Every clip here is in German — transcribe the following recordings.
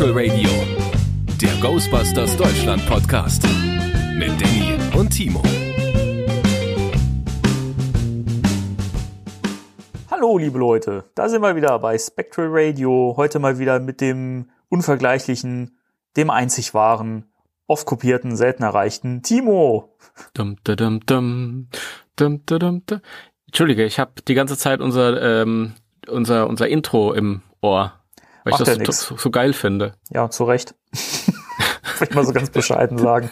Spectral Radio, der Ghostbusters Deutschland Podcast mit Danny und Timo. Hallo, liebe Leute, da sind wir wieder bei Spectral Radio. Heute mal wieder mit dem unvergleichlichen, dem einzig wahren, oft kopierten, selten erreichten Timo. Dum, dum, dum, dum, dum, dum, dum. Entschuldige, ich habe die ganze Zeit unser, ähm, unser, unser Intro im Ohr, weil Macht ich das so, so geil finde. Ja, zu Recht. Ich mal so ganz bescheiden sagen.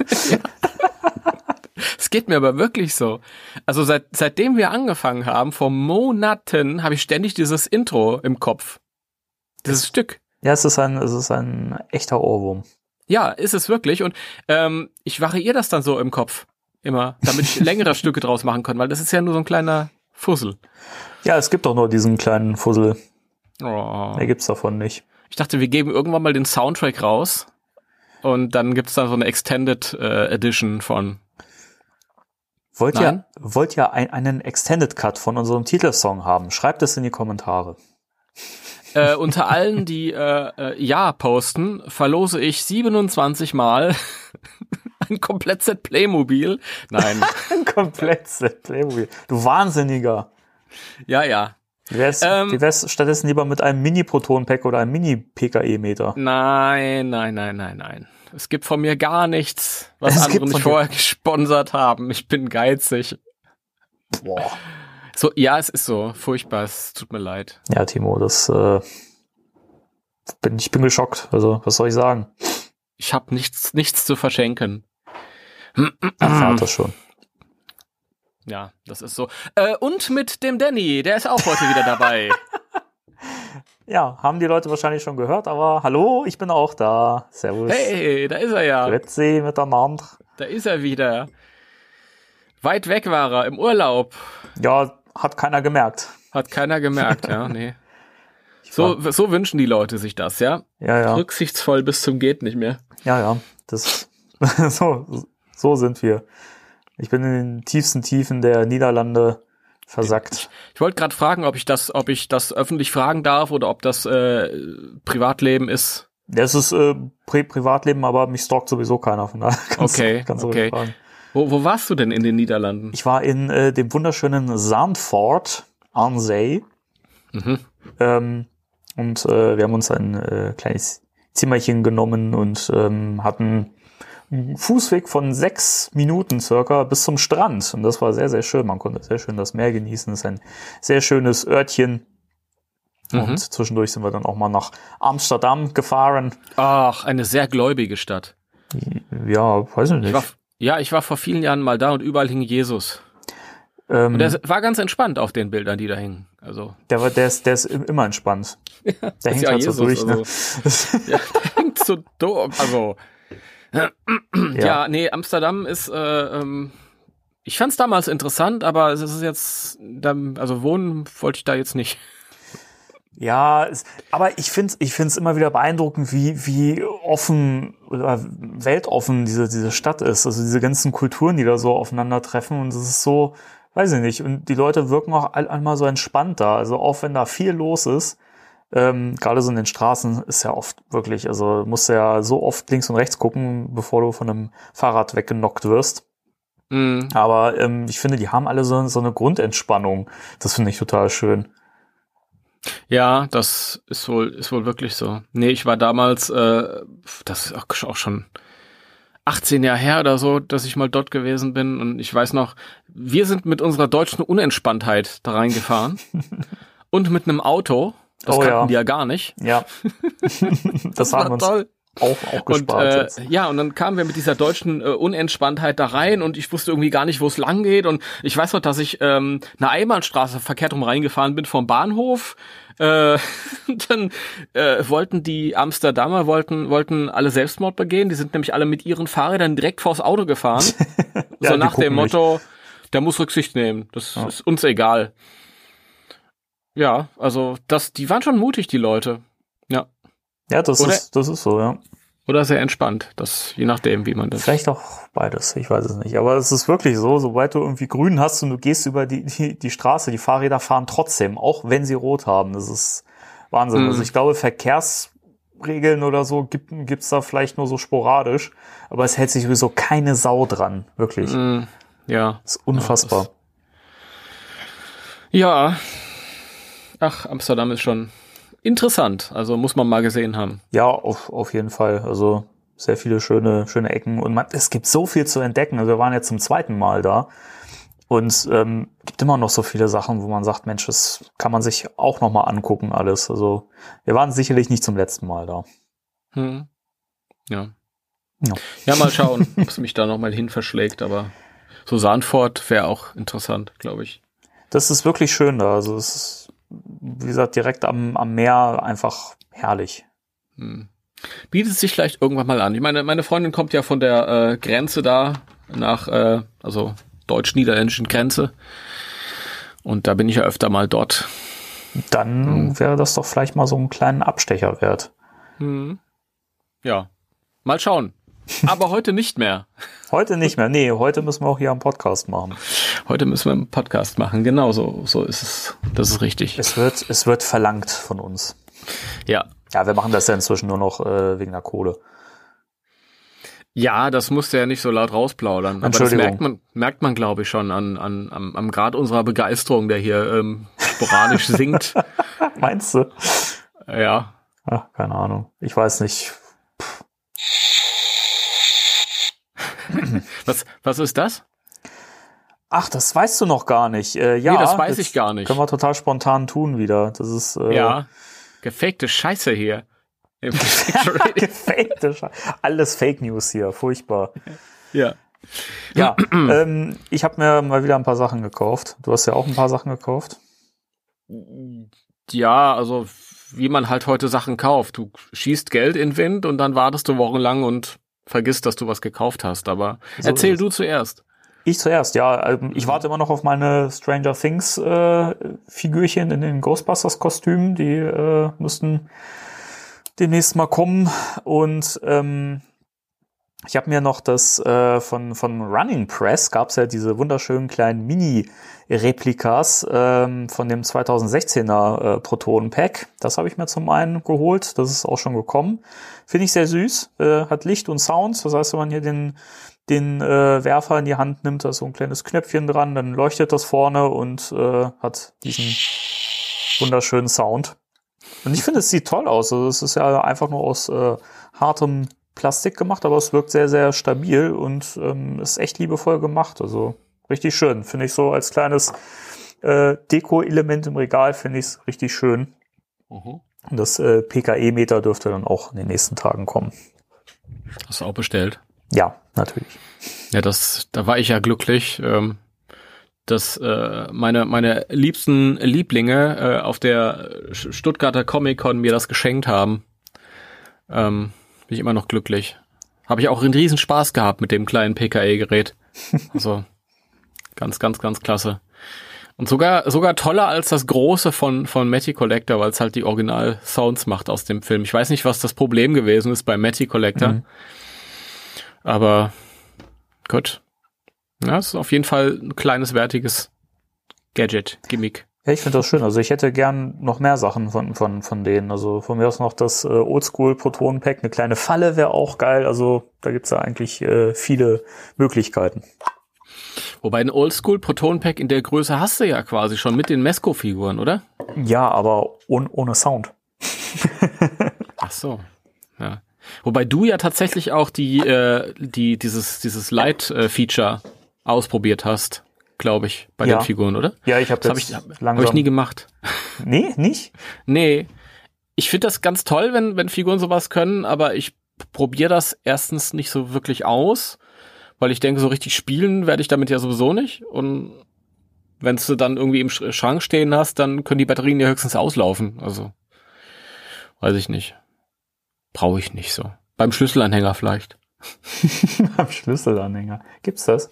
Es geht mir aber wirklich so. Also seit, seitdem wir angefangen haben, vor Monaten, habe ich ständig dieses Intro im Kopf. Dieses Stück. Ja, es ist ein, es ist ein echter Ohrwurm. Ja, ist es wirklich. Und ähm, ich variiere das dann so im Kopf. Immer, damit ich längere Stücke draus machen kann, weil das ist ja nur so ein kleiner Fussel. Ja, es gibt doch nur diesen kleinen Fussel. Oh. Mehr gibt's davon nicht. Ich dachte, wir geben irgendwann mal den Soundtrack raus und dann gibt's da so eine Extended äh, Edition von. Wollt Nein? ihr, wollt ihr ein, einen Extended Cut von unserem Titelsong haben? Schreibt es in die Kommentare. Äh, unter allen, die äh, äh, Ja posten, verlose ich 27 Mal ein Komplettset Playmobil. Nein, Ein komplett Set Playmobil. Du Wahnsinniger. ja, ja. Wie wär's, Ähm, wie wär's stattdessen lieber mit einem Mini-Proton-Pack oder einem Mini-PKE-Meter? Nein, nein, nein, nein, nein. Es gibt von mir gar nichts, was Es andere nicht vorher gesponsert haben. Ich bin geizig. Boah. So, ja, es ist so. Furchtbar, es tut mir leid. Ja, Timo, das äh, bin, ich bin geschockt. Also, was soll ich sagen? Ich habe nichts, nichts zu verschenken. Erfahrt das schon. Ja, das ist so. Äh, und mit dem Danny, der ist auch heute wieder dabei. Ja, haben die Leute wahrscheinlich schon gehört, aber hallo, ich bin auch da. Servus. Hey, da ist er ja. Grüezi miteinander. Da ist er wieder. Weit weg war er, im Urlaub. Ja, hat keiner gemerkt. Hat keiner gemerkt, ja, nee. So, so wünschen die Leute sich das, ja? Ja, ja. Rücksichtsvoll bis zum geht nicht mehr. Ja, ja. Das, so, so sind wir. Ich bin in den tiefsten Tiefen der Niederlande versackt. Ich wollte gerade fragen, ob ich das, ob ich das öffentlich fragen darf oder ob das äh, Privatleben ist. Das ist äh, Pri Privatleben, aber mich stalkt sowieso keiner. Von daher kannst Okay, kannst du okay. fragen. Wo, wo warst du denn in den Niederlanden? Ich war in äh, dem wunderschönen Zandvoort an See. Mhm. Ähm, und äh, wir haben uns ein äh, kleines Zimmerchen genommen und ähm, hatten Fußweg von sechs Minuten circa bis zum Strand. Und das war sehr, sehr schön. Man konnte sehr schön das Meer genießen. Es ist ein sehr schönes Örtchen. Mhm. Und zwischendurch sind wir dann auch mal nach Amsterdam gefahren. Ach, eine sehr gläubige Stadt. Ja, weiß ich Ich nicht. war, ja, ich war vor vielen Jahren mal da und überall hing Jesus. ähm, Und der war ganz entspannt auf den Bildern, die da hingen. Also, der, war, der, ist, der ist immer entspannt. Der hängt ja halt so durch. Ne? also. ja, der hängt so doof. Also, ja. nee, Amsterdam ist, äh, ähm, ich fand's damals interessant, aber es ist jetzt, also wohnen wollte ich da jetzt nicht. Ja, es, aber ich finde ich find's immer wieder beeindruckend, wie, wie offen oder weltoffen diese, diese Stadt ist. Also diese ganzen Kulturen, die da so aufeinandertreffen. Und es ist so, weiß ich nicht. Und die Leute wirken auch all- einmal so entspannt da. Also auch wenn da viel los ist, ähm, gerade so in den Straßen ist ja oft wirklich, also musst ja so oft links und rechts gucken, bevor du von einem Fahrrad weggenockt wirst. Mhm. Aber ähm, ich finde, die haben alle so, so eine Grundentspannung. Das finde ich total schön. Ja, das ist wohl, ist wohl wirklich so. Nee, ich war damals, äh, das ist auch auch schon 18 Jahre her oder so, dass ich mal dort gewesen bin. Und ich weiß noch, wir sind mit unserer deutschen Unentspanntheit da reingefahren. und mit einem Auto. Das Oh kannten ja. die ja gar nicht. Ja. das, haben wir uns toll. auch, auch Und gespart äh, jetzt. ja, und dann kamen wir mit dieser deutschen äh, Unentspanntheit da rein und ich wusste irgendwie gar nicht, wo es lang geht. Und ich weiß noch, dass ich ähm, eine Einbahnstraße verkehrt rum reingefahren bin vom Bahnhof. Äh, dann äh, wollten die Amsterdamer wollten wollten alle Selbstmord begehen. Die sind nämlich alle mit ihren Fahrrädern direkt vors Auto gefahren. Ja, so nach dem. Motto, der muss Rücksicht nehmen. Das ist uns egal. Ja, also das, die waren schon mutig, die Leute. Ja. Ja, das Oder- ist, das ist so, ja. Oder sehr entspannt. Das, je nachdem, wie man das. Vielleicht auch beides, ich weiß es nicht. Aber es ist wirklich so, sobald du irgendwie grün hast und du gehst über die, die, die Straße, die Fahrräder fahren trotzdem, auch wenn sie rot haben. Das ist Wahnsinn. Mhm. Also ich glaube, Verkehrs, Regeln oder so gibt gibt's da vielleicht nur so sporadisch, aber es hält sich sowieso keine Sau dran, wirklich. Mm, ja. Das ist unfassbar. Ja, Ja. Ach, Amsterdam ist schon interessant. Also muss man mal gesehen haben. Ja, auf, auf jeden Fall. Also sehr viele schöne, schöne Ecken. Und man, es gibt so viel zu entdecken. Also wir waren jetzt zum zweiten Mal da. Und ähm, gibt immer noch so viele Sachen, wo man sagt, Mensch, das kann man sich auch noch mal angucken, alles. Also wir waren sicherlich nicht zum letzten Mal da. Hm. Ja. Ja. Ja, mal schauen, ob es mich da noch mal hin verschlägt. Aber so Sandford wäre auch interessant, glaube ich. Das ist wirklich schön da. Also es ist, wie gesagt, direkt am, am Meer einfach herrlich. Hm. Bietet sich vielleicht irgendwann mal an. Ich meine, meine Freundin kommt ja von der äh, Grenze da nach, äh, also deutsch-niederländischen Grenze. Und da bin ich ja öfter mal dort. Dann wäre das doch vielleicht mal so einen kleinen Abstecher wert. Hm. Ja. Mal schauen. Aber heute nicht mehr. Heute nicht mehr. Nee, heute müssen wir auch hier am Podcast machen. Heute müssen wir einen Podcast machen. Genau so, so ist es. Das ist richtig. Es wird, es wird verlangt von uns. Ja. Ja, wir machen das ja inzwischen nur noch äh, wegen der Kohle. Ja, das musste ja nicht so laut rausplaudern. Aber das merkt man, merkt man, glaube ich, schon an, an, am, am Grad unserer Begeisterung, der hier ähm, sporadisch sinkt. Meinst du? Ja. Ach, keine Ahnung. Ich weiß nicht. Was, was ist das? Ach, das weißt du noch gar nicht. Äh, ja, Nee, das weiß ich gar nicht. Können wir total spontan tun wieder. Das ist äh, Ja. Gefakte Scheiße hier. Gefakte Sche- Alles Fake News hier, furchtbar. ja. Ja, ähm, ich habe mir mal wieder ein paar Sachen gekauft. Du hast ja auch ein paar Sachen gekauft. Ja, also wie man halt heute Sachen kauft. Du schießt Geld in den Wind und dann wartest du wochenlang und vergisst, dass du was gekauft hast. Aber So erzähl du zuerst. Ich zuerst, ja. ähm, Ich warte immer noch auf meine Stranger Things äh, Figürchen in den Ghostbusters Kostümen. Die äh, müssten demnächst mal kommen. Und ähm, ich habe mir noch das äh, von, von Running Press, gab's ja diese wunderschönen kleinen Mini-Replikas ähm, von dem 2016er äh, Proton-Pack. Das habe ich mir zum einen geholt. Das ist auch schon gekommen. Finde ich sehr süß. Äh, hat Licht und Sounds. Das heißt, wenn man hier den den äh, Werfer in die Hand nimmt, da ist so ein kleines Knöpfchen dran, dann leuchtet das vorne und äh, hat diesen wunderschönen Sound. Und ich finde, es sieht toll aus. Also es ist ja einfach nur aus äh, hartem Plastik gemacht, aber es wirkt sehr, sehr stabil und ähm, ist echt liebevoll gemacht. Also richtig schön. Finde ich so als kleines äh, Deko-Element im Regal, finde ich es richtig schön. Und das äh, PKE-Meter dürfte dann auch in den nächsten Tagen kommen. Hast du auch bestellt? Ja, natürlich. Ja, das, da war ich ja glücklich, ähm, dass äh, meine meine liebsten Lieblinge äh, auf der Stuttgarter Comic Con mir das geschenkt haben. Ähm, bin ich immer noch glücklich. Habe ich auch einen riesen Spaß gehabt mit dem kleinen PKE-Gerät. Also ganz, ganz, ganz klasse. Und sogar sogar toller als das große von von Matty Collector, weil es halt die Original Sounds macht aus dem Film. Ich weiß nicht, was das Problem gewesen ist bei Matty Collector. Mhm. Aber gut. Ja, es ist auf jeden Fall ein kleines, wertiges Gadget, Gimmick. Ja, ich finde das schön. Also ich hätte gern noch mehr Sachen von, von, von denen. Also von mir aus noch das äh, Oldschool Proton Pack, eine kleine Falle wäre auch geil. Also da gibt's ja eigentlich äh, viele Möglichkeiten. Wobei ein Oldschool Proton Pack in der Größe hast du ja quasi schon mit den Mesco-Figuren, oder? Ja, aber ohne, ohne Sound. Ach so. Ja. Wobei du ja tatsächlich auch die, äh, die, dieses, dieses Light-Feature ausprobiert hast, glaube ich, bei Ja. den Figuren, oder? Ja, ich habe Das habe jetzt ich, hab, langsam. hab ich nie gemacht. nee, nicht? Nee. Ich finde das ganz toll, wenn, wenn Figuren sowas können, aber ich probiere das erstens nicht so wirklich aus, weil ich denke, so richtig spielen werde ich damit ja sowieso nicht. Und wenn du dann irgendwie im Sch- Schrank stehen hast, dann können die Batterien ja höchstens auslaufen. Also, weiß ich nicht. Brauche ich nicht so. Beim Schlüsselanhänger vielleicht. Am Schlüsselanhänger. Gibt's das?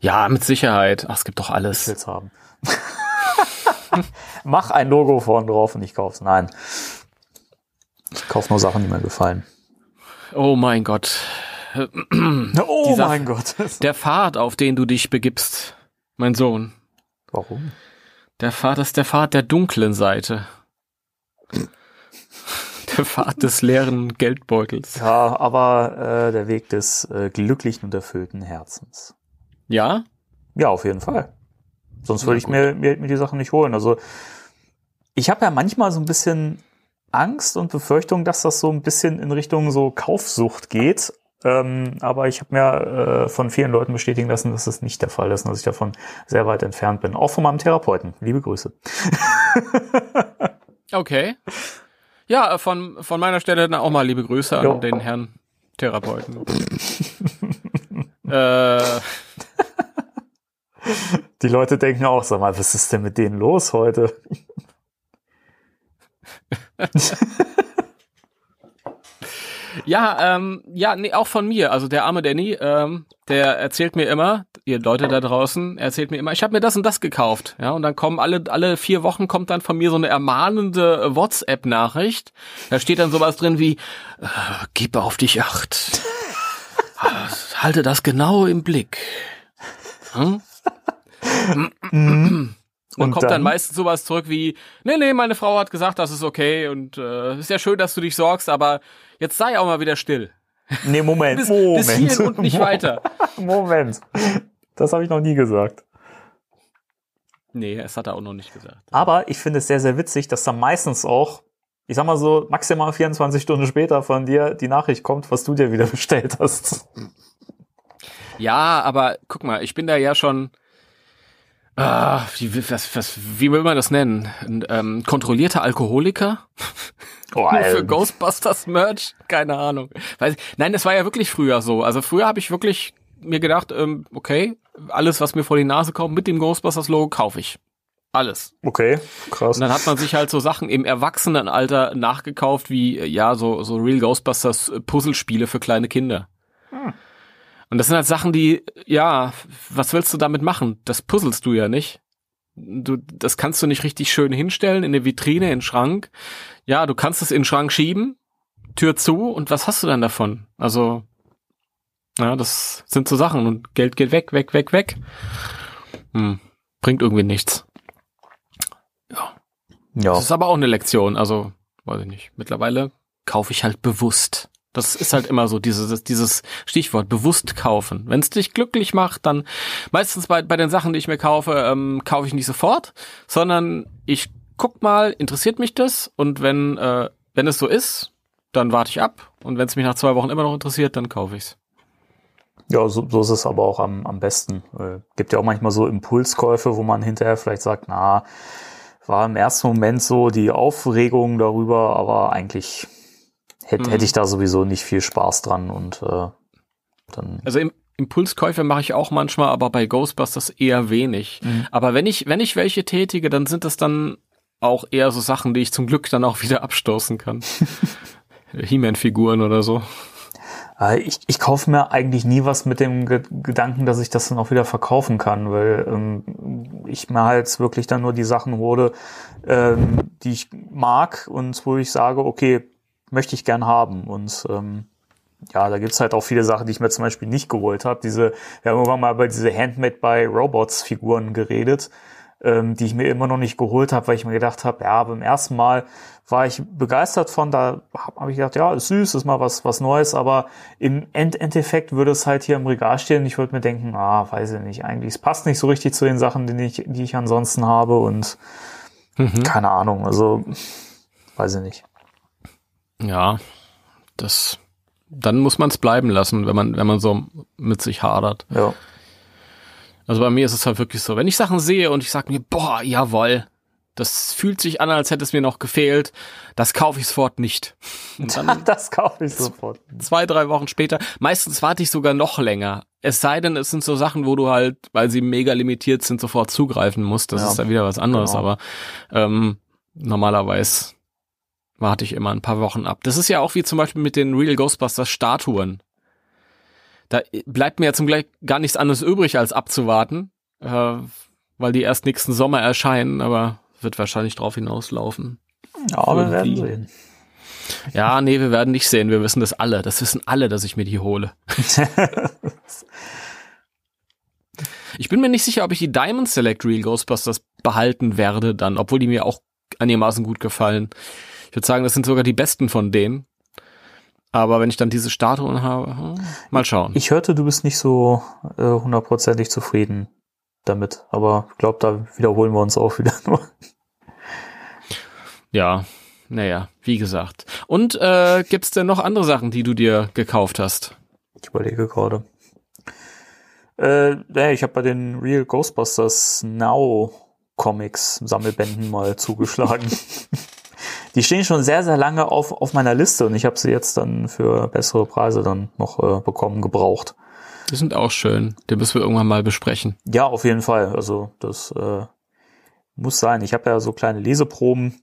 Ja, mit Sicherheit. Ach, es gibt doch Ich alles. will's haben. Mach ein Logo vorn drauf und ich kauf's. Nein. Ich kauf nur Sachen, die mir gefallen. Oh mein Gott. Oh Dieser- mein Gott. Der Pfad, auf den du dich begibst, mein Sohn. Warum? Der Pfad ist der Pfad der dunklen Seite. Der Pfad des leeren Geldbeutels. Ja, aber äh, der Weg des äh, glücklichen und erfüllten Herzens. Ja? Ja, auf jeden Fall. Sonst würde ich mir, mir, mir die Sachen nicht holen. Also ich habe ja manchmal so ein bisschen Angst und Befürchtung, dass das so ein bisschen in Richtung so Kaufsucht geht. Ähm, aber ich habe mir äh, von vielen Leuten bestätigen lassen, dass das nicht der Fall ist und dass ich davon sehr weit entfernt bin. Auch von meinem Therapeuten. Liebe Grüße. okay. Ja, von, von meiner Stelle dann auch mal liebe Grüße an Jo. den Herrn Therapeuten. äh, Die Leute denken auch, sag mal, was ist denn mit denen los heute? Ja, ähm, ja, nee, auch von mir. Also der arme Danny, ähm, der erzählt mir immer, ihr Leute da draußen, erzählt mir immer, ich habe mir das und das gekauft. Ja, und dann kommen alle alle vier Wochen kommt dann von mir so eine ermahnende WhatsApp-Nachricht. Da steht dann sowas drin wie, äh, gib auf dich acht. Halte das genau im Blick. Hm? Und, Und kommt dann? dann? meistens sowas zurück wie, nee, nee, meine Frau hat gesagt, das ist okay und äh, ist ja schön, dass du dich sorgst, aber jetzt sei auch mal wieder still. Nee, Moment, Bis, Moment. bis hierhin und nicht weiter. Moment. Das habe ich noch nie gesagt. Nee, es hat er auch noch nicht gesagt. Aber ich finde es sehr, sehr witzig, dass dann meistens auch, ich sag mal so, maximal 24 Stunden später von dir die Nachricht kommt, was du dir wieder bestellt hast. Ja, aber guck mal, ich bin da ja schon. Ah, wie, was, was, wie will man das nennen? Ein ähm, kontrollierter Alkoholiker? Oh, Nur für. Ghostbusters Merch? Keine Ahnung. Weiß, ich- nein, das war ja wirklich früher so. Also früher habe ich wirklich mir gedacht, ähm, okay, alles, was mir vor die Nase kommt mit dem Ghostbusters Logo, kaufe ich. Alles. Okay, krass. Und dann hat man sich halt so Sachen im Erwachsenenalter nachgekauft, wie, äh, ja, so, so Real Ghostbusters Puzzlespiele für kleine Kinder. Und das sind halt Sachen, die, ja, was willst du damit machen? Das puzzelst du ja nicht. Du, das kannst du nicht richtig schön hinstellen in eine Vitrine, in den Schrank. Ja, du kannst es in den Schrank schieben, Tür zu und was hast du dann davon? Also, ja, das sind so Sachen und Geld geht weg, weg, weg, weg. Hm, bringt irgendwie nichts. ja. Das ist aber auch eine Lektion. Also, weiß ich nicht. Mittlerweile kaufe ich halt bewusst. Das ist halt immer so dieses, dieses Stichwort, bewusst kaufen. Wenn es dich glücklich macht, dann meistens bei, bei den Sachen, die ich mir kaufe, ähm, kaufe ich nicht sofort, sondern ich guck mal, interessiert mich das? Und wenn, äh, wenn es so ist, dann warte ich ab. Und wenn es mich nach zwei Wochen immer noch interessiert, dann kaufe ich's. Ja, so, so ist es aber auch am, am besten. Äh, gibt ja auch manchmal so Impulskäufe, wo man hinterher vielleicht sagt, na, war im ersten Moment so die Aufregung darüber, aber eigentlich hätte Mhm. hätte ich da sowieso nicht viel Spaß dran und äh, dann Also im Impulskäufe mache ich auch manchmal, aber bei Ghostbusters eher wenig. Mhm. Aber wenn ich, wenn ich welche tätige, dann sind das dann auch eher so Sachen, die ich zum Glück dann auch wieder abstoßen kann. He-Man-Figuren oder so. Äh, Ich, ich kaufe mir eigentlich nie was mit dem Ge Gedanken, dass ich das dann auch wieder verkaufen kann, weil ähm, ich mir halt wirklich dann nur die Sachen hole, ähm, die ich mag und wo ich sage, okay, möchte ich gern haben. Und ähm, ja, da gibt's halt auch viele Sachen, die ich mir zum Beispiel nicht geholt habe. Diese, wir haben irgendwann mal über diese Handmade by Robots Figuren geredet, ähm, die ich mir immer noch nicht geholt habe, weil ich mir gedacht habe, ja, beim ersten Mal war ich begeistert von, da habe hab ich gedacht, ja, ist süß, ist mal was, was Neues, aber im End Endeffekt würde es halt hier im Regal stehen und ich würde mir denken, ah, weiß ich nicht, eigentlich, es passt nicht so richtig zu den Sachen, die ich, die ich ansonsten habe und keine Ahnung, also weiß ich nicht. Ja, das, dann muss man es bleiben lassen, wenn man, wenn man so mit sich hadert. Ja. Also bei mir ist es halt wirklich so, wenn ich Sachen sehe und ich sage mir, boah, jawoll, das fühlt sich an, als hätte es mir noch gefehlt, das kaufe ich sofort nicht. Und dann Das kaufe ich sofort. zwei, drei Wochen später. Meistens warte ich sogar noch länger. Es sei denn, es sind so Sachen, wo du halt, weil sie mega limitiert sind, sofort zugreifen musst. Das Ja, ist dann wieder was anderes. genau. Aber ähm, normalerweise warte ich immer ein paar Wochen ab. Das ist ja auch wie zum Beispiel mit den Real Ghostbusters Statuen. Da bleibt mir ja zum Glück gar nichts anderes übrig, als abzuwarten, äh, weil die erst nächsten Sommer erscheinen, aber wird wahrscheinlich drauf hinauslaufen. Ja, wir werden Irgendwie. sehen. Ja, nee, wir werden nicht sehen. Wir wissen das alle. Das wissen alle, dass ich mir die hole. Ich bin mir nicht sicher, ob ich die Diamond Select Real Ghostbusters behalten werde dann, obwohl die mir auch einigermaßen gut gefallen. Ich würde sagen, das sind sogar die besten von denen. Aber wenn ich dann diese Statuen habe, hm, mal schauen. Ich hörte, du bist nicht so äh, hundertprozentig zufrieden damit, aber ich glaube, da wiederholen wir uns auch wieder nur. Ja, naja, wie gesagt. Und äh, gibt's denn noch andere Sachen, die du dir gekauft hast? Ich überlege gerade. Äh, ich habe bei den Real Ghostbusters Now Comics Sammelbänden mal zugeschlagen. Die stehen schon sehr, sehr lange auf, auf meiner Liste und ich habe sie jetzt dann für bessere Preise dann noch äh, bekommen, gebraucht. Die sind auch schön. Die müssen wir irgendwann mal besprechen. Ja, auf jeden Fall. Also das äh, muss sein. Ich habe ja so kleine Leseproben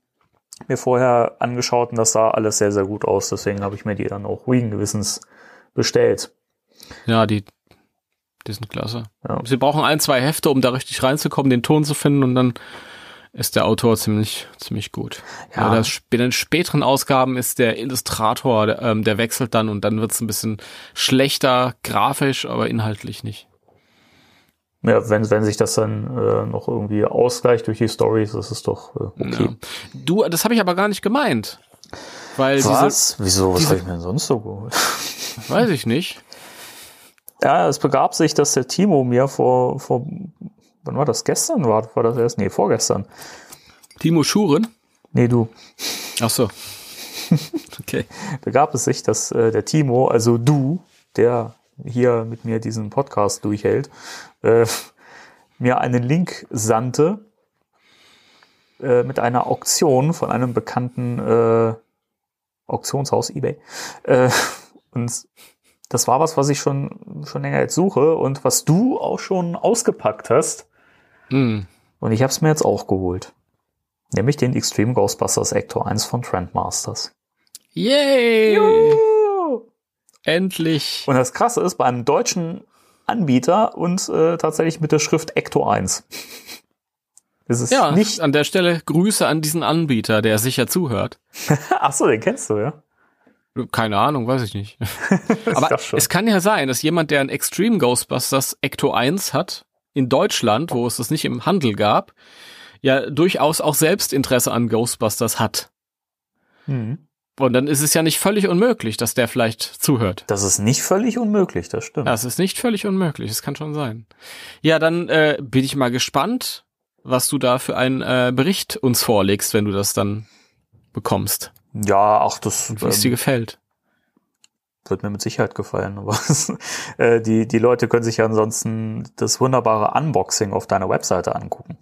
mir vorher angeschaut und das sah alles sehr, sehr gut aus. Deswegen habe ich mir die dann auch ruhigen Gewissens bestellt. Ja, die, die sind klasse. Ja. Sie brauchen ein, zwei Hefte, um da richtig reinzukommen, den Ton zu finden und dann ist der Autor ziemlich, ziemlich gut. Ja. Ja. das, in den späteren Ausgaben ist der Illustrator, der, ähm, der wechselt dann und dann wird's ein bisschen schlechter grafisch, aber inhaltlich nicht. Ja, wenn, wenn sich das dann äh, noch irgendwie ausgleicht durch die Stories, das ist doch äh, okay. Ja. Du, das habe ich aber gar nicht gemeint. Weil diese, Was? Wieso? Was diese- habe ich mir denn sonst so geholt? weiß ich nicht. Ja, es begab sich, dass der Timo mir vor, vor wann war das? Gestern war, war das erst? Nee, vorgestern. Timo Schuren? Nee, du. Ach so. Okay. Begab es sich, dass äh, der Timo, also du, der hier mit mir diesen Podcast durchhält, äh, mir einen Link sandte äh, mit einer Auktion von einem bekannten äh, Auktionshaus eBay. Äh, und das war was, was ich schon schon länger jetzt suche und was du auch schon ausgepackt hast. Hm. Und ich habe es mir jetzt auch geholt. Nämlich den Extreme Ghostbusters Ecto 1 von Trendmasters. Yay! Endlich. Und das Krasse ist, bei einem deutschen Anbieter und äh, tatsächlich mit der Schrift Ecto 1. Das ist Ja, nicht. an der Stelle Grüße an diesen Anbieter, der sicher zuhört. Ach so, den kennst du, ja? Keine Ahnung, weiß ich nicht. Aber es kann ja sein, dass jemand, der ein Extreme Ghostbusters Ecto 1 hat, in Deutschland, wo es das nicht im Handel gab, ja durchaus auch selbst Interesse an Ghostbusters hat. Hm. Und dann ist es ja nicht völlig unmöglich, dass der vielleicht zuhört. Das ist nicht völlig unmöglich, das stimmt. Das ist nicht völlig unmöglich, das kann schon sein. Ja, dann äh, bin ich mal gespannt, was du da für einen äh, Bericht uns vorlegst, wenn du das dann bekommst Ja, ach, das wie es dir ähm, gefällt. Wird mir mit Sicherheit gefallen. Aber äh, die, die Leute können sich ja ansonsten das wunderbare Unboxing auf deiner Webseite angucken.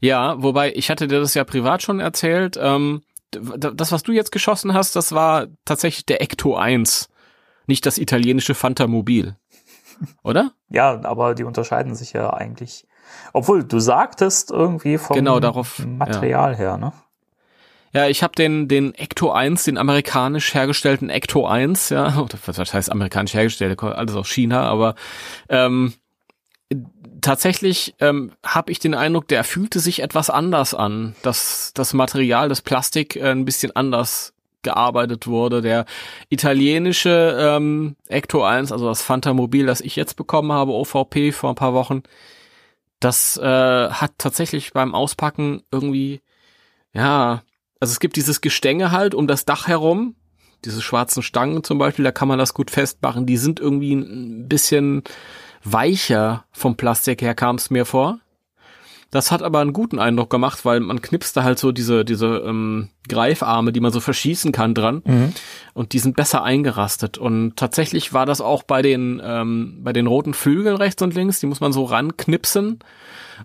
Ja, wobei ich hatte dir das ja privat schon erzählt. Ähm, das, was du jetzt geschossen hast, das war tatsächlich der Ecto 1, nicht das italienische Fantamobil. Oder? Ja, aber die unterscheiden sich ja eigentlich. Obwohl, du sagtest irgendwie vom Genau, darauf, Material her, ne? Ja, ich habe den den Ecto 1, den amerikanisch hergestellten Ecto 1, ja, was heißt amerikanisch hergestellt, alles aus China, aber ähm, tatsächlich ähm, habe ich den Eindruck, der fühlte sich etwas anders an, dass das Material, das Plastik äh, ein bisschen anders gearbeitet wurde. Der italienische ähm, Ecto 1, also das Fantamobil, das ich jetzt bekommen habe, OVP vor ein paar Wochen, das äh, hat tatsächlich beim Auspacken irgendwie, ja, also es gibt dieses Gestänge halt um das Dach herum, diese schwarzen Stangen zum Beispiel, da kann man das gut festmachen. Die sind irgendwie ein bisschen weicher vom Plastik her, kam es mir vor. Das hat aber einen guten Eindruck gemacht, weil man knipst da halt so diese, diese ähm, Greifarme, die man so verschießen kann dran. Und die sind besser eingerastet. Und tatsächlich war das auch bei den, ähm, bei den roten Flügeln rechts und links, die muss man so ranknipsen.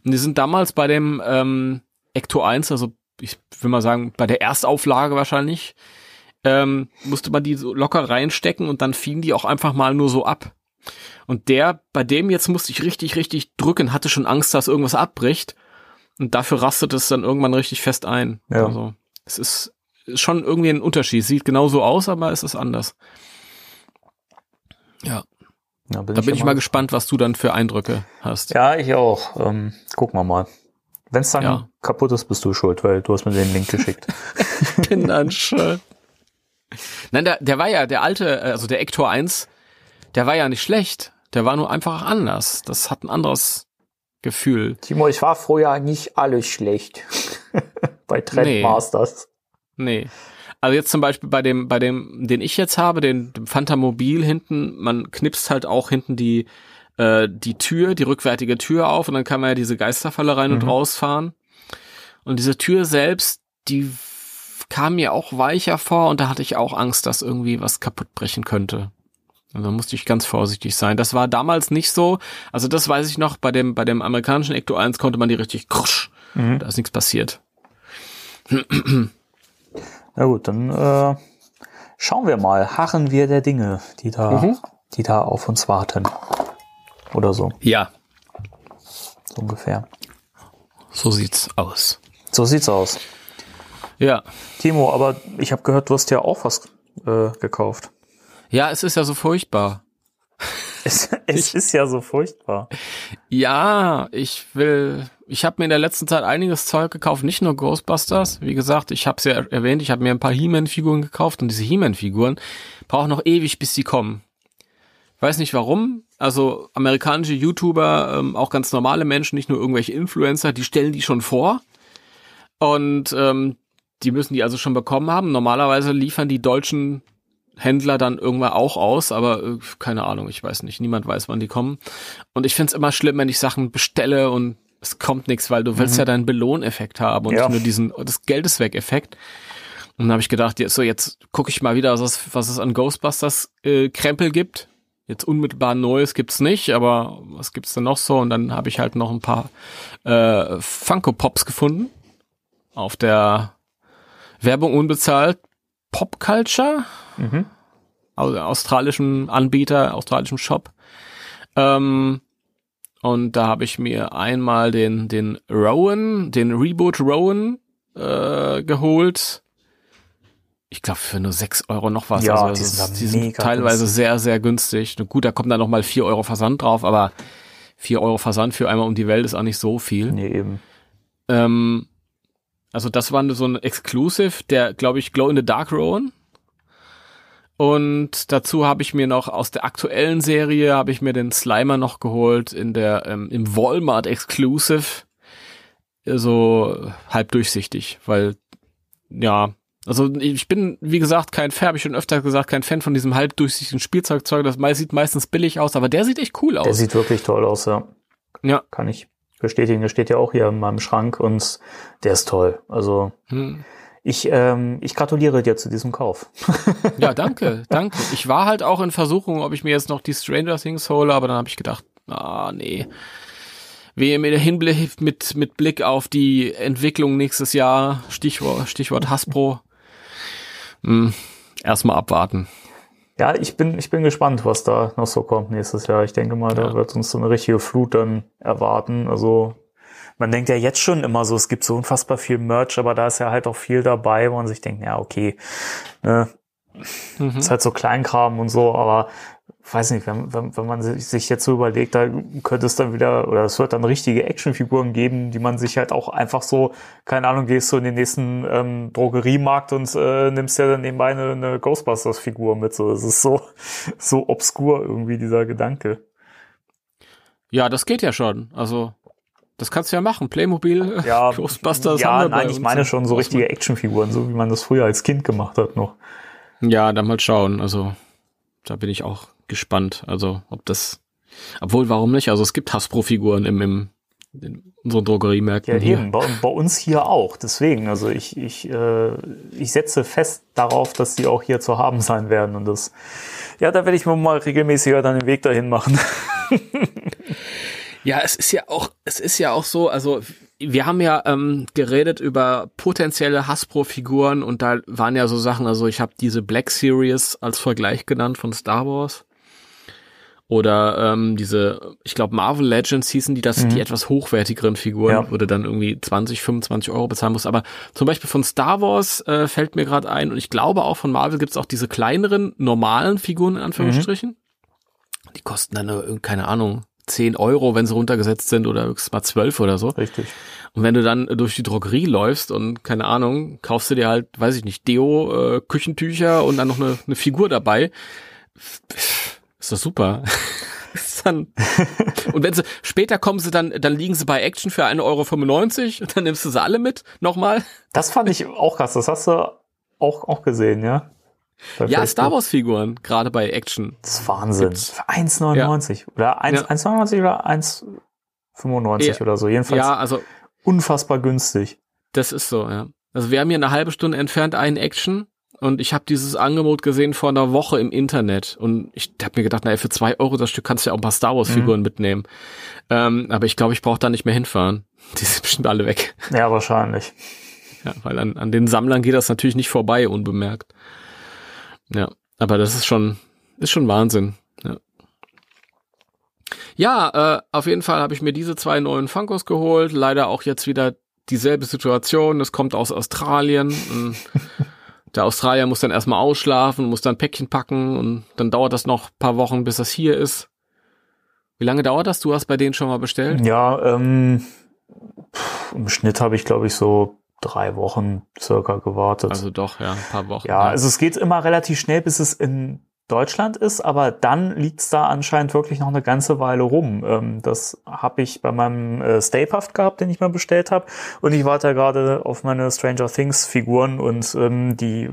Und die sind damals bei dem ähm, Ecto 1, also ich will mal sagen, bei der Erstauflage wahrscheinlich, ähm, musste man die so locker reinstecken und dann fielen die auch einfach mal nur so ab. Und der, bei dem jetzt musste ich richtig, richtig drücken, hatte schon Angst, dass irgendwas abbricht. Und dafür rastet es dann irgendwann richtig fest ein. Ja. Also, es ist, ist schon irgendwie ein Unterschied. Sieht genauso aus, aber es ist anders. Ja, Ja, bin da bin ich mal gespannt, was du dann für Eindrücke hast. Ja, ich auch. Ähm, gucken wir mal. Wenn es dann Ja. kaputt ist, bist du schuld, weil du hast mir den Link geschickt. bin dann schön. Nein, der, der war ja, der alte, äh, also der Ector 1, der war ja nicht schlecht. Der war nur einfach anders. Das hat ein anderes Gefühl. Timo, ich war vorher nicht alles schlecht. Bei Trendmasters. Nee. Also jetzt zum Beispiel bei dem, bei dem, den ich jetzt habe, den, dem Phantomobil hinten, man knipst halt auch hinten die, äh, die Tür, die rückwärtige Tür auf und dann kann man ja diese Geisterfalle rein und Mhm. rausfahren. Und diese Tür selbst, die kam mir auch weicher vor und da hatte ich auch Angst, dass irgendwie was kaputt brechen könnte. Und da musste ich ganz vorsichtig sein. Das war damals nicht so. Also das weiß ich noch, bei dem, bei dem amerikanischen Ecto 1 konnte man die richtig krusch. Mhm. Da ist nichts passiert. Na gut, dann äh, schauen wir mal, harren wir der Dinge, die da, Mhm. die da auf uns warten. Oder so, Ja, so ungefähr. so sieht's aus. So sieht's aus. Ja. Timo, aber ich habe gehört, du hast ja auch was äh, gekauft. Ja, es ist ja so furchtbar. Es, es ist ja so furchtbar. Ja, ich will. Ich habe mir in der letzten Zeit einiges Zeug gekauft, nicht nur Ghostbusters. Wie gesagt, ich habe es ja erwähnt, ich habe mir ein paar He-Man-Figuren gekauft und diese He-Man-Figuren brauchen noch ewig, bis sie kommen. Weiß nicht warum. Also amerikanische YouTuber, ähm, auch ganz normale Menschen, nicht nur irgendwelche Influencer, die stellen die schon vor. Und ähm, die müssen die also schon bekommen haben. Normalerweise liefern die deutschen Händler dann irgendwann auch aus, aber äh, keine Ahnung, ich weiß nicht. Niemand weiß, wann die kommen. Und ich find's immer schlimm, wenn ich Sachen bestelle und es kommt nichts, weil du willst ja deinen Belohneffekt haben und Ja. nicht nur diesen das Geld ist weg Effekt. Und dann habe ich gedacht, jetzt, so jetzt gucke ich mal wieder, was es, was es an Ghostbusters äh, Krempel gibt. Jetzt unmittelbar Neues gibt's nicht, aber was gibt's denn noch so? Und dann habe ich halt noch ein paar äh, Funko Pops gefunden auf der Werbung unbezahlt Pop Culture, Mhm. also australischen Anbieter, australischen Shop. Ähm, und da habe ich mir einmal den den Rowan, den Reboot Rowan äh, geholt. Ich glaube für nur 6 Euro noch was. Ja, also die sind die sind mega teilweise günstig. sehr, sehr günstig. Und Gut, da kommt dann noch mal 4 Euro Versand drauf, aber 4 Euro Versand für einmal um die Welt ist auch nicht so viel. Nee, eben. Ähm, also das war so ein Exclusive, der, glaube ich, Glow in the Dark Rowan. Und dazu habe ich mir noch aus der aktuellen Serie habe ich mir den Slimer noch geholt in der ähm, im Walmart Exclusive, so halb durchsichtig, weil ja, also ich bin wie gesagt kein Fan, habe ich schon öfter gesagt, kein Fan von diesem halb durchsichtigen Spielzeugzeug. Das sieht meistens billig aus, aber der sieht echt cool Der aus. sieht wirklich toll aus, ja. Ja. Kann ich bestätigen. Der steht ja auch hier in meinem Schrank und der ist toll. Also Hm. ich, ähm, ich gratuliere dir zu diesem Kauf. Ja, danke, danke. Ich war halt auch in Versuchung, ob ich mir jetzt noch die Stranger Things hole, aber dann habe ich gedacht, ah, nee. Wehe mit Hinblick mit, mit Blick auf die Entwicklung nächstes Jahr, Stichwort, Stichwort Hasbro. Hm, erstmal abwarten. Ja, ich bin, ich bin gespannt, was da noch so kommt nächstes Jahr. Ich denke mal, da Ja. wird uns so eine richtige Flut dann erwarten. Also man denkt ja jetzt schon immer so, es gibt so unfassbar viel Merch, aber da ist ja halt auch viel dabei, wo man sich denkt, ja, okay, ne, Mhm. ist halt so Kleinkram und so, aber weiß nicht, wenn, wenn, wenn man sich jetzt so überlegt, da könnte es dann wieder, oder es wird dann richtige Actionfiguren geben, die man sich halt auch einfach so, keine Ahnung, gehst du in den nächsten ähm, Drogeriemarkt und äh, nimmst ja dann nebenbei eine, eine Ghostbusters-Figur mit. So, das ist so, so obskur irgendwie, dieser Gedanke. Ja, das geht ja schon. Also, das kannst du ja machen. Playmobil, Ja, Ghostbusters. ja, nein, ich meine schon so richtige Actionfiguren, so wie man das früher als Kind gemacht hat noch. Ja, dann mal schauen. Also, da bin ich auch gespannt. Also, ob das, obwohl, warum nicht? Also, es gibt Hasbro-Figuren im, im, in unseren Drogeriemärkten Ja, hier. eben, bei, bei uns hier auch. Deswegen, also ich, ich, äh, ich setze fest darauf, dass die auch hier zu haben sein werden. Und das, ja, da werde ich mir mal regelmäßiger dann den Weg dahin machen. Ja, es ist ja auch, es ist ja auch so, also wir haben ja ähm, geredet über potenzielle Hasbro-Figuren und da waren ja so Sachen, also ich habe diese Black Series als Vergleich genannt von Star Wars. Oder ähm, diese, ich glaube Marvel Legends hießen die, das die etwas hochwertigeren Figuren, Ja. wo du dann irgendwie 20, 25 Euro bezahlen musst. Aber zum Beispiel von Star Wars äh, fällt mir gerade ein und ich glaube auch von Marvel gibt's auch diese kleineren, normalen Figuren in Anführungsstrichen. Die kosten dann, keine Ahnung, 10 Euro, wenn sie runtergesetzt sind oder höchstens mal 12 oder so. Richtig. Und wenn du dann durch die Drogerie läufst und keine Ahnung, kaufst du dir halt, weiß ich nicht, Deo, äh, Küchentücher und dann noch eine, eine Figur dabei, ist das super. Dann und wenn sie später kommen sie dann, dann liegen sie bei Action für 1,95 Euro und dann nimmst du sie alle mit, nochmal. Das fand ich auch krass. Das hast du auch, auch gesehen, ja? Bei ja, Facebook. Star Wars Figuren, gerade bei Action. Das ist Wahnsinn. Für 1,99 ja. oder 1,99 ja. oder 1,95 ja. oder so. Jedenfalls ja, also, unfassbar günstig. Das ist so, ja. Also wir haben hier eine halbe Stunde entfernt einen Action und ich habe dieses Angebot gesehen vor einer Woche im Internet und ich habe mir gedacht, naja, für zwei Euro das Stück kannst du ja auch ein paar Star Wars Figuren mhm. mitnehmen. Ähm, aber ich glaube, ich brauche da nicht mehr hinfahren. Die sind bestimmt alle weg. Ja, wahrscheinlich. Ja, weil an, an den Sammlern geht das natürlich nicht vorbei, unbemerkt. Ja, aber das ist schon, ist schon Wahnsinn. Ja, ja äh, auf jeden Fall habe ich mir diese zwei neuen Funkos geholt. Leider auch jetzt wieder dieselbe Situation. Es kommt aus Australien. Der Australier muss dann erstmal ausschlafen, muss dann Päckchen packen und dann dauert das noch paar Wochen, bis das hier ist. Wie lange dauert das? Du hast bei denen schon mal bestellt? Ja, ähm, im Schnitt habe ich, glaube ich, so drei Wochen circa gewartet. Also doch, ja, ein paar Wochen. Ja, ja, also es geht immer relativ schnell, bis es in Deutschland ist, aber dann liegt's da anscheinend wirklich noch eine ganze Weile rum. Ähm, das habe ich bei meinem äh, Stay Puft gehabt, den ich mal bestellt habe. Und ich warte ja gerade auf meine Stranger Things Figuren und ähm, die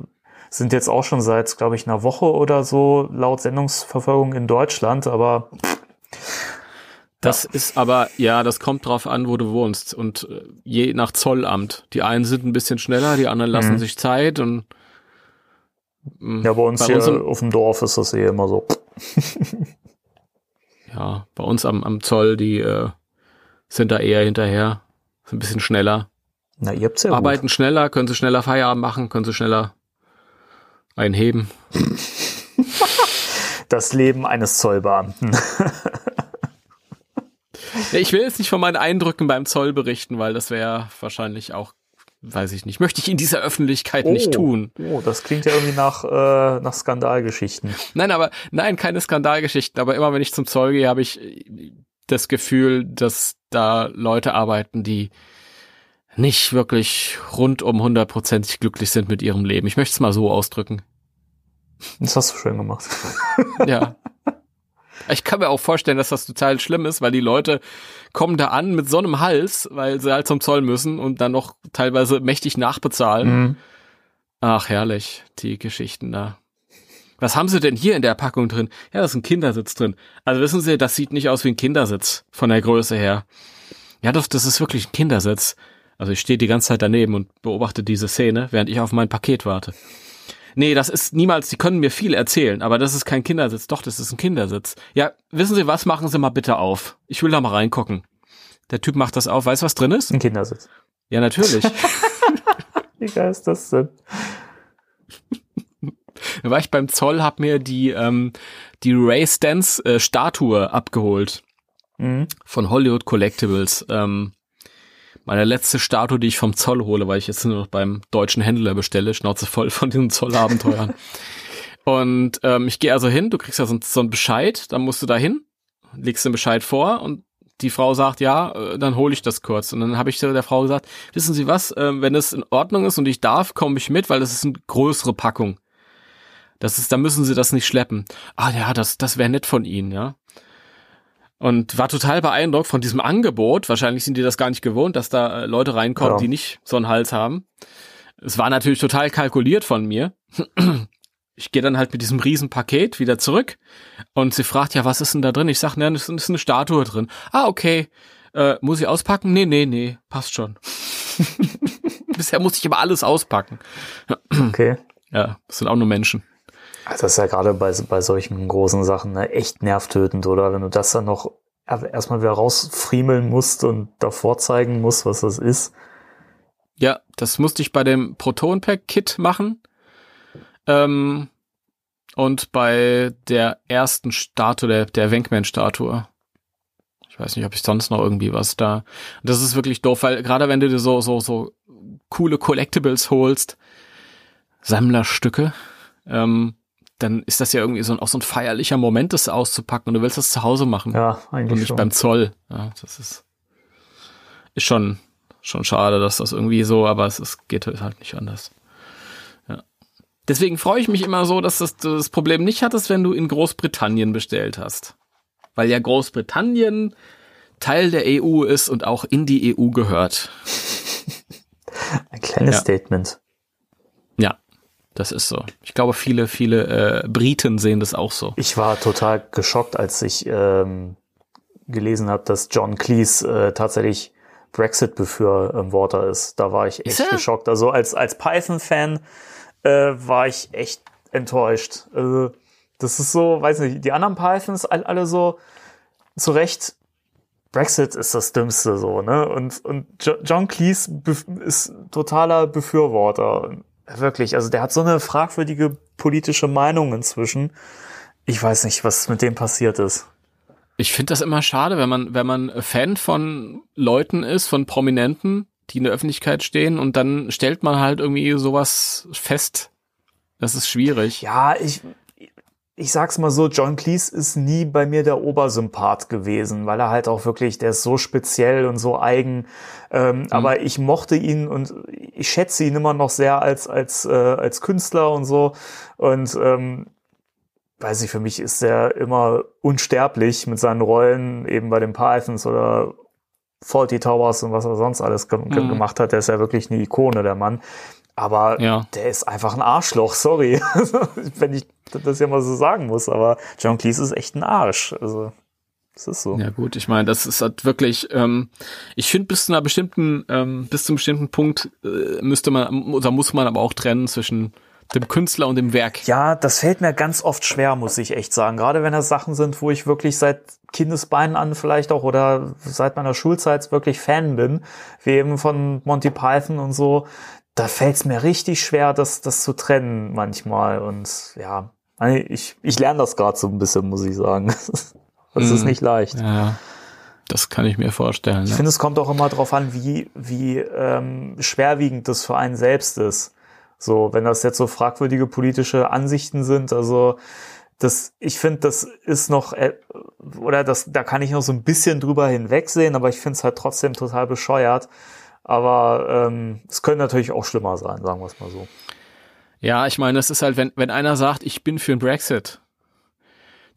sind jetzt auch schon seit, glaube ich, einer Woche oder so laut Sendungsverfolgung in Deutschland, aber das ja. ist aber, ja, das kommt drauf an, wo du wohnst und äh, je nach Zollamt. Die einen sind ein bisschen schneller, die anderen lassen mhm. sich Zeit und. Ja, bei uns bei hier uns auf dem Dorf ist das eh immer so. ja, bei uns am, am Zoll, die äh, sind da eher hinterher. Sind ein bisschen schneller. Na, ihr habt's ja Arbeiten gut. schneller, können sie schneller Feierabend machen, können sie schneller einheben. das Leben eines Zollbeamten. ich will jetzt nicht von meinen Eindrücken beim Zoll berichten, weil das wäre wahrscheinlich auch weiß ich nicht, möchte ich in dieser Öffentlichkeit oh, nicht tun. Oh, das klingt ja irgendwie nach, äh, nach Skandalgeschichten. Nein, aber nein, keine Skandalgeschichten. Aber immer wenn ich zum Zoll gehe, habe ich das Gefühl, dass da Leute arbeiten, die nicht wirklich rundum hundertprozentig glücklich sind mit ihrem Leben. Ich möchte es mal so ausdrücken. Das hast du schön gemacht. ja. Ich kann mir auch vorstellen, dass das total schlimm ist, weil die Leute kommen da an mit so einem Hals, weil sie halt zum Zoll müssen und dann noch teilweise mächtig nachbezahlen. Mhm. Ach, herrlich, die Geschichten da. Was haben sie denn hier in der Packung drin? Ja, da ist ein Kindersitz drin. Also wissen Sie, das sieht nicht aus wie ein Kindersitz von der Größe her. Ja, doch, das ist wirklich ein Kindersitz. Also ich stehe die ganze Zeit daneben und beobachte diese Szene, während ich auf mein Paket warte. Nee, das ist niemals, die können mir viel erzählen, aber das ist kein Kindersitz. Doch, das ist ein Kindersitz. Ja, wissen Sie was, machen Sie mal bitte auf. Ich will da mal reingucken. Der Typ macht das auf. Weißt du, was drin ist? Ein Kindersitz. Ja, natürlich. Wie geil ist das denn? Da war ich beim Zoll, hab mir die, ähm, die Ray Stance äh, Statue abgeholt. Mhm. Von Hollywood Collectibles. Ähm, meine letzte Statue, die ich vom Zoll hole, weil ich jetzt nur noch beim deutschen Händler bestelle, Schnauze voll von diesen Zollabenteuern. und ähm, ich gehe also hin, du kriegst ja so, so einen Bescheid, dann musst du da hin, legst den Bescheid vor und die Frau sagt, ja, äh, dann hole ich das kurz. Und dann habe ich der Frau gesagt, wissen Sie was, äh, wenn es in Ordnung ist und ich darf, komme ich mit, weil das ist eine größere Packung. Das ist, da müssen Sie das nicht schleppen. Ah ja, das, das wäre nett von Ihnen, ja und war total beeindruckt von diesem Angebot. Wahrscheinlich sind die das gar nicht gewohnt, dass da äh, Leute reinkommen, ja. die nicht so einen Hals haben. Es war natürlich total kalkuliert von mir. Ich gehe dann halt mit diesem riesen Paket wieder zurück und sie fragt, ja, was ist denn da drin? Ich sag, ne, es ist eine Statue drin. Ah, okay. Äh, muss ich auspacken? Nee, nee, nee, passt schon. Bisher musste ich immer alles auspacken. Okay. Ja, das sind auch nur Menschen. Also das ist ja gerade bei, bei solchen großen Sachen ne, echt nervtötend, oder? Wenn du das dann noch erstmal wieder rausfriemeln musst und davor zeigen musst, was das ist. Ja, das musste ich bei dem Proton Pack Kit machen. Ähm, und bei der ersten Statue, der, der Wenkman-Statue. Ich weiß nicht, ob ich sonst noch irgendwie was da. Das ist wirklich doof, weil gerade wenn du dir so, so, so coole Collectibles holst, Sammlerstücke, ähm, dann ist das ja irgendwie so ein, auch so ein feierlicher Moment, das auszupacken und du willst das zu Hause machen. Ja, eigentlich. Und nicht schon. beim Zoll. Ja, das ist, ist schon, schon schade, dass das irgendwie so, aber es, es geht halt nicht anders. Ja. Deswegen freue ich mich immer so, dass das, das Problem nicht hattest, wenn du in Großbritannien bestellt hast. Weil ja Großbritannien Teil der EU ist und auch in die EU gehört. Ein kleines ja. Statement. Das ist so. Ich glaube, viele, viele äh, Briten sehen das auch so. Ich war total geschockt, als ich ähm, gelesen habe, dass John Cleese äh, tatsächlich Brexit-Befürworter ist. Da war ich echt geschockt. Also als, als Python-Fan äh, war ich echt enttäuscht. Also, das ist so, weiß nicht, die anderen Pythons alle so zu Recht Brexit ist das Dümmste so, ne? Und, und John Cleese ist totaler Befürworter. Wirklich, also der hat so eine fragwürdige politische Meinung inzwischen. Ich weiß nicht, was mit dem passiert ist. Ich finde das immer schade, wenn man, wenn man Fan von Leuten ist, von Prominenten, die in der Öffentlichkeit stehen und dann stellt man halt irgendwie sowas fest. Das ist schwierig. Ja, ich, ich sag's mal so, John Cleese ist nie bei mir der Obersympath gewesen, weil er halt auch wirklich, der ist so speziell und so eigen. Ähm, mhm. Aber ich mochte ihn und ich schätze ihn immer noch sehr als als äh, als Künstler und so. Und ähm, weiß ich, für mich ist er immer unsterblich mit seinen Rollen, eben bei den Pythons oder Faulty Towers und was er sonst alles mhm. gemacht hat. Der ist ja wirklich eine Ikone, der Mann. Aber ja. der ist einfach ein Arschloch, sorry. Wenn ich das ja mal so sagen muss, aber John Cleese ist echt ein Arsch. Also, das ist so. Ja gut, ich meine, das ist halt wirklich, ähm, ich finde bis zu einer bestimmten, ähm, bis zu einem bestimmten Punkt äh, müsste man, oder muss man aber auch trennen zwischen dem Künstler und dem Werk. Ja, das fällt mir ganz oft schwer, muss ich echt sagen. Gerade wenn das Sachen sind, wo ich wirklich seit Kindesbeinen an vielleicht auch oder seit meiner Schulzeit wirklich Fan bin, wie eben von Monty Python und so, da fällt es mir richtig schwer, das, das zu trennen manchmal. Und ja, ich, ich lerne das gerade so ein bisschen, muss ich sagen. Das ist mm, nicht leicht. Ja, das kann ich mir vorstellen. Ich ja. finde, es kommt auch immer darauf an, wie, wie ähm, schwerwiegend das für einen selbst ist. So, wenn das jetzt so fragwürdige politische Ansichten sind, also das, ich finde, das ist noch, äh, oder das, da kann ich noch so ein bisschen drüber hinwegsehen, aber ich finde es halt trotzdem total bescheuert, aber ähm, es könnte natürlich auch schlimmer sein, sagen wir es mal so. Ja, ich meine, es ist halt, wenn, wenn einer sagt, ich bin für einen Brexit,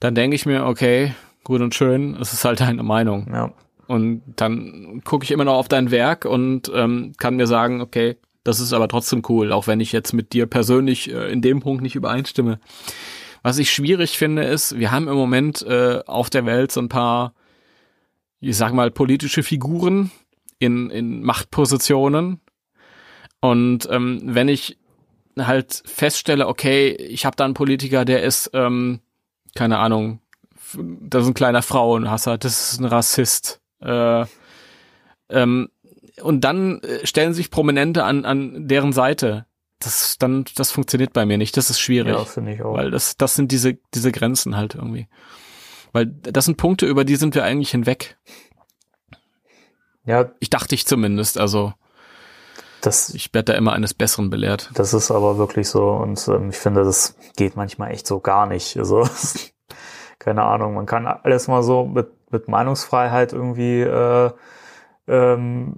dann denke ich mir, okay, gut und schön, es ist halt deine Meinung. Ja. Und dann gucke ich immer noch auf dein Werk und ähm, kann mir sagen, okay, das ist aber trotzdem cool, auch wenn ich jetzt mit dir persönlich äh, in dem Punkt nicht übereinstimme. Was ich schwierig finde, ist, wir haben im Moment äh, auf der Welt so ein paar, ich sag mal, politische Figuren, in, in Machtpositionen. Und ähm, wenn ich halt feststelle, okay, ich habe da einen Politiker, der ist, ähm, keine Ahnung, das ist ein kleiner Frauenhasser, das ist ein Rassist. Äh, ähm, und dann äh, stellen sich Prominente an, an deren Seite. Das, dann, das funktioniert bei mir nicht. Das ist schwierig. Ja, finde ich auch. Weil das, das sind diese, diese Grenzen halt irgendwie. Weil das sind Punkte, über die sind wir eigentlich hinweg. Ja. Ich dachte ich zumindest, also. Das, ich werde da immer eines Besseren belehrt. Das ist aber wirklich so und ähm, ich finde, das geht manchmal echt so gar nicht. Also keine Ahnung, man kann alles mal so mit, mit Meinungsfreiheit irgendwie äh, ähm,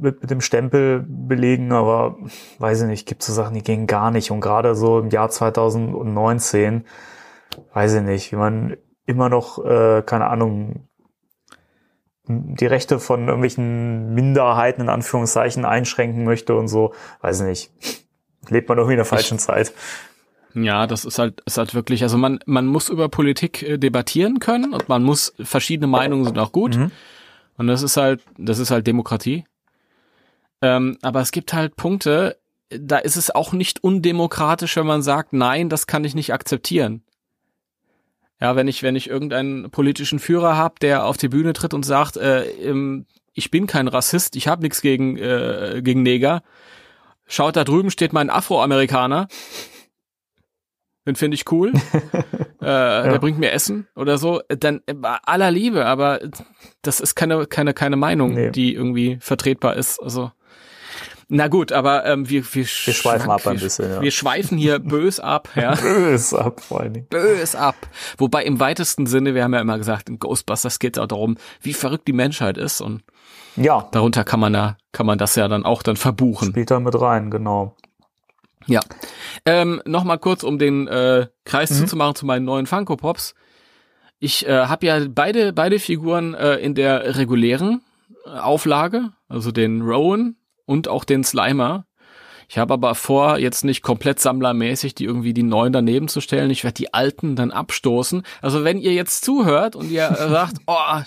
mit, mit dem Stempel belegen, aber weiß ich nicht, gibt so Sachen, die gehen gar nicht. Und gerade so im Jahr 2019, weiß ich nicht, wie man immer noch, äh, keine Ahnung, die Rechte von irgendwelchen Minderheiten in Anführungszeichen einschränken möchte und so, weiß nicht. Lebt man irgendwie in der falschen ich, Zeit. Ja, das ist halt, ist halt wirklich, also man, man muss über Politik äh, debattieren können und man muss, verschiedene Meinungen sind auch gut. Mhm. Und das ist halt, das ist halt Demokratie. Ähm, aber es gibt halt Punkte, da ist es auch nicht undemokratisch, wenn man sagt, nein, das kann ich nicht akzeptieren. Ja, wenn ich, wenn ich irgendeinen politischen Führer habe, der auf die Bühne tritt und sagt, äh, ich bin kein Rassist, ich habe nichts gegen, äh, gegen Neger. Schaut, da drüben steht mein Afroamerikaner. Den finde ich cool. äh, ja. Der bringt mir Essen oder so. Dann äh, aller Liebe, aber das ist keine, keine, keine Meinung, nee. die irgendwie vertretbar ist. Also na gut, aber ähm, wir, wir, wir schweifen ab ein bisschen. Ja. Wir schweifen hier bös ab. Ja. bös ab vor allen Dingen. Bös ab. Wobei im weitesten Sinne, wir haben ja immer gesagt, in Ghostbusters geht es auch darum, wie verrückt die Menschheit ist und ja. darunter kann man da, kann man das ja dann auch dann verbuchen. Spielt da mit rein, genau. Ja. Ähm, Nochmal kurz, um den äh, Kreis mhm. zuzumachen zu meinen neuen Funko Pops. Ich äh, habe ja beide, beide Figuren äh, in der regulären Auflage, also den Rowan und auch den Slimer. Ich habe aber vor, jetzt nicht komplett sammlermäßig die irgendwie die neuen daneben zu stellen. Ich werde die alten dann abstoßen. Also wenn ihr jetzt zuhört und ihr sagt, oh,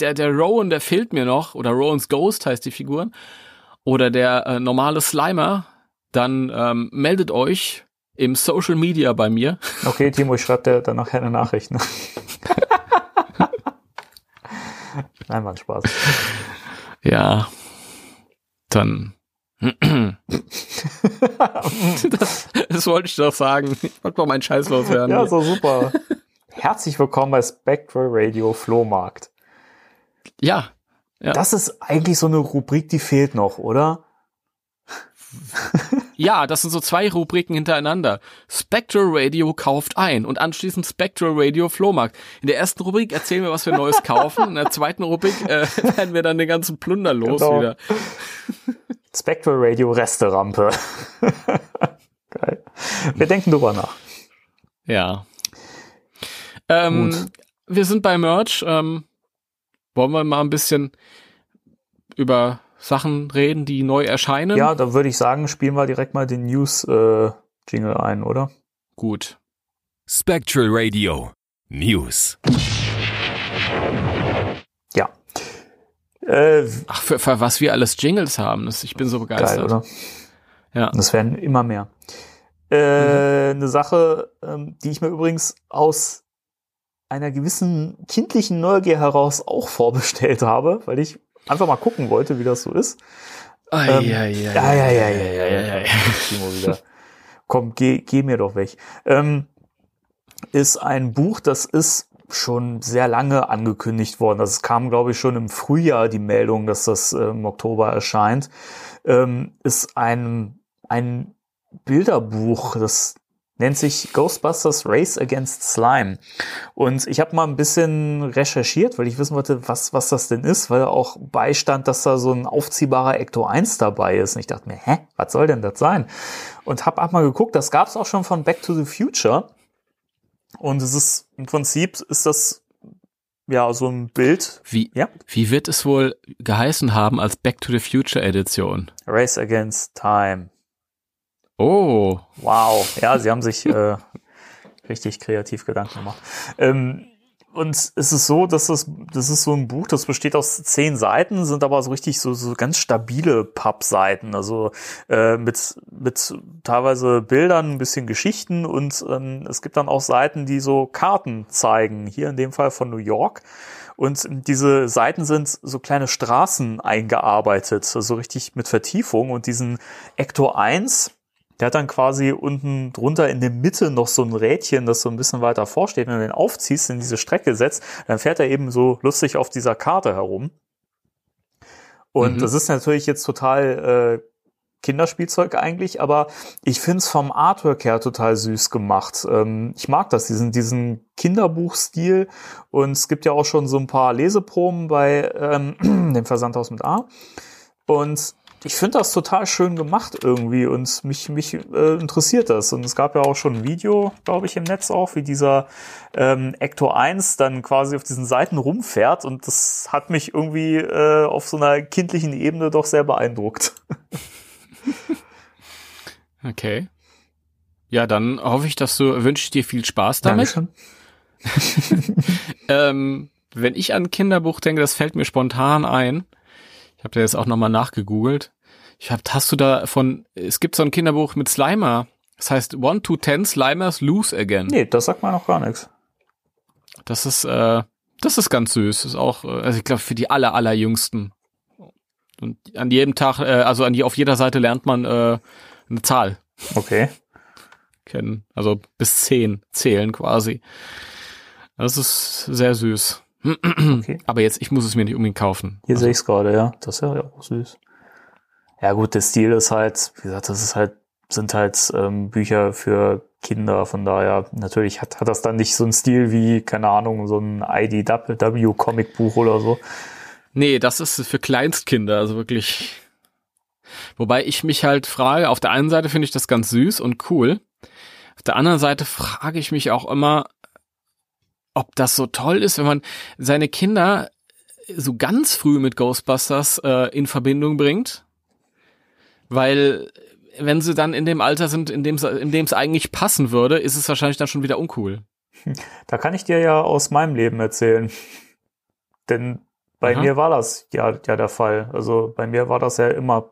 der, der Rowan, der fehlt mir noch, oder Rowans Ghost heißt die Figuren, oder der äh, normale Slimer, dann ähm, meldet euch im Social Media bei mir. Okay, Timo, ich schreibe dir dann nachher eine Nachricht. Ne? Nein, war ein Spaß. Ja, dann. das, das wollte ich doch sagen. Ich wollte mal meinen Scheiß loswerden. Ja, so super. Herzlich willkommen bei Spectral Radio Flohmarkt. Ja, ja. Das ist eigentlich so eine Rubrik, die fehlt noch, oder? Ja, das sind so zwei Rubriken hintereinander. Spectral Radio kauft ein und anschließend Spectral Radio Flohmarkt. In der ersten Rubrik erzählen wir, was wir Neues kaufen. In der zweiten Rubrik äh, werden wir dann den ganzen Plunder los genau. wieder. Spectral Radio Resterampe. Geil. Wir denken drüber nach. Ja. Ähm, wir sind bei Merch. Ähm, wollen wir mal ein bisschen über Sachen reden, die neu erscheinen? Ja, da würde ich sagen, spielen wir direkt mal den News-Jingle äh, ein, oder? Gut. Spectral Radio News. Ja. Äh, Ach, für, für, was wir alles Jingles haben. Das, ich bin so begeistert. Geil, oder? Ja. Das werden immer mehr. Äh, mhm. Eine Sache, ähm, die ich mir übrigens aus einer gewissen kindlichen Neugier heraus auch vorbestellt habe, weil ich einfach mal gucken wollte, wie das so ist. Ähm, ja, ja, ja, ja, ja, ja. wieder. Komm, geh, geh mir doch weg. Ähm, ist ein Buch, das ist schon sehr lange angekündigt worden. Das kam, glaube ich, schon im Frühjahr die Meldung, dass das äh, im Oktober erscheint. Ähm, ist ein, ein Bilderbuch, das nennt sich Ghostbusters Race Against Slime. Und ich habe mal ein bisschen recherchiert, weil ich wissen wollte, was, was das denn ist, weil auch beistand, dass da so ein aufziehbarer Ecto 1 dabei ist. Und ich dachte mir, hä, was soll denn das sein? Und habe auch mal geguckt, das gab es auch schon von Back to the Future. Und es ist im Prinzip ist das ja so ein Bild. Wie, ja? wie wird es wohl geheißen haben als Back to the Future Edition? Race Against Time. Oh. Wow. Ja, sie haben sich äh, richtig kreativ Gedanken gemacht. Ähm, und es ist so, dass das, das ist so ein Buch, das besteht aus zehn Seiten, sind aber so richtig so, so ganz stabile Pappseiten, also äh, mit, mit teilweise Bildern, ein bisschen Geschichten und ähm, es gibt dann auch Seiten, die so Karten zeigen, hier in dem Fall von New York. Und diese Seiten sind so kleine Straßen eingearbeitet, so also richtig mit Vertiefung und diesen Ecto 1, der hat dann quasi unten drunter in der Mitte noch so ein Rädchen, das so ein bisschen weiter vorsteht. Wenn du den aufziehst, in diese Strecke setzt, dann fährt er eben so lustig auf dieser Karte herum. Und mhm. das ist natürlich jetzt total äh, Kinderspielzeug eigentlich, aber ich find's vom Artwork her total süß gemacht. Ähm, ich mag das, diesen, diesen Kinderbuchstil. Und es gibt ja auch schon so ein paar Leseproben bei ähm, dem Versandhaus mit A. Und ich finde das total schön gemacht irgendwie und mich, mich äh, interessiert das. Und es gab ja auch schon ein Video, glaube ich, im Netz auch, wie dieser ähm, Ecto 1 dann quasi auf diesen Seiten rumfährt und das hat mich irgendwie äh, auf so einer kindlichen Ebene doch sehr beeindruckt. okay. Ja, dann hoffe ich, dass du, wünsche ich dir viel Spaß damit. ähm, wenn ich an Kinderbuch denke, das fällt mir spontan ein. Ich habe da jetzt auch nochmal nachgegoogelt. Ich hab, hast du da von, es gibt so ein Kinderbuch mit Slimer. Das heißt One to Ten Slimers Lose Again. Nee, das sagt mir noch gar nichts. Das ist, äh, das ist ganz süß. Ist auch, äh, also ich glaube, für die aller, allerjüngsten. Und an jedem Tag, äh, also an die, auf jeder Seite lernt man äh, eine Zahl. Okay. Kennen. Also bis zehn zählen quasi. Das ist sehr süß. Okay. Aber jetzt, ich muss es mir nicht unbedingt kaufen. Hier also. sehe ich es gerade, ja. Das ist ja auch süß. Ja gut, der Stil ist halt, wie gesagt, das ist halt, sind halt ähm, Bücher für Kinder, von daher natürlich hat, hat das dann nicht so einen Stil wie, keine Ahnung, so ein IDW-Comicbuch oder so. Nee, das ist für Kleinstkinder, also wirklich. Wobei ich mich halt frage, auf der einen Seite finde ich das ganz süß und cool. Auf der anderen Seite frage ich mich auch immer, ob das so toll ist, wenn man seine Kinder so ganz früh mit Ghostbusters äh, in Verbindung bringt. Weil wenn sie dann in dem Alter sind, in dem es eigentlich passen würde, ist es wahrscheinlich dann schon wieder uncool. Da kann ich dir ja aus meinem Leben erzählen. Denn bei Aha. mir war das ja, ja der Fall. Also bei mir war das ja immer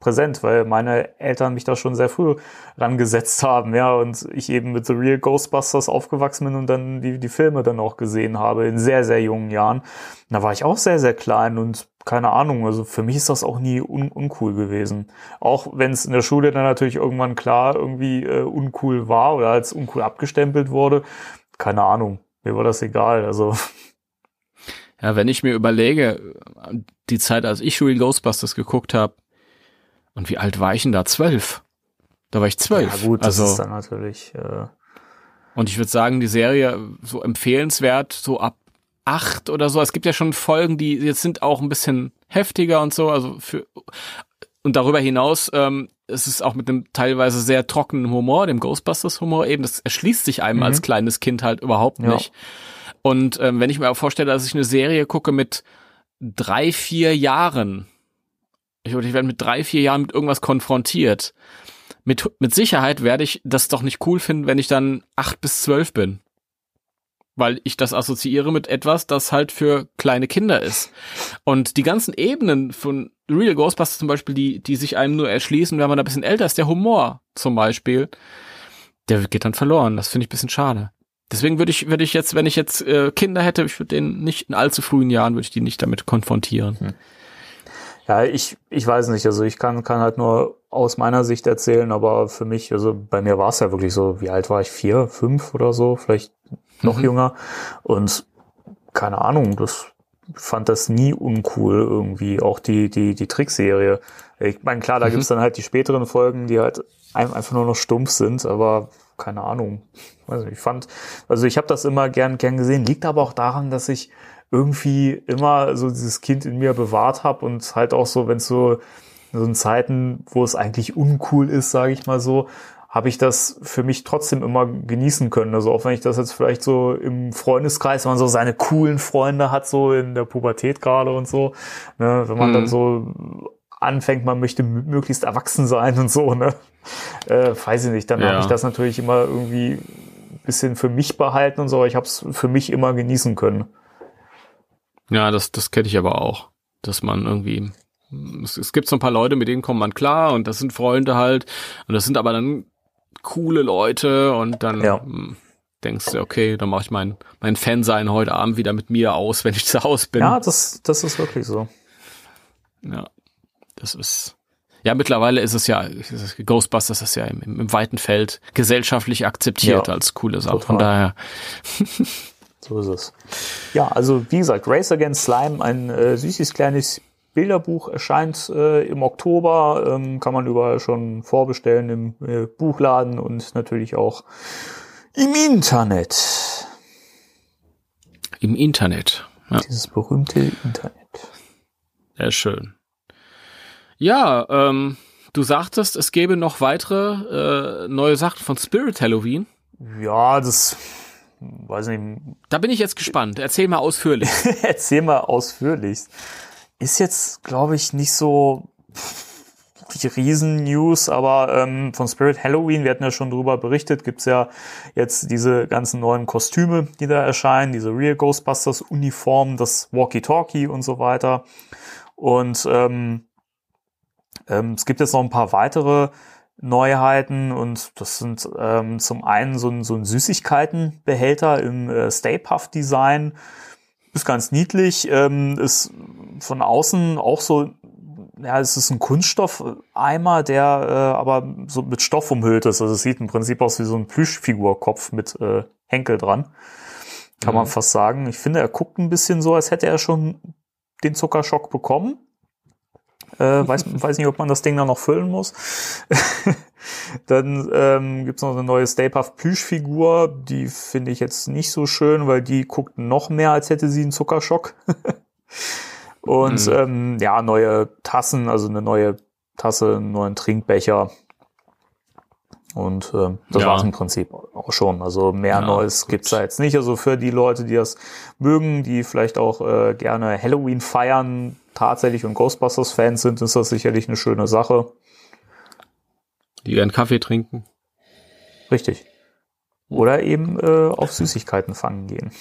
präsent, weil meine Eltern mich da schon sehr früh rangesetzt haben, ja, und ich eben mit The Real Ghostbusters aufgewachsen bin und dann die, die Filme dann auch gesehen habe in sehr, sehr jungen Jahren. Da war ich auch sehr, sehr klein und keine Ahnung, also für mich ist das auch nie un uncool gewesen. Auch wenn es in der Schule dann natürlich irgendwann klar irgendwie äh, uncool war oder als uncool abgestempelt wurde, keine Ahnung, mir war das egal, also. Ja, wenn ich mir überlege, die Zeit, als ich Real Ghostbusters geguckt habe, und wie alt war ich denn da? Zwölf. Da war ich zwölf. Ja gut, das also, ist dann natürlich. Äh und ich würde sagen, die Serie so empfehlenswert, so ab acht oder so. Es gibt ja schon Folgen, die jetzt sind auch ein bisschen heftiger und so. Also für und darüber hinaus ähm, es ist auch mit einem teilweise sehr trockenen Humor, dem Ghostbusters-Humor eben. Das erschließt sich einem mhm. als kleines Kind halt überhaupt nicht. Ja. Und ähm, wenn ich mir auch vorstelle, dass ich eine Serie gucke mit drei, vier Jahren, ich, ich werde mit drei, vier Jahren mit irgendwas konfrontiert. Mit, mit Sicherheit werde ich das doch nicht cool finden, wenn ich dann acht bis zwölf bin. Weil ich das assoziiere mit etwas, das halt für kleine Kinder ist. Und die ganzen Ebenen von Real Ghostbusters zum Beispiel, die, die sich einem nur erschließen, wenn man ein bisschen älter ist, der Humor zum Beispiel, der geht dann verloren. Das finde ich ein bisschen schade. Deswegen würde ich, würde ich jetzt, wenn ich jetzt äh, Kinder hätte, ich würde den nicht in allzu frühen Jahren, würde ich die nicht damit konfrontieren. Hm. Ja, ich, ich weiß nicht. Also ich kann, kann halt nur aus meiner Sicht erzählen, aber für mich, also bei mir war es ja wirklich so, wie alt war ich? Vier, fünf oder so, vielleicht noch mhm. jünger. Und keine Ahnung, das fand das nie uncool irgendwie. Auch die, die, die Trickserie. Ich meine, klar, da mhm. gibt's dann halt die späteren Folgen, die halt einfach nur noch stumpf sind, aber keine Ahnung. Also ich fand, also ich habe das immer gern gern gesehen. Liegt aber auch daran, dass ich irgendwie immer so dieses Kind in mir bewahrt habe und halt auch so, wenn es so so in Zeiten, wo es eigentlich uncool ist, sage ich mal so, habe ich das für mich trotzdem immer genießen können. Also auch wenn ich das jetzt vielleicht so im Freundeskreis, wenn man so seine coolen Freunde hat, so in der Pubertät gerade und so, ne, wenn man mhm. dann so anfängt, man möchte möglichst erwachsen sein und so, ne, äh, weiß ich nicht, dann ja. habe ich das natürlich immer irgendwie bisschen für mich behalten und so, aber ich habe es für mich immer genießen können. Ja, das, das kenne ich aber auch, dass man irgendwie, es, es gibt so ein paar Leute, mit denen kommt man klar und das sind Freunde halt und das sind aber dann coole Leute und dann ja. Hm, denkst du, okay, dann mache ich mein, mein Fansein heute Abend wieder mit mir aus, wenn ich zu Hause bin. Ja, das, das ist wirklich so. Ja, das ist, ja, mittlerweile ist es ja, Ghostbusters ist ja im, im weiten Feld gesellschaftlich akzeptiert ja, als coole Sache. Von daher. So ist es. Ja, also wie gesagt, Race Against Slime, ein äh, süßes kleines Bilderbuch erscheint äh, im Oktober, ähm, kann man überall schon vorbestellen im äh, Buchladen und natürlich auch im Internet. Im Internet. Ja. Dieses berühmte Internet. Sehr schön. Ja, ähm, du sagtest, es gäbe noch weitere äh, neue Sachen von Spirit Halloween. Ja, das weiß nicht. Da bin ich jetzt gespannt. Erzähl mal ausführlich. Erzähl mal ausführlich. Ist jetzt, glaube ich, nicht so die Riesen-News, aber ähm, von Spirit Halloween, wir hatten ja schon drüber berichtet, gibt's ja jetzt diese ganzen neuen Kostüme, die da erscheinen, diese Real Ghostbusters Uniform, das Walkie-Talkie und so weiter. Und ähm, ähm, es gibt jetzt noch ein paar weitere Neuheiten und das sind ähm, zum einen so ein, so ein Süßigkeitenbehälter im äh, Stay Puff Design. Ist ganz niedlich, ähm, ist von außen auch so, ja, es ist ein Kunststoffeimer, der äh, aber so mit Stoff umhüllt ist. Also es sieht im Prinzip aus wie so ein Plüschfigurkopf mit äh, Henkel dran. Kann mhm. man fast sagen. Ich finde, er guckt ein bisschen so, als hätte er schon den Zuckerschock bekommen. Äh, weiß, weiß nicht, ob man das Ding dann noch füllen muss. dann ähm, gibt noch eine neue Stay Puft Plüschfigur. Die finde ich jetzt nicht so schön, weil die guckt noch mehr, als hätte sie einen Zuckerschock. Und mhm. ähm, ja, neue Tassen, also eine neue Tasse, einen neuen Trinkbecher. Und äh, das ja. war's im Prinzip auch schon. Also mehr ja, Neues gut. gibt's da jetzt nicht. Also für die Leute, die das mögen, die vielleicht auch äh, gerne Halloween feiern, tatsächlich und Ghostbusters-Fans sind, ist das sicherlich eine schöne Sache. Die ihren Kaffee trinken. Richtig. Oder eben äh, auf Süßigkeiten fangen gehen.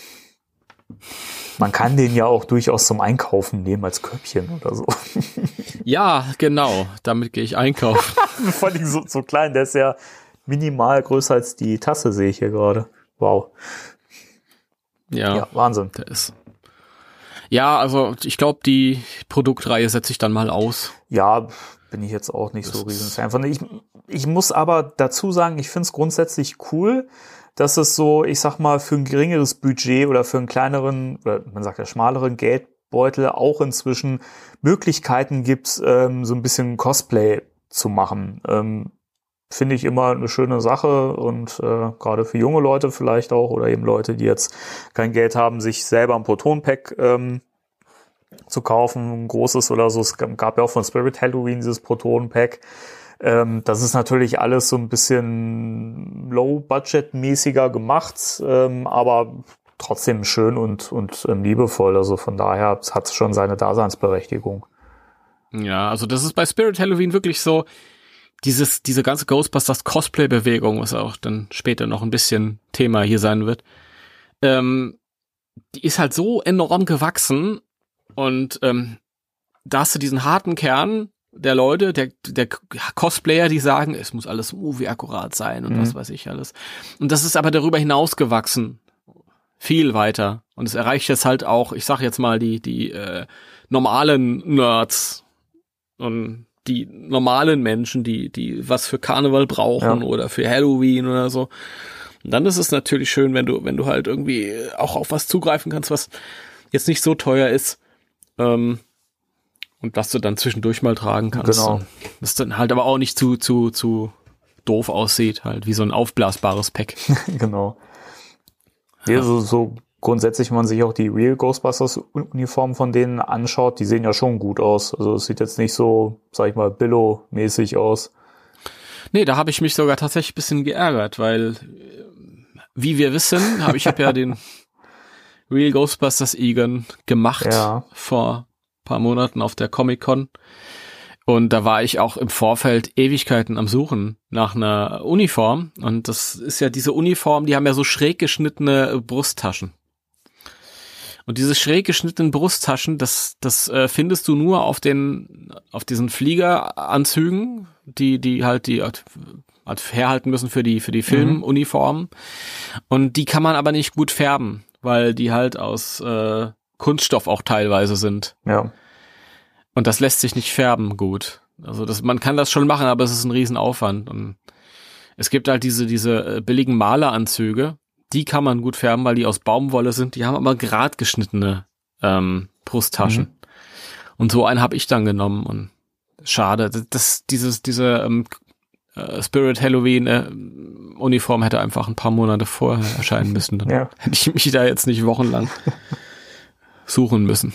Man kann den ja auch durchaus zum Einkaufen nehmen als Körbchen oder so. Ja, genau. Damit gehe ich einkaufen. Vor allem so, so klein, der ist ja minimal größer als die Tasse, sehe ich hier gerade. Wow. Ja, Ja, Wahnsinn. der ist. Ja, also ich glaube, die Produktreihe setze ich dann mal aus. Ja, bin ich jetzt auch nicht so Das riesen ist- Fan von. Ich, ich muss aber dazu sagen, ich finde es grundsätzlich cool, dass es so, ich sag mal, für ein geringeres Budget oder für einen kleineren, oder man sagt ja schmaleren Geldbeutel auch inzwischen Möglichkeiten gibt, ähm, so ein bisschen Cosplay zu machen. Ähm, Finde ich immer eine schöne Sache und äh, gerade für junge Leute vielleicht auch oder eben Leute, die jetzt kein Geld haben, sich selber ein Proton-Pack ähm, zu kaufen, ein großes oder so. Es gab ja auch von Spirit Halloween dieses Proton-Pack. Ähm, das ist natürlich alles so ein bisschen low-budget-mäßiger gemacht, ähm, aber trotzdem schön und, und ähm, liebevoll. Also von daher hat es schon seine Daseinsberechtigung. Ja, also das ist bei Spirit Halloween wirklich so, dieses, diese ganze Ghostbusters Cosplay-Bewegung, was auch dann später noch ein bisschen Thema hier sein wird, ähm, die ist halt so enorm gewachsen und ähm, da hast du diesen harten Kern der Leute, der, der Cosplayer, die sagen, es muss alles movie-akkurat sein und Mhm. was weiß ich alles. Und das ist aber darüber hinaus gewachsen. Viel weiter. Und es erreicht jetzt halt auch, ich sag jetzt mal, die, die äh, normalen Nerds und die normalen Menschen, die, die was für Karneval brauchen Ja. oder für Halloween oder so. Und dann ist es natürlich schön, wenn du, wenn du halt irgendwie auch auf was zugreifen kannst, was jetzt nicht so teuer ist. Ähm, und was du dann zwischendurch mal tragen kannst. Genau. Das dann halt aber auch nicht zu, zu, zu doof aussieht, halt wie so ein aufblasbares Pack. genau. Ja, so, so grundsätzlich, wenn man sich auch die Real Ghostbusters Uniformen von denen anschaut, die sehen ja schon gut aus. Also es sieht jetzt nicht so, sag ich mal, Billo-mäßig aus. Nee, da habe ich mich sogar tatsächlich ein bisschen geärgert, weil, äh, wie wir wissen, habe ich hab ja den Real Ghostbusters Egon gemacht Ja. vor paar Monaten auf der Comic Con. Und da war ich auch im Vorfeld Ewigkeiten am Suchen nach einer Uniform. Und das ist ja diese Uniform, die haben ja so schräg geschnittene Brusttaschen. Und diese schräg geschnittenen Brusttaschen, das, das äh, findest du nur auf den, auf diesen Fliegeranzügen, die, die halt die halt herhalten müssen für die, für die Filmuniformen. Und die kann man aber nicht gut färben, weil die halt aus äh, Kunststoff auch teilweise sind. Ja. Und das lässt sich nicht färben gut. Also das, man kann das schon machen, aber es ist ein Riesenaufwand. Und es gibt halt diese, diese äh, billigen Maleranzüge, die kann man gut färben, weil die aus Baumwolle sind. Die haben aber grad geschnittene ähm, Brusttaschen. Und so einen habe ich dann genommen. Und schade, das, dieses, diese ähm, äh, Spirit Halloween äh, Uniform hätte einfach ein paar Monate vorher erscheinen müssen. Dann Ja. hätte ich mich da jetzt nicht wochenlang suchen müssen.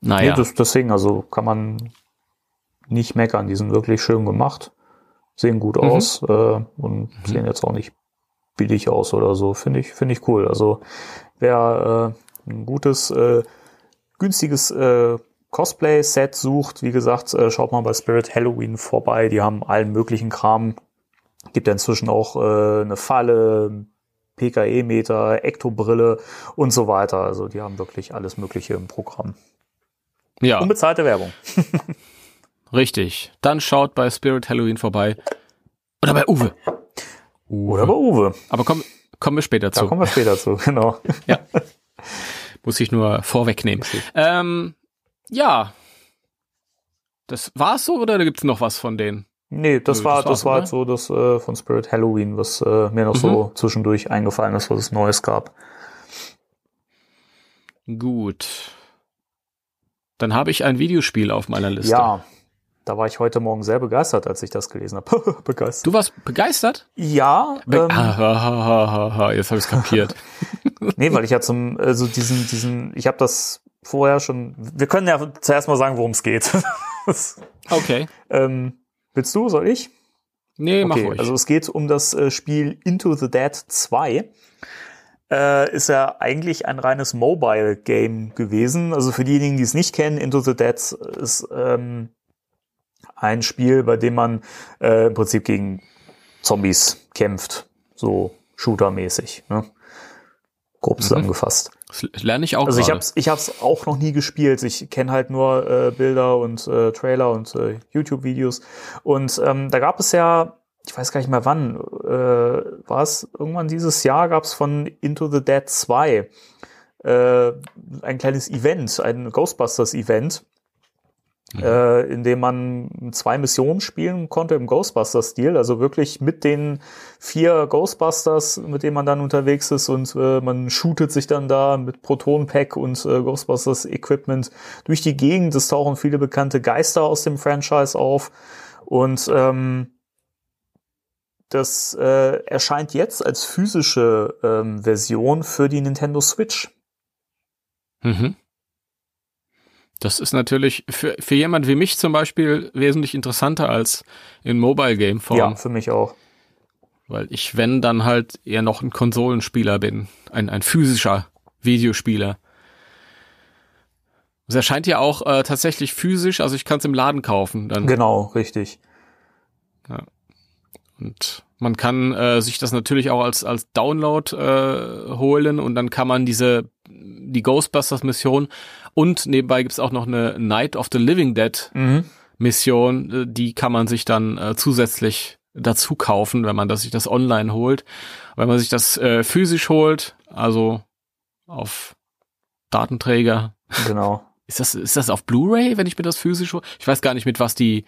Nee, Naja. das, deswegen, also kann man nicht meckern. Die sind wirklich schön gemacht, sehen gut Mhm. aus äh, und sehen jetzt auch nicht billig aus oder so. Finde ich, finde ich cool. Also wer äh, ein gutes, äh, günstiges äh, Cosplay-Set sucht, wie gesagt, äh, schaut mal bei Spirit Halloween vorbei. Die haben allen möglichen Kram. Gibt ja inzwischen auch äh, eine Falle, PKE-Meter, Ektobrille und so weiter. Also die haben wirklich alles Mögliche im Programm. ja. Unbezahlte Werbung. Richtig. Dann schaut bei Spirit Halloween vorbei. Oder bei Uwe. Oder bei Uwe. Aber komm, kommen wir später Da zu. kommen wir später zu, genau. Muss ich nur vorwegnehmen. Ähm, ja. Das war's so oder gibt's noch was von denen? Nee, das Nö, war, das das war jetzt so das äh, von Spirit Halloween, was äh, mir noch so zwischendurch eingefallen ist, was es Neues gab. Gut. Dann habe ich ein Videospiel auf meiner Liste. Ja, da war ich heute Morgen sehr begeistert, als ich das gelesen habe. begeistert. Du warst begeistert? Ja, Be ähm, ah, ha, ha, jetzt habe ich kapiert. nee, weil ich ja zum, also diesen, diesen, ich habe das vorher schon, wir können ja zuerst mal sagen, worum es geht. Okay. ähm, willst du, soll ich? Nee, mach Okay, ruhig. also es geht um das äh, Spiel Into the Dead 2. Äh, ist ja eigentlich ein reines Mobile-Game gewesen. Also für diejenigen, die es nicht kennen, Into the Dead ist ähm, ein Spiel, bei dem man äh, im Prinzip gegen Zombies kämpft, so Shooter-mäßig. Ne? Grob Mhm. zusammengefasst. Das lerne ich auch Also ich hab's, ich hab's auch noch nie gespielt. Ich kenne halt nur äh, Bilder und äh, Trailer und äh, YouTube-Videos. Und ähm, da gab es ja, ich weiß gar nicht mehr wann, äh, war es irgendwann dieses Jahr, gab es von Into the Dead 2 äh, ein kleines Event, ein Ghostbusters-Event, äh, in dem man zwei Missionen spielen konnte im Ghostbusters-Stil, also wirklich mit den vier Ghostbusters, mit denen man dann unterwegs ist und äh, man shootet sich dann da mit Proton-Pack und äh, Ghostbusters-Equipment durch die Gegend. Es tauchen viele bekannte Geister aus dem Franchise auf und ähm, das äh, erscheint jetzt als physische ähm, Version für die Nintendo Switch. Mhm. Das ist natürlich für, für jemand wie mich zum Beispiel wesentlich interessanter als in Mobile Game Form, Ja, für mich auch. weil ich, wenn, dann halt eher noch ein Konsolenspieler bin, ein, ein physischer Videospieler. Es erscheint ja auch äh, tatsächlich physisch, also ich kann es im Laden kaufen. Dann. Genau, richtig. Und man kann äh, sich das natürlich auch als, als Download äh, holen und dann kann man diese, die Ghostbusters-Mission und nebenbei gibt's auch noch eine Night of the Living Dead Mhm. Mission, äh, die kann man sich dann äh, zusätzlich dazu kaufen, wenn man das, sich das online holt. Wenn man sich das äh, physisch holt, also auf Datenträger, Genau. ist das, ist das auf Blu-ray, wenn ich mir das physisch hole? Ich weiß gar nicht, mit was die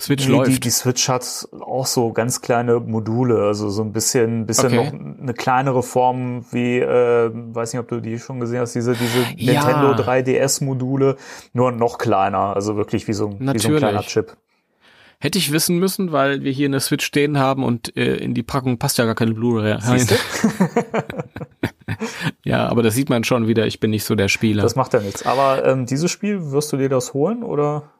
Switch Die, die, läuft. die Switch hat auch so ganz kleine Module, also so ein bisschen, bisschen Okay. noch eine kleinere Form wie, äh, weiß nicht, ob du die schon gesehen hast, diese, diese Ja. Nintendo 3DS-Module, nur noch kleiner, also wirklich wie so, ein- wie so ein Natürlich. kleiner Chip. Hätte ich wissen müssen, weil wir hier eine Switch stehen haben und äh, in die Packung passt ja gar keine Blu-ray rein. Ja, aber das sieht man schon wieder, ich bin nicht so der Spieler. Das macht ja nichts. Aber ähm, dieses Spiel, wirst du dir das holen oder?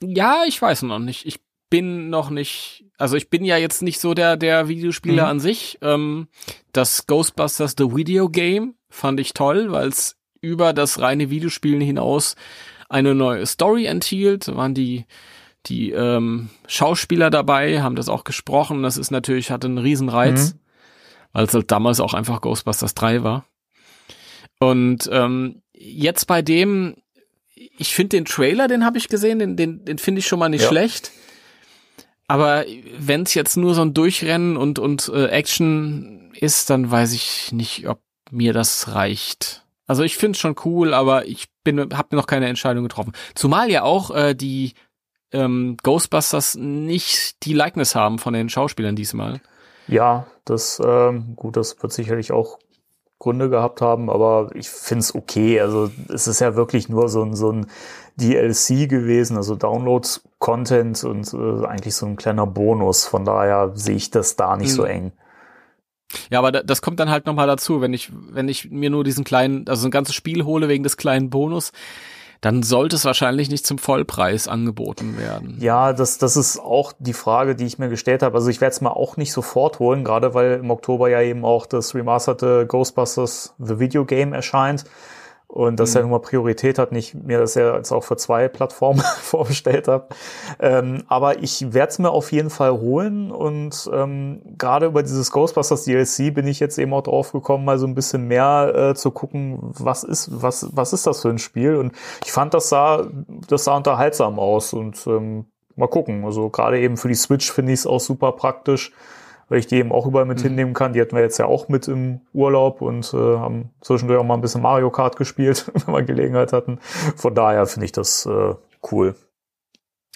Ja, ich weiß noch nicht. Ich bin noch nicht, also ich bin ja jetzt nicht so der, der Videospieler Mhm. an sich. Ähm, das Ghostbusters The Video Game fand ich toll, weil es über das reine Videospielen hinaus eine neue Story enthielt. Da waren die die ähm, Schauspieler dabei, haben das auch gesprochen. Das ist natürlich, hatte einen riesen Reiz, Mhm. weil es halt damals auch einfach Ghostbusters 3 war. Und ähm, jetzt bei dem, ich finde den Trailer, den habe ich gesehen, den, den, den finde ich schon mal nicht Ja. schlecht. Aber wenn es jetzt nur so ein Durchrennen und, und äh, Action ist, dann weiß ich nicht, ob mir das reicht. Also ich finde es schon cool, aber ich bin, habe noch keine Entscheidung getroffen. Zumal ja auch äh, die ähm, Ghostbusters nicht die Likeness haben von den Schauspielern diesmal. Ja, das, ähm, gut, das wird sicherlich auch Gründe gehabt haben, aber ich find's okay. Also es ist ja wirklich nur so ein, so ein DLC gewesen, also Download-Content und äh, eigentlich so ein kleiner Bonus. Von daher sehe ich das da nicht so Mhm. eng. Ja, aber da, das kommt dann halt nochmal dazu, wenn ich, wenn ich mir nur diesen kleinen, also ein ganzes Spiel hole wegen des kleinen Bonus, dann sollte es wahrscheinlich nicht zum Vollpreis angeboten werden. Ja, das, das ist auch die Frage, die ich mir gestellt habe. Also ich werde es mal auch nicht sofort holen, gerade weil im Oktober ja eben auch das remasterte Ghostbusters The Video Game erscheint. Und das ja nun mal Priorität hat, nicht mir das ja jetzt auch für zwei Plattformen vorbestellt habe. Ähm, aber ich werde es mir auf jeden Fall holen und ähm, gerade über dieses Ghostbusters DLC bin ich jetzt eben auch drauf gekommen, mal so ein bisschen mehr äh, zu gucken, was ist, was, was ist das für ein Spiel? Und ich fand, das sah, das sah unterhaltsam aus und ähm, mal gucken. Also gerade eben für die Switch finde ich es auch super praktisch, weil ich die eben auch überall mit hinnehmen kann. Die hatten wir jetzt ja auch mit im Urlaub und äh, haben zwischendurch auch mal ein bisschen Mario Kart gespielt, wenn wir Gelegenheit hatten. Von daher finde ich das äh, cool.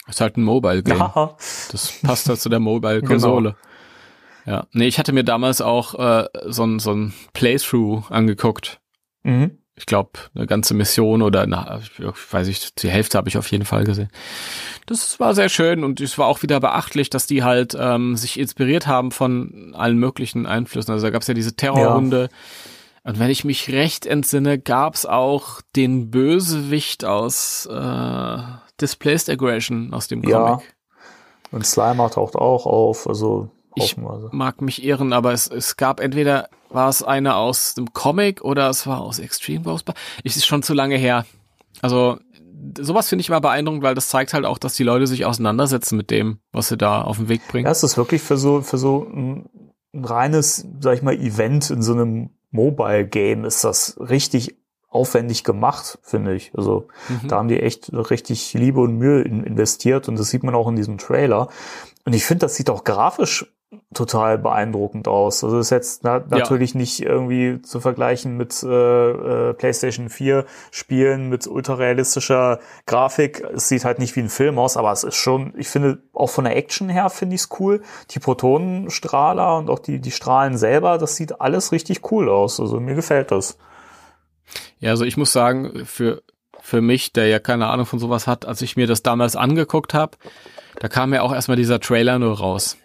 Ist halt ein Mobile-Game. Ja, Das passt halt zu der Mobile-Konsole. Ja. Nee, ich hatte mir damals auch äh, so ein, so ein Playthrough angeguckt. mhm. Ich glaube, eine ganze Mission oder na, weiß ich, die Hälfte habe ich auf jeden Fall gesehen. Das war sehr schön und es war auch wieder beachtlich, dass die halt ähm, sich inspiriert haben von allen möglichen Einflüssen. Also da gab es ja diese Terrorrunde. Und wenn ich mich recht entsinne, gab es auch den Bösewicht aus äh, Displaced Aggression aus dem Comic. Ja. Und Slimer taucht auch auf, also Ich- mag mich irren, aber es, es gab entweder war es eine aus dem Comic oder es war aus Extreme Ghostbusters. Es ist schon zu lange her. Also sowas finde ich mal beeindruckend, weil das zeigt halt auch, dass die Leute sich auseinandersetzen mit dem, was sie da auf den Weg bringen. Ja, es ist wirklich für so, für so ein, ein reines, sag ich mal, Event in so einem Mobile Game ist das richtig aufwendig gemacht, finde ich. Also mhm. da haben die echt richtig Liebe und Mühe in, investiert und das sieht man auch in diesem Trailer. Und ich finde, das sieht auch grafisch total beeindruckend aus. Also ist jetzt na, natürlich ja. nicht irgendwie zu vergleichen mit äh, äh, PlayStation 4 Spielen mit ultrarealistischer Grafik. Es sieht halt nicht wie ein Film aus, aber es ist schon, ich finde, auch von der Action her finde ich es cool. Die Protonenstrahler und auch die, die Strahlen selber, das sieht alles richtig cool aus. Also mir gefällt das. Ja, also ich muss sagen, für, für mich, der ja keine Ahnung von sowas hat, als ich mir das damals angeguckt habe, da kam ja auch erstmal dieser Trailer nur raus.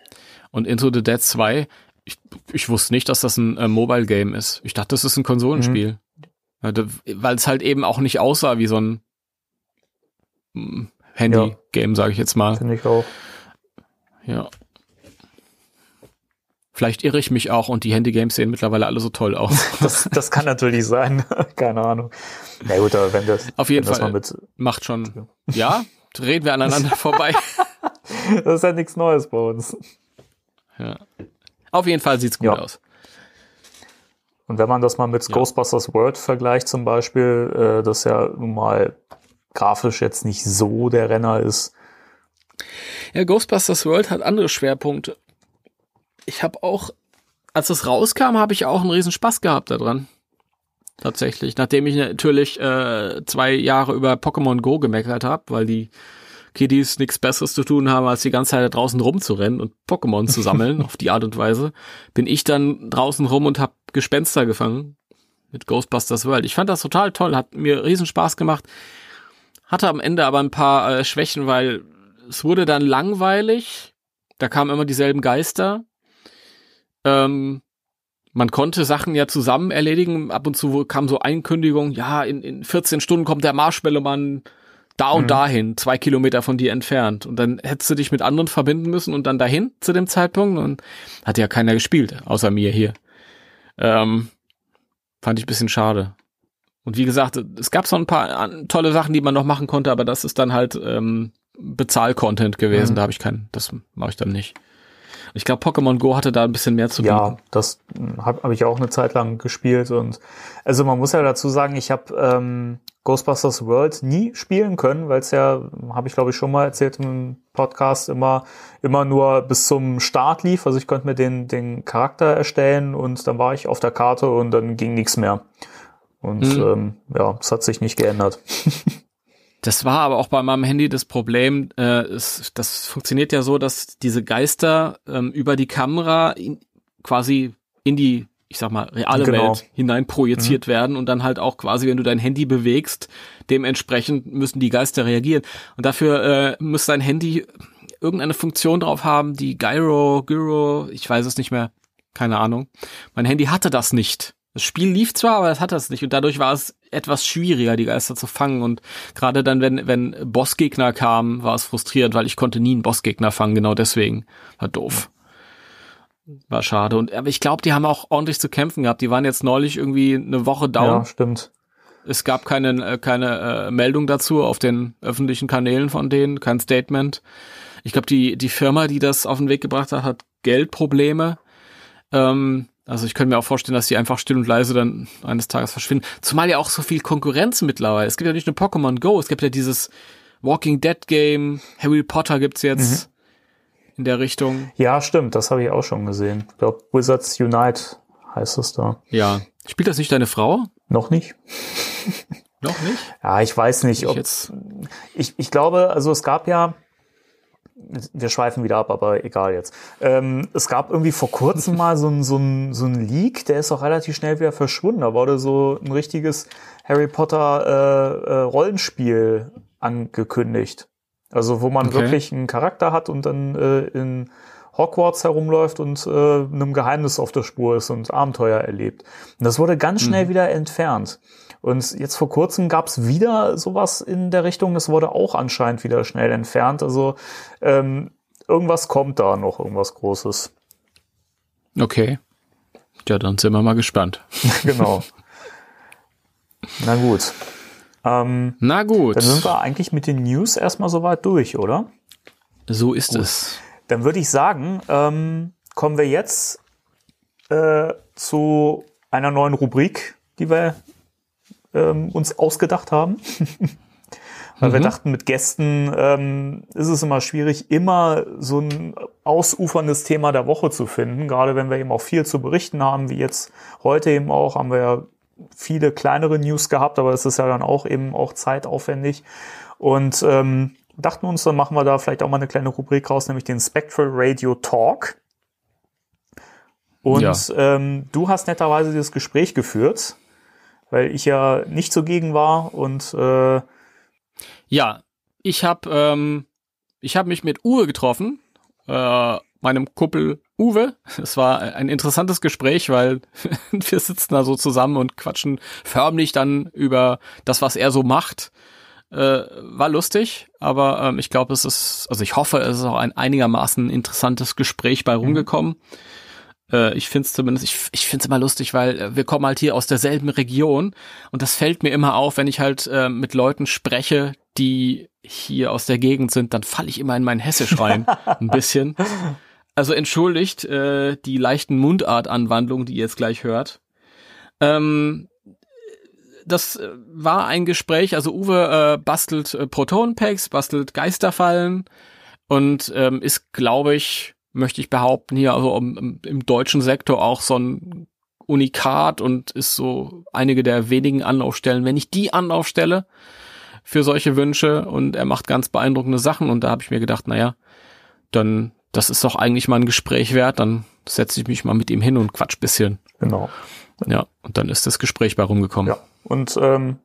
Und Into the Dead 2, ich, ich wusste nicht, dass das ein äh, Mobile Game ist. Ich dachte, das ist ein Konsolenspiel. Mhm. Weil es halt eben auch nicht aussah wie so ein hm, Handy-Game, ja. sage ich jetzt mal. Finde ich auch. Ja. Vielleicht irre ich mich auch und die Handy-Games sehen mittlerweile alle so toll aus. das, das kann natürlich sein. Keine Ahnung. Na gut, aber wenn das, Auf jeden Fall mit, macht schon. Ja, reden wir aneinander vorbei. das ist ja nichts Neues bei uns. Ja. Auf jeden Fall sieht's gut ja. aus. Und wenn man das mal mit ja. Ghostbusters World vergleicht zum Beispiel, äh, das ja nun mal grafisch jetzt nicht so der Renner ist. Ja, Ghostbusters World hat andere Schwerpunkte. Ich habe auch, als es rauskam, habe ich auch einen riesen Spaß gehabt daran. Tatsächlich. Nachdem ich natürlich äh, zwei Jahre über Pokémon Go gemeckert habe, weil die Kiddies nichts Besseres zu tun haben, als die ganze Zeit da draußen rumzurennen und Pokémon zu sammeln, auf die Art und Weise, bin ich dann draußen rum und habe Gespenster gefangen mit Ghostbusters World. Ich fand das total toll, hat mir riesen Spaß gemacht, hatte am Ende aber ein paar äh, Schwächen, weil es wurde dann langweilig, da kamen immer dieselben Geister. Ähm, man konnte Sachen ja zusammen erledigen. Ab und zu kam so Einkündigung, ja, in, in 14 Stunden kommt der Marshmallow-Mann da und mhm. dahin, zwei Kilometer von dir entfernt. Und dann hättest du dich mit anderen verbinden müssen und dann dahin zu dem Zeitpunkt. Und hat ja keiner gespielt, außer mir hier. Ähm, fand ich ein bisschen schade. Und wie gesagt, es gab so ein paar tolle Sachen, die man noch machen konnte, aber das ist dann halt ähm, Bezahl-Content gewesen. Mhm. Da habe ich keinen, das mache ich dann nicht. Ich glaube, Pokémon Go hatte da ein bisschen mehr zu bieten. Ja, das habe hab ich auch eine Zeit lang gespielt und also man muss ja dazu sagen, ich habe ähm, Ghostbusters World nie spielen können, weil es ja, habe ich glaube ich schon mal erzählt im Podcast, immer immer nur bis zum Start lief. Also ich konnte mir den den Charakter erstellen und dann war ich auf der Karte und dann ging nichts mehr. Und mhm. ähm, ja, es hat sich nicht geändert. Das war aber auch bei meinem Handy das Problem. Äh, es, das funktioniert ja so, dass diese Geister ähm, über die Kamera in, quasi in die, ich sag mal, reale genau. Welt hinein projiziert mhm. werden und dann halt auch quasi, wenn du dein Handy bewegst, dementsprechend müssen die Geister reagieren. Und dafür äh, muss dein Handy irgendeine Funktion drauf haben, die Gyro, Gyro, ich weiß es nicht mehr, keine Ahnung. Mein Handy hatte das nicht. Das Spiel lief zwar, aber das hat das nicht und dadurch war es etwas schwieriger, die Geister zu fangen und gerade dann, wenn, wenn Bossgegner kamen, war es frustrierend, weil ich konnte nie einen Bossgegner fangen, genau deswegen. War doof. War schade. Und aber ich glaube, die haben auch ordentlich zu kämpfen gehabt. Die waren jetzt neulich irgendwie eine Woche down. Ja, stimmt. Es gab keine, äh, keine äh, Meldung dazu auf den öffentlichen Kanälen von denen, kein Statement. Ich glaube, die, die Firma, die das auf den Weg gebracht hat, hat Geldprobleme. Ähm, also ich könnte mir auch vorstellen, dass die einfach still und leise dann eines Tages verschwinden. Zumal ja auch so viel Konkurrenz mittlerweile. Es gibt ja nicht nur Pokémon Go, es gibt ja dieses Walking Dead Game, Harry Potter gibt's jetzt mhm. in der Richtung. Ja, stimmt, das habe ich auch schon gesehen. Ich glaube, Wizards Unite heißt es da. Ja. Spielt das nicht deine Frau? Noch nicht. Noch nicht? Ja, ich weiß nicht, ich ob jetzt ich, ich glaube, also es gab ja wir schweifen wieder ab, aber egal jetzt. Ähm, es gab irgendwie vor kurzem mal so ein, so, ein, so ein Leak, der ist auch relativ schnell wieder verschwunden. Da wurde so ein richtiges Harry Potter äh, äh, Rollenspiel angekündigt. Also wo man okay. wirklich einen Charakter hat und dann äh, in Hogwarts herumläuft und äh, einem Geheimnis auf der Spur ist und Abenteuer erlebt. Und das wurde ganz schnell mhm. wieder entfernt. Und jetzt vor kurzem gab es wieder sowas in der Richtung. Das wurde auch anscheinend wieder schnell entfernt. Also ähm, irgendwas kommt da noch, irgendwas Großes. Okay. Ja, dann sind wir mal gespannt. genau. Na gut. Ähm, Na gut. dann sind wir eigentlich mit den News erstmal soweit durch, oder? so ist es. Dann würde ich sagen, ähm, kommen wir jetzt äh, zu einer neuen Rubrik, die wir ähm, uns ausgedacht haben. Weil wir dachten, mit Gästen ähm, ist es immer schwierig, immer so ein ausuferndes Thema der Woche zu finden. Gerade wenn wir eben auch viel zu berichten haben, wie jetzt heute eben auch, haben wir ja viele kleinere News gehabt, aber es ist ja dann auch eben auch zeitaufwendig. Und ähm, dachten uns, dann machen wir da vielleicht auch mal eine kleine Rubrik raus, nämlich den Spectral Radio Talk. Und Ja. ähm, du hast netterweise dieses Gespräch geführt, weil ich ja nicht zugegen war und äh, Ja, ich habe ähm, ich habe mich mit Uwe getroffen, äh, meinem Kuppel Uwe. Es war ein interessantes Gespräch, weil wir sitzen da so zusammen und quatschen förmlich dann über das, was er so macht. Äh, war lustig, aber ähm, ich glaube, es ist, also ich hoffe, es ist auch ein einigermaßen interessantes Gespräch bei rumgekommen. Äh, ich finde es zumindest, ich, ich finde es immer lustig, weil äh, wir kommen halt hier aus derselben Region und das fällt mir immer auf, wenn ich halt äh, mit Leuten spreche, die hier aus der Gegend sind, dann falle ich immer in mein Hessisch rein, ein bisschen. Also entschuldigt äh, die leichten Mundartanwandlungen, die ihr jetzt gleich hört. Ähm, das äh, war ein Gespräch, also Uwe äh, bastelt äh, Protonpacks, bastelt Geisterfallen und ähm, ist, glaube ich, möchte ich behaupten, hier also im, im, deutschen Sektor auch so ein Unikat und ist so einige der wenigen Anlaufstellen, wenn nicht die Anlaufstelle für solche Wünsche und er macht ganz beeindruckende Sachen und da habe ich mir gedacht, naja, dann das ist doch eigentlich mal ein Gespräch wert, dann setze ich mich mal mit ihm hin und quatsch bisschen. genau. Ja, und dann ist das Gespräch bei rumgekommen. Ja. Und ähm,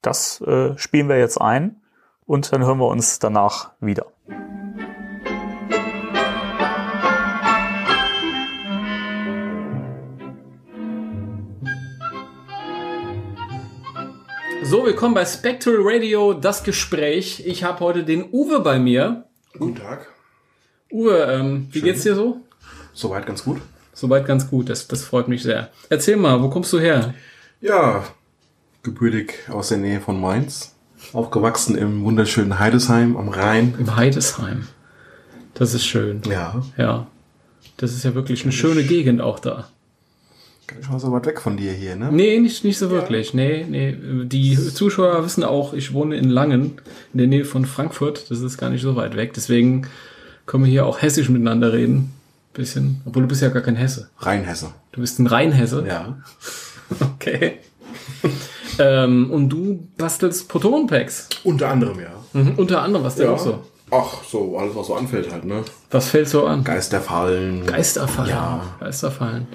das äh, spielen wir jetzt ein und dann hören wir uns danach wieder. So, willkommen bei Spectral Radio, das Gespräch. Ich habe heute den Uwe bei mir. Guten Tag. Uwe, ähm, wie geht's dir so? Soweit ganz gut. Soweit ganz gut, das, das freut mich sehr. Erzähl mal, wo kommst du her? Ja, gebürtig aus der Nähe von Mainz. Aufgewachsen im wunderschönen Heidesheim am Rhein. Im Heidesheim. Das ist schön. Ja, Ja. Das ist ja wirklich eine schöne Gegend auch da. Gar nicht mal so weit weg von dir hier, ne? Nee, nicht, nicht so wirklich. Nee, nee. Die Zuschauer wissen auch, ich wohne in Langen, in der Nähe von Frankfurt. Das ist gar nicht so weit weg. Deswegen können wir hier auch hessisch miteinander reden. Bisschen. Obwohl du bist ja gar kein Hesse. Rheinhesse. Du bist ein Rheinhesse. Ja. Okay. ähm, und du bastelst Protonpacks. Unter anderem, ja. Mhm. Unter anderem, was denn Ja. auch so? Ach, so, alles, was so anfällt halt, ne? Was fällt so an? Geisterfallen. Geisterfallen. Ja. Geisterfallen.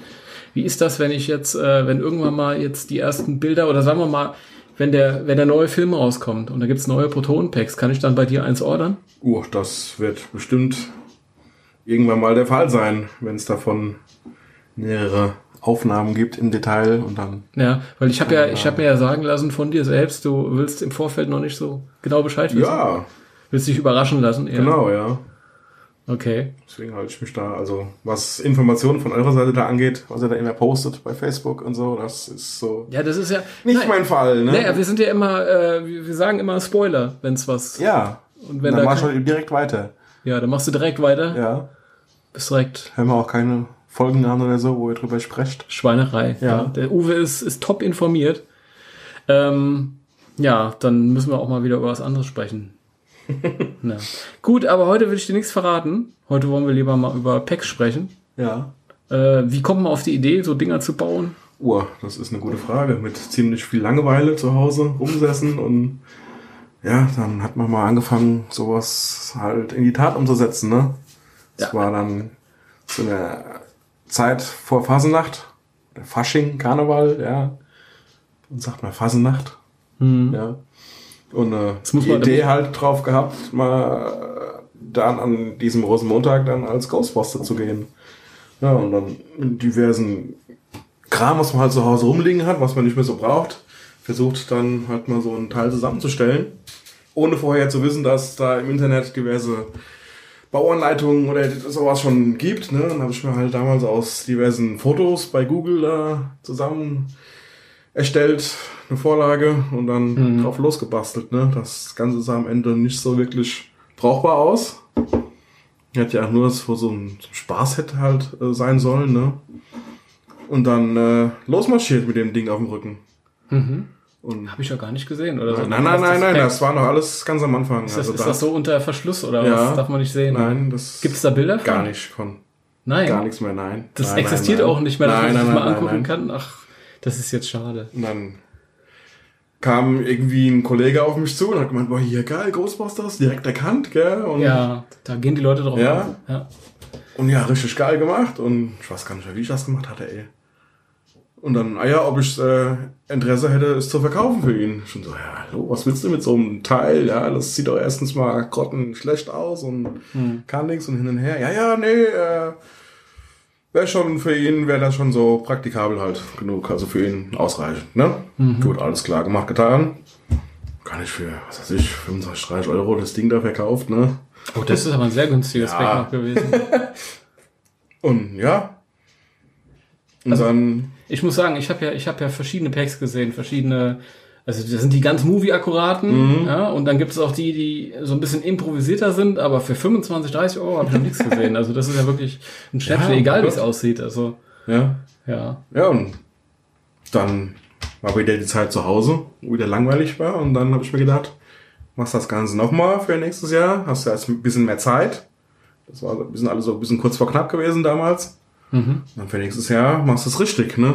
Wie ist das, wenn ich jetzt, äh, wenn irgendwann mal jetzt die ersten Bilder oder sagen wir mal, wenn der, wenn der neue Film rauskommt und da gibt's neue Protonpacks, kann ich dann bei dir eins ordern? Uh, das wird bestimmt irgendwann mal der Fall sein, wenn es davon mehrere Aufnahmen gibt im Detail und dann. Ja, weil ich habe ja, ich habe mir ja sagen lassen von dir selbst, du willst im Vorfeld noch nicht so genau Bescheid wissen. Ja, Willst dich überraschen lassen. eher. genau, ja. Okay. Deswegen halte ich mich da, also was Informationen von eurer Seite da angeht, was ihr da immer postet bei Facebook und so, das ist so Ja, das ist ja nicht Nein. mein Fall, ne? Naja, wir sind ja immer, äh, wir sagen immer Spoiler, wenn's was. ja. Und wenn dann da mach ich kein- halt direkt weiter. Ja, dann machst du direkt weiter. Ja. Bist direkt Hören wir auch keine Folgen an oder so, wo ihr drüber sprecht. Schweinerei. Ja. Der Uwe ist, ist top informiert. Ähm, ja, dann müssen wir auch mal wieder über was anderes sprechen. ja. Gut, aber heute will ich dir nichts verraten. Heute wollen wir lieber mal über Packs sprechen. Ja. Äh, wie kommt man auf die Idee, so Dinger zu bauen? Uh, das ist eine gute Frage. Mit ziemlich viel Langeweile zu Hause rumgesessen und ja, dann hat man mal angefangen, sowas halt in die Tat umzusetzen, ne? Das Ja. war dann zu einer Zeit vor Fasenacht, der Fasching, Karneval, ja. Und sagt man Fasenacht, ja. Und äh, man- Idee halt drauf gehabt, mal dann an diesem Rosenmontag dann als Ghostbuster zu gehen. Ja, und dann diversen Kram, was man halt zu Hause rumliegen hat, was man nicht mehr so braucht, versucht dann halt mal so einen Teil zusammenzustellen, ohne vorher zu wissen, dass da im Internet diverse Bauanleitungen oder sowas schon gibt. Ne? Dann habe ich mir halt damals aus diversen Fotos bei Google da zusammen erstellt, eine Vorlage und dann Mhm. drauf losgebastelt. Ne? Das Ganze sah am Ende nicht so wirklich brauchbar aus. Hätte ja auch nur so ein so ein Spaß hätte halt äh, sein sollen. Ne? Und dann äh, losmarschiert mit dem Ding auf dem Rücken. Und Habe ich ja gar nicht gesehen, oder so. nein, nein, nein, nein, das war noch alles ganz am Anfang. Ist das, also ist da- das so unter Verschluss oder Ja. was? Darf man nicht sehen? Nein, das Gibt es da Bilder von? gar nicht von. Nein. Gar nichts mehr, nein. Das nein, existiert nein, nein. auch nicht mehr, dass nein, man sich nein, das mal nein, angucken nein, kann. Ach, das ist jetzt schade. Und dann kam irgendwie ein Kollege auf mich zu und hat gemeint, boah, hier geil, Ghostbusters, direkt erkannt, gell? Und, Ja, da gehen die Leute drauf Ja. Ja. und ja, richtig geil gemacht. Und ich weiß gar nicht mehr, wie ich das gemacht hatte, ey. Und dann, ah ja, ob ich äh, Interesse hätte, es zu verkaufen für ihn. Schon so, ja, hallo, was willst du mit so einem Teil? Ja, das sieht doch erstens mal grotten schlecht aus und kann nichts und hin und her. Ja, ja, nee, äh, wäre schon für ihn, wäre das schon so praktikabel halt genug. Also für ihn ausreichend, ne? Gut, alles klar gemacht, getan. Kann ich für, was weiß ich, 25, 30 Euro das Ding da verkauft, ne? Oh, das ist aber ein sehr günstiges Ja. Pack noch gewesen. Und ja. Und Also dann, Ich muss sagen, ich habe ja, ich habe ja verschiedene Packs gesehen, verschiedene. Also das sind die ganz Movie-akkuraten, ja, und dann gibt es auch die, die so ein bisschen improvisierter sind, aber für 25, 30 Euro habe ich noch nichts gesehen. Also das ist ja wirklich ein Schnäppchen, Ja, egal wie es aussieht. Also ja, ja. Ja, und dann war wieder die Zeit zu Hause, wo wieder langweilig war. Und dann habe ich mir gedacht, machst das Ganze nochmal für nächstes Jahr. Hast du jetzt ein bisschen mehr Zeit. Das war ein bisschen alles so ein bisschen kurz vor knapp gewesen damals. Mhm. Dann für nächstes Jahr machst du es richtig, ne?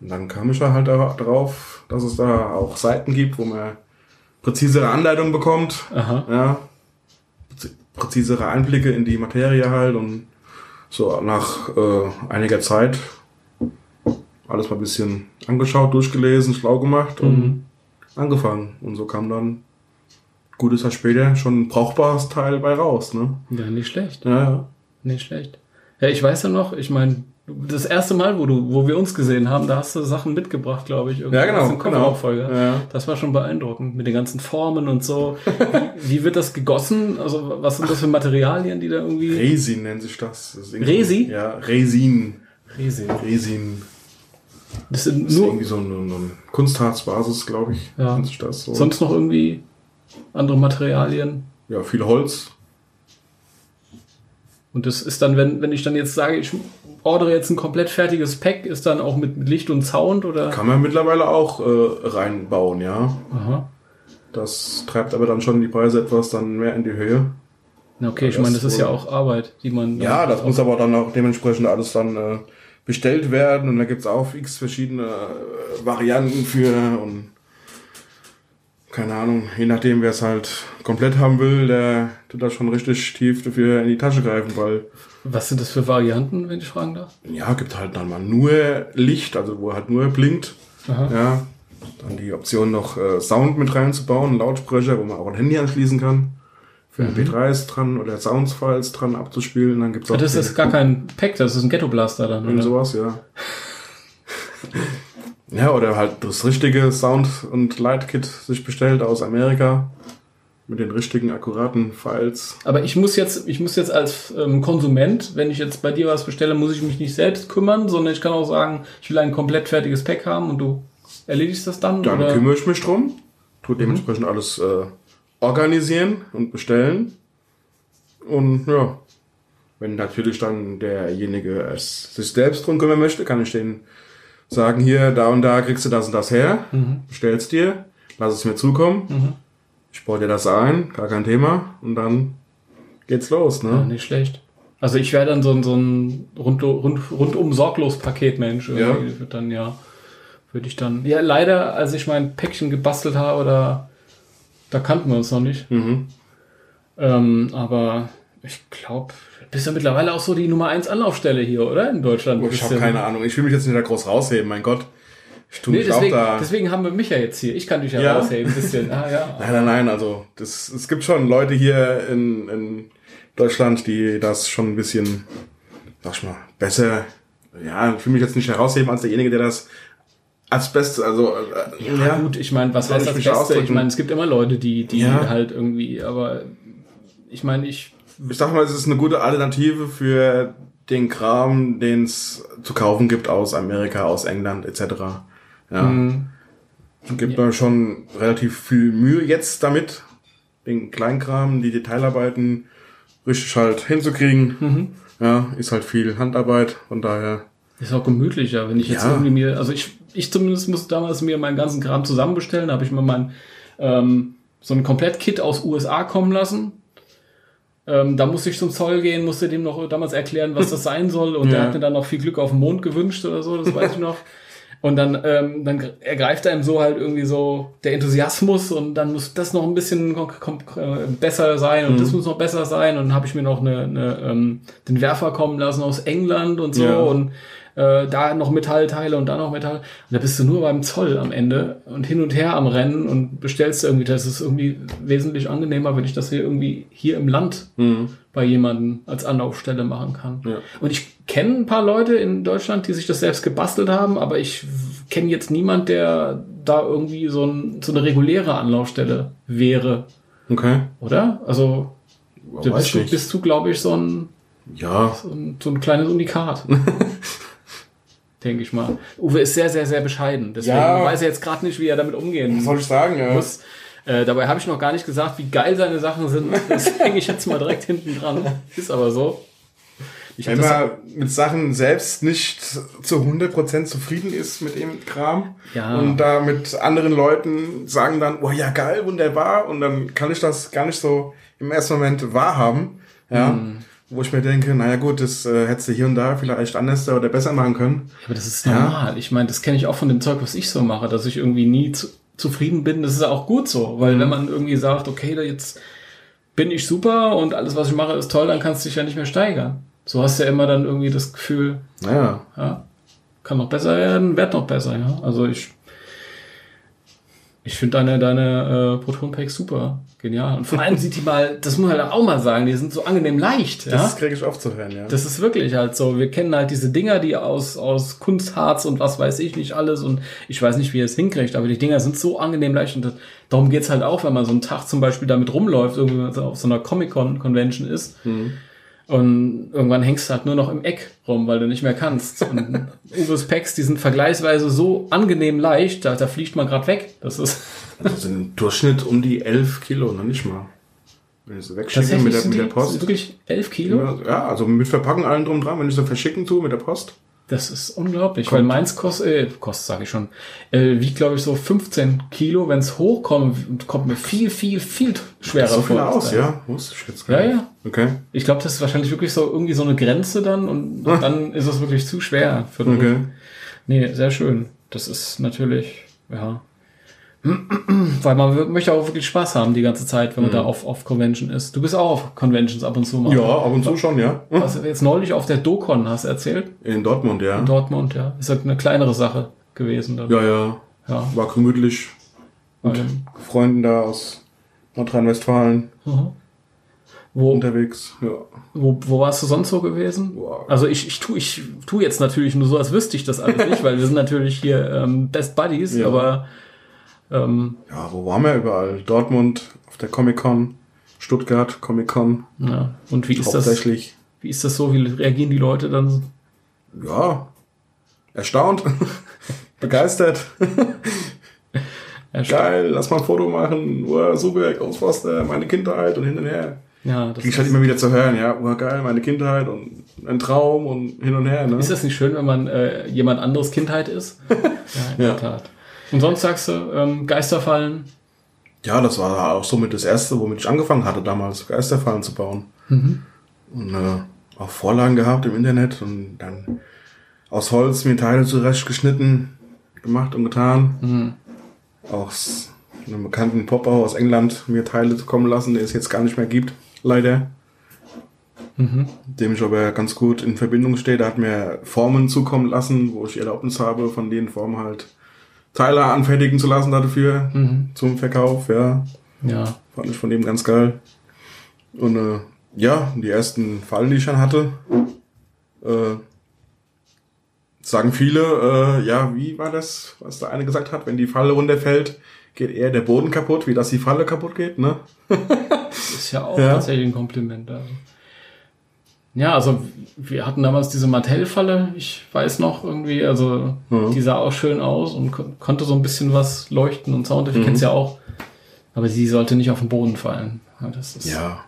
Und dann kam ich da halt da- drauf, dass es da auch Seiten gibt, wo man präzisere Anleitungen bekommt. Aha. Ja. Präzi- Präzisere Einblicke in die Materie halt und so nach äh, einiger Zeit alles mal ein bisschen angeschaut, durchgelesen, schlau gemacht und Mhm. angefangen. Und so kam dann gutes Jahr später schon ein brauchbares Teil bei raus, ne? Ja, nicht schlecht. Ja, ja. Nicht schlecht. Ja, ich weiß ja noch, ich meine, das erste Mal, wo du, wo wir uns gesehen haben, da hast du Sachen mitgebracht, glaube ich. Ja, genau, genau. Ja. Das war schon beeindruckend mit den ganzen Formen und so. wie, wie wird das gegossen? Also was sind das für Materialien, die da irgendwie? Resin nennt sich das. das Resi? Ja, Resin. Riesig. Resin. Das sind Das ist nur irgendwie so eine, eine Kunstharzbasis, glaube ich. Ja. Nennt sich das so. sonst noch irgendwie andere Materialien. ja, viel Holz. Und das ist dann, wenn, wenn ich dann jetzt sage, ich ordere jetzt ein komplett fertiges Pack, ist dann auch mit, mit Licht und Sound oder? Kann man mittlerweile auch äh, reinbauen, ja. Aha. Das treibt aber dann schon die Preise etwas dann mehr in die Höhe. Na, okay, ich meine, das ist ja auch Arbeit, die man. Ja, das muss aber dann auch dementsprechend alles dann äh, bestellt werden und da gibt's auch x verschiedene äh, Varianten für und keine Ahnung, je nachdem wer es halt komplett haben will, der tut da schon richtig tief dafür in die Tasche greifen, weil Was sind das für Varianten, wenn ich fragen darf? ja, gibt halt dann mal nur Licht, also wo halt nur blinkt. Aha. Ja, dann die Option noch äh, Sound mit reinzubauen, Lautsprecher, wo man auch ein Handy anschließen kann. Für MP3s dran oder Soundsfiles dran abzuspielen. Dann gibt's auch Ah, das die- ist gar kein Pack, das ist ein Ghetto Blaster dann. und Oder? sowas, ja. ja, oder halt das richtige Sound- und Light-Kit sich bestellt aus Amerika. Mit den richtigen, akkuraten Files. Aber ich muss jetzt, ich muss jetzt als ähm, Konsument, wenn ich jetzt bei dir was bestelle, muss ich mich nicht selbst kümmern, sondern ich kann auch sagen, ich will ein komplett fertiges Pack haben und du erledigst das dann? Dann oder? kümmere ich mich drum. Tu dementsprechend alles äh, organisieren und bestellen. Und ja, wenn natürlich dann derjenige es sich selbst drum kümmern möchte, kann ich denen sagen, hier, da und da kriegst du das und das her, bestellst dir, lass es mir zukommen, ich baue dir das ein, gar kein Thema, und dann geht's los, Ja, ne? nicht schlecht. Also ich wäre dann so ein, so ein rund, rund, rundum sorglos Paketmensch. Ja. Wird dann, ja, würde ich dann. Ja, leider, als ich mein Päckchen gebastelt habe, oder da kannten wir uns noch nicht. Mhm. Ähm, aber ich glaube, bist ja mittlerweile auch so die Nummer 1 Anlaufstelle hier, oder? In Deutschland. Oh, Ich habe keine Ahnung, ich will mich jetzt nicht da groß rausheben, mein Gott. Ich tue Nee, mich deswegen, auch da. deswegen haben wir mich ja jetzt hier. Ich kann dich ja, Ja. rausheben, ein bisschen. Ah, ja. Nein, nein, nein, also das, es gibt schon Leute hier in, in Deutschland, die das schon ein bisschen, sag ich mal, besser, ja, ich will mich jetzt nicht herausheben als derjenige, der das als Beste, also äh, Ja, gut, ich meine, was heißt das Beste? Ich meine, es gibt immer Leute, die, die Ja. halt irgendwie, aber ich meine, ich ich sag mal, es ist eine gute Alternative für den Kram, den es zu kaufen gibt aus Amerika, aus England etc. Ja. Mhm. Es gibt mir schon relativ viel Mühe jetzt damit, den Kleinkram, die Detailarbeiten richtig halt hinzukriegen. Mhm. Ja, ist halt viel Handarbeit, von daher. Ist auch gemütlicher, wenn ich jetzt Ja. irgendwie mir, also ich, ich zumindest muss damals mir meinen ganzen Kram zusammenbestellen, da habe ich mir mein, ähm, so ein Komplett-Kit aus USA kommen lassen. Ähm, da musste ich zum Zoll gehen, musste dem noch damals erklären, was das sein soll und der Ja. hat mir dann noch viel Glück auf den Mond gewünscht oder so, das weiß ich noch. Und dann, ähm, dann ergreift einem so halt irgendwie so der Enthusiasmus und dann muss das noch ein bisschen besser sein und das muss noch besser sein. Und dann habe ich mir noch eine, eine, ähm, den Werfer kommen lassen aus England und so Ja. und äh, da noch Metallteile und da noch Metall. Und da bist du nur beim Zoll am Ende und hin und her am Rennen und bestellst irgendwie. Das ist irgendwie wesentlich angenehmer, wenn ich das hier irgendwie hier im Land bei jemandem als Anlaufstelle machen kann. Ja. Und ich kenne ein paar Leute in Deutschland, die sich das selbst gebastelt haben, aber ich kenne jetzt niemand, der da irgendwie so, ein, so eine reguläre Anlaufstelle wäre, Okay. oder? Also weiß bist, du, bist du, glaube ich, so ein, Ja, so ein, so ein kleines Unikat. Denke ich mal. Uwe ist sehr, sehr, sehr bescheiden. Deswegen Ja. weiß er jetzt gerade nicht, wie er damit umgehen was soll ich sagen? Ja. muss. Äh, dabei habe ich noch gar nicht gesagt, wie geil seine Sachen sind. Das hänge ich jetzt mal direkt hinten dran. Ist aber so. Wenn man mit Sachen selbst nicht zu 100% zufrieden ist mit dem Kram Ja. und da mit anderen Leuten sagen dann, oh ja, geil, wunderbar und dann kann ich das gar nicht so im ersten Moment wahrhaben, ja, Hm. Wo ich mir denke, naja gut, das äh, hättest du hier und da vielleicht anders oder besser machen können. aber das ist normal. Ich meine, das kenne ich auch von dem Zeug, was ich so mache, dass ich irgendwie nie zu, zufrieden bin. Das ist auch gut so, weil wenn man irgendwie sagt, okay, da jetzt bin ich super und alles, was ich mache, ist toll, dann kannst du dich ja nicht mehr steigern. So hast du ja immer dann irgendwie das Gefühl, Naja, ja, kann noch besser werden, wird noch besser, ja. Also ich, ich finde deine, deine äh, Proton-Packs super, genial. Und vor allem sieht die mal, das muss man halt auch mal sagen, die sind so angenehm leicht, ja. das kriege ich oft zu hören, ja. Das ist wirklich halt so. Wir kennen halt diese Dinger, die aus, aus Kunstharz und was weiß ich nicht alles und ich weiß nicht, wie ihr es hinkriegt, aber die Dinger sind so angenehm leicht und das, darum geht's halt auch, wenn man so einen Tag zum Beispiel damit rumläuft, irgendwie auf so einer Comic-Con-Convention ist und irgendwann hängst du halt nur noch im Eck rum, weil du nicht mehr kannst. Und Uwe's Packs, die sind vergleichsweise so angenehm leicht, da, da fliegt man gerade weg. Das ist Das sind im Durchschnitt um die 11 Kilo, noch nicht mal. Wenn ich so wegschicke mit der, mit der Post. wirklich elf Kilo. Ja, also mit Verpacken allen drum dran, wenn ich so verschicken tue mit der Post. Das ist unglaublich, weil meins kostet, äh, kostet sage ich schon, äh, wiegt glaube ich so 15 Kilo. Wenn es hochkommt, kommt mir viel, viel, viel schwerer So viel vor. aus, ja. Wusste ich jetzt Ja, nicht. ja. Okay. Ich glaube, das ist wahrscheinlich wirklich so irgendwie so eine Grenze dann und dann ist es wirklich zu schwer für den Okay. Nee, sehr schön. Das ist natürlich, ja. Weil man möchte auch wirklich Spaß haben die ganze Zeit, wenn man da auf, auf Convention ist. Du bist auch auf Conventions ab und zu mal. Ja, ab und zu schon, ja. Was du jetzt neulich auf der Dokon hast erzählt, In Dortmund, ja. in Dortmund, ja. Ist halt eine kleinere Sache gewesen dann. Ja, ja. Ja. War gemütlich. Mit dem- Freunden da aus Nordrhein-Westfalen Mhm. Wo, unterwegs. Ja. wo, wo warst du sonst so gewesen? Boah. Also ich, ich tu ich tu jetzt natürlich nur so, als wüsste ich das alles nicht, weil wir sind natürlich hier ähm, Best Buddies, Ja. aber ähm, ja, wo waren wir überall? Dortmund, auf der Comic-Con, Stuttgart, Comic-Con, ja. Und wie ist das? hauptsächlich. Wie ist das so? Wie reagieren die Leute dann? Ja, erstaunt, begeistert. Geil, lass mal ein Foto machen. Uah, super, Ghostbuster, meine Kindheit und hin und her. Ja, das Krieg ich halt immer wieder zu hören, ja, uah, geil, meine Kindheit und ein Traum und hin und her, ne? Ist das nicht schön, wenn man äh, jemand anderes Kindheit ist? ja, in Ja. der Tat. Und sonst sagst du, ähm, Geisterfallen. Ja, das war auch somit das erste, womit ich angefangen hatte, damals Geisterfallen zu bauen. Und äh, auch Vorlagen gehabt im Internet und dann aus Holz mir Teile zurechtgeschnitten, gemacht und getan. Auch s- einem bekannten Popper aus England mir Teile kommen lassen, den es jetzt gar nicht mehr gibt, leider. Dem ich aber ganz gut in Verbindung stehe. Der hat mir Formen zukommen lassen, wo ich Erlaubnis habe, von den Formen halt Teile anfertigen zu lassen dafür zum Verkauf, ja. Ja. Fand ich von dem ganz geil. Und äh, ja, die ersten Fallen, die ich dann hatte, äh, sagen viele, äh, ja, wie war das, was der eine gesagt hat, wenn die Falle runterfällt, geht eher der Boden kaputt, wie dass die Falle kaputt geht, ne? Ist ja auch Ja. tatsächlich ein Kompliment. Also. Ja, also wir hatten damals diese Mattel-Falle, ich weiß noch irgendwie, also Mhm. die sah auch schön aus und kon konnte so ein bisschen was leuchten und Sound, ich kenn's ja auch. Aber sie sollte nicht auf den Boden fallen. Ja, das ist, Ja,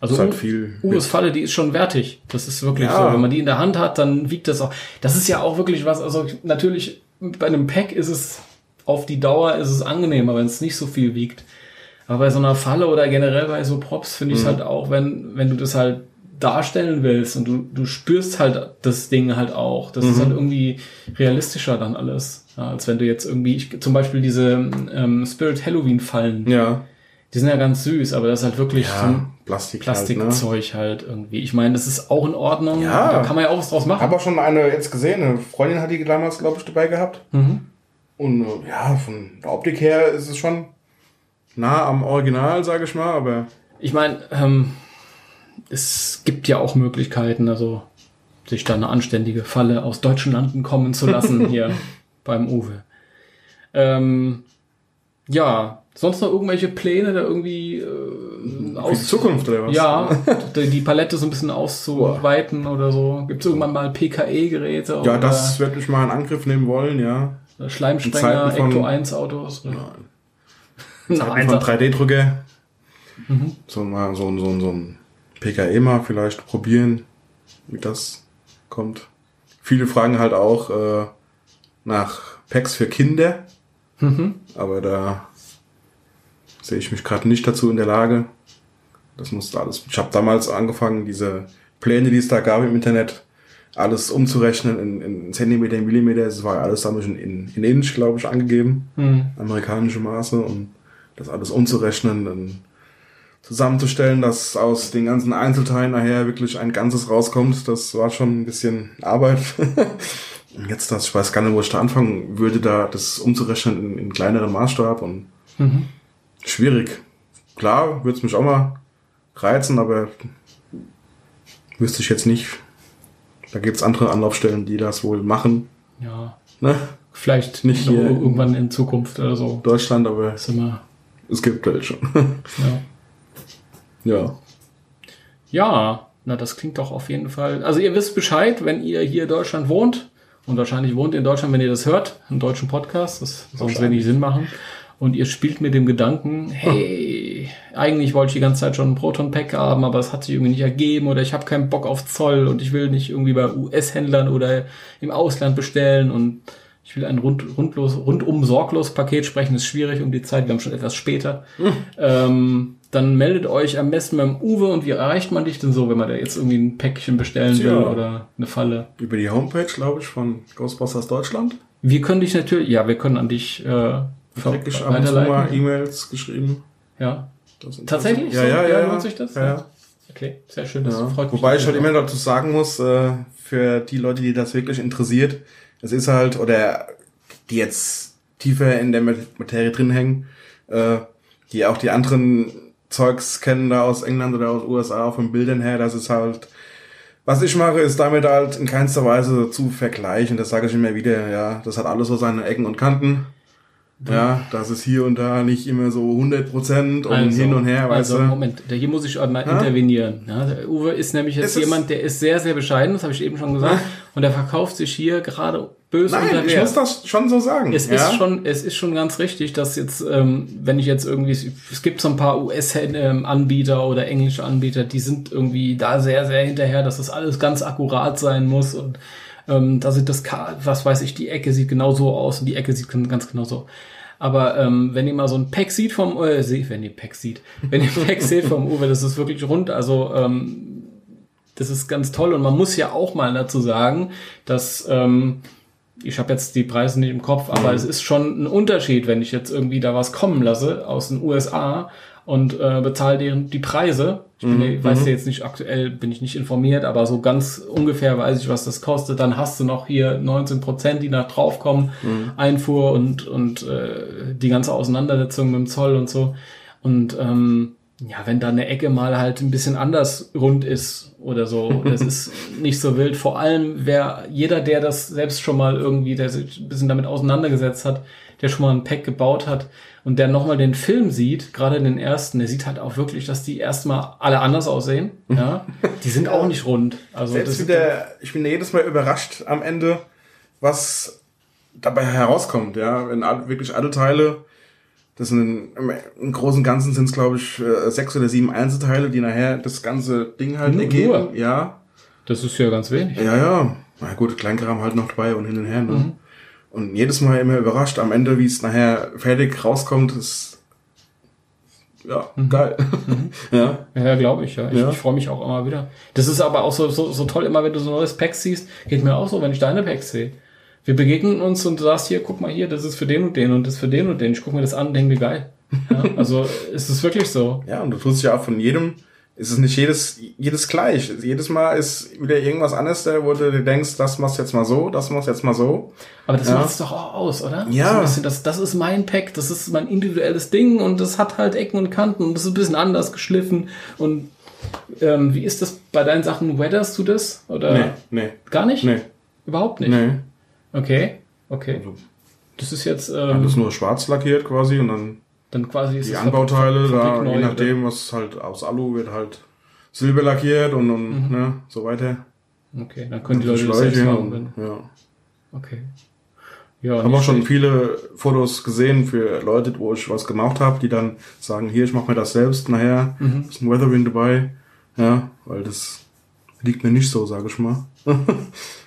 also ist halt. Uwes Falle, die ist schon wertig. Das ist wirklich Ja. so. Wenn man die in der Hand hat, dann wiegt das auch. Das ist ja auch wirklich was, also natürlich bei einem Pack ist es auf die Dauer ist es angenehmer, wenn es nicht so viel wiegt. Aber bei so einer Falle oder generell bei so Props finde ich Mhm. es halt auch, wenn, wenn du das halt darstellen willst und du, du spürst halt das Ding halt auch. Das ist Mhm. halt irgendwie realistischer dann alles. Ja, als wenn du jetzt irgendwie, ich, zum Beispiel diese ähm, Spirit Halloween Fallen, Ja, die sind ja ganz süß, aber das ist halt wirklich so ein ja Plastik. Halt, ne? Plastikzeug halt irgendwie. Ich meine, das ist auch in Ordnung. Ja. Da kann man ja auch was draus machen. Habe auch schon eine jetzt gesehen. Eine Freundin hat die damals, glaube ich, dabei gehabt. Mhm. Und äh, ja, von der Optik her ist es schon nah am Original, sage ich mal. Aber Ich meine, ähm, es gibt ja auch Möglichkeiten, also sich da eine anständige Falle aus deutschen Landen kommen zu lassen hier beim Uwe. Ähm, ja, sonst noch irgendwelche Pläne da irgendwie äh, für die aus Zukunft oder was? ja, die Palette so ein bisschen auszuweiten oder so. Gibt es irgendwann mal PKE-Geräte Ja, das werde ich mal in Angriff nehmen wollen, ja. Schleimsprenger, Ecto 1 Autos? Zeiten von 3D-Drucker. So mal so, so, so ein PKE mal vielleicht probieren, wie das kommt. Viele fragen halt auch äh, nach Packs für Kinder. Aber da sehe ich mich gerade nicht dazu in der Lage. Das musste alles. Ich habe damals angefangen, diese Pläne, die es da gab im Internet, alles umzurechnen in, in Zentimeter, in Millimeter. Es war alles damals in, in, in Inch, glaube ich, angegeben Hm. amerikanische Maße und das alles umzurechnen und zusammenzustellen, dass aus den ganzen Einzelteilen nachher wirklich ein Ganzes rauskommt, das war schon ein bisschen Arbeit. Und Jetzt das, ich weiß gar nicht, wo ich da anfangen würde, da das umzurechnen in, in kleineren Maßstab und schwierig. Klar, würde es mich auch mal reizen, aber wüsste ich jetzt nicht. Da gibt's andere Anlaufstellen, die das wohl machen. Ja, Ne? vielleicht Nicht hier. irgendwann in Zukunft oder so. Deutschland, aber Ist immer, es gibt welche. ja. ja. Ja, na, das klingt doch auf jeden Fall. Also ihr wisst Bescheid, wenn ihr hier in Deutschland wohnt und wahrscheinlich wohnt ihr in Deutschland, wenn ihr das hört, einen deutschen Podcast, das sonst wenig Sinn machen. Und ihr spielt mit dem Gedanken, hey, eigentlich wollte ich die ganze Zeit schon ein Proton-Pack haben, aber es hat sich irgendwie nicht ergeben oder ich habe keinen Bock auf Zoll und ich will nicht irgendwie bei US-Händlern oder im Ausland bestellen und ich will ein rund, rundlos, rundum sorglos Paket sprechen, ist schwierig um die Zeit, wir haben schon etwas später. Ähm, dann meldet euch am besten beim Uwe und wie erreicht man dich denn so, wenn man da jetzt irgendwie ein Päckchen bestellen Tja. will oder eine Falle? Über die Homepage, glaube ich, von Ghostbusters Deutschland. Wir können dich natürlich, ja, wir können an dich äh, mal weiterleiten. E-Mails geschrieben. Ja, Tatsächlich? Ja, So? ja, Ja, ja. lohnt sich das? Ja, ja. okay, sehr schön, das ja. freut mich. Wobei ich halt immer dazu sagen muss, äh, für die Leute, die das wirklich interessiert, es ist halt, oder die jetzt tiefer in der Mat- Materie drin hängen, äh, die auch die anderen Zeugs kennen da aus England oder aus USA von Bildern her, das ist halt, was ich mache, ist damit halt in keinster Weise zu vergleichen. Das sage ich immer wieder, ja. Das hat alles so seine Ecken und Kanten. Ja, das ist hier und da nicht immer so 100 Prozent und hin und her, weißt also. Moment, hier muss ich mal intervenieren. Ja, der Uwe ist nämlich jetzt ist- jemand, der ist sehr, sehr bescheiden, das habe ich eben schon gesagt, und der verkauft sich hier gerade böse Nein, unter ich muss das schon so sagen. Es ja? ist schon, es ist schon ganz richtig, dass jetzt, ähm, wenn ich jetzt irgendwie, es gibt so ein paar US-Anbieter oder englische Anbieter, die sind irgendwie da sehr, sehr hinterher, dass das alles ganz akkurat sein muss und ähm, da sieht das, was weiß ich, die Ecke sieht genau so aus und die Ecke sieht ganz genau so. Aber ähm, wenn ihr mal so ein Pack sieht vom, äh, wenn ihr Pack sieht, wenn ihr Pack seht vom Uwe, das ist wirklich rund, also ähm, das ist ganz toll und man muss ja auch mal dazu sagen, dass ähm, ich habe jetzt die Preise nicht im Kopf, aber es ist schon ein Unterschied, wenn ich jetzt irgendwie da was kommen lasse aus den USA und äh, bezahle deren die Preise. Ich bin, ja- weiß ja jetzt nicht aktuell, bin ich nicht informiert, aber so ganz ungefähr weiß ich, was das kostet. Dann hast du noch hier 19 Prozent, die nach draufkommen, Einfuhr und und äh, die ganze Auseinandersetzung mit dem Zoll und so. Und ähm, Ja, wenn da eine Ecke mal halt ein bisschen anders rund ist oder so, das ist nicht so wild. Vor allem, wer, jeder, der das selbst schon mal irgendwie, der sich ein bisschen damit auseinandergesetzt hat, der schon mal ein Pack gebaut hat und der nochmal den Film sieht, gerade den ersten, der sieht halt auch wirklich, dass die erstmal alle anders aussehen. Ja, die sind auch nicht rund. Also Selbst das wieder, ich bin jedes Mal überrascht am Ende, was dabei herauskommt, ja. Wenn wirklich alle Teile, das sind im, Großen und Ganzen sind es, glaube ich, äh, sechs oder sieben Einzelteile, die nachher das ganze Ding halt Nur- ergeben. nur? Ja. das ist ja ganz wenig. Ja, ja. Na gut, Kleinkram halt noch dabei und hin und her. Ne? Und jedes Mal immer überrascht am Ende, wie es nachher fertig rauskommt, ist ja geil. ja. Ja, glaube ich, ja. Ich, Ja. ich freue mich auch immer wieder. Das ist aber auch so, so, so toll, immer wenn du so ein neues Pack siehst, geht mir auch so, wenn ich deine Packs sehe. Wir begegnen uns und du sagst hier, guck mal hier, das ist für den und den und das ist für den und den. Ich gucke mir das an und denke, wie geil. Ja, also es ist wirklich so. Ja, und du tust ja auch von jedem, ist es nicht jedes, jedes gleich. Jedes Mal ist wieder irgendwas anderes, da, wo du dir denkst, das machst du jetzt mal so, das machst du jetzt mal so. Aber das Ja. macht's doch auch aus, oder? Ja. So ein bisschen, das, das ist mein Pack, das ist mein individuelles Ding und das hat halt Ecken und Kanten und das ist ein bisschen anders geschliffen. Und ähm, wie ist das bei deinen Sachen? Weatherst du das? Oder Nee, nee, gar nicht? nee, Überhaupt nicht. nee. Okay, okay. Also, Das ist jetzt ähm, das ist nur schwarz lackiert quasi und dann dann quasi ist die Anbauteile, da, je nachdem, was halt aus Alu wird halt Silber lackiert und, und Mhm. ne, so weiter. Okay, dann können die Leute das selbst machen. und, ja. okay. Ja, Ich habe auch schon schlecht. viele Fotos gesehen für Leute, wo ich was gemacht habe, die dann sagen, hier, ich mache mir das selbst, nachher Mhm. ist ein Weathering dabei. Ja, weil das liegt mir nicht so, sage ich mal.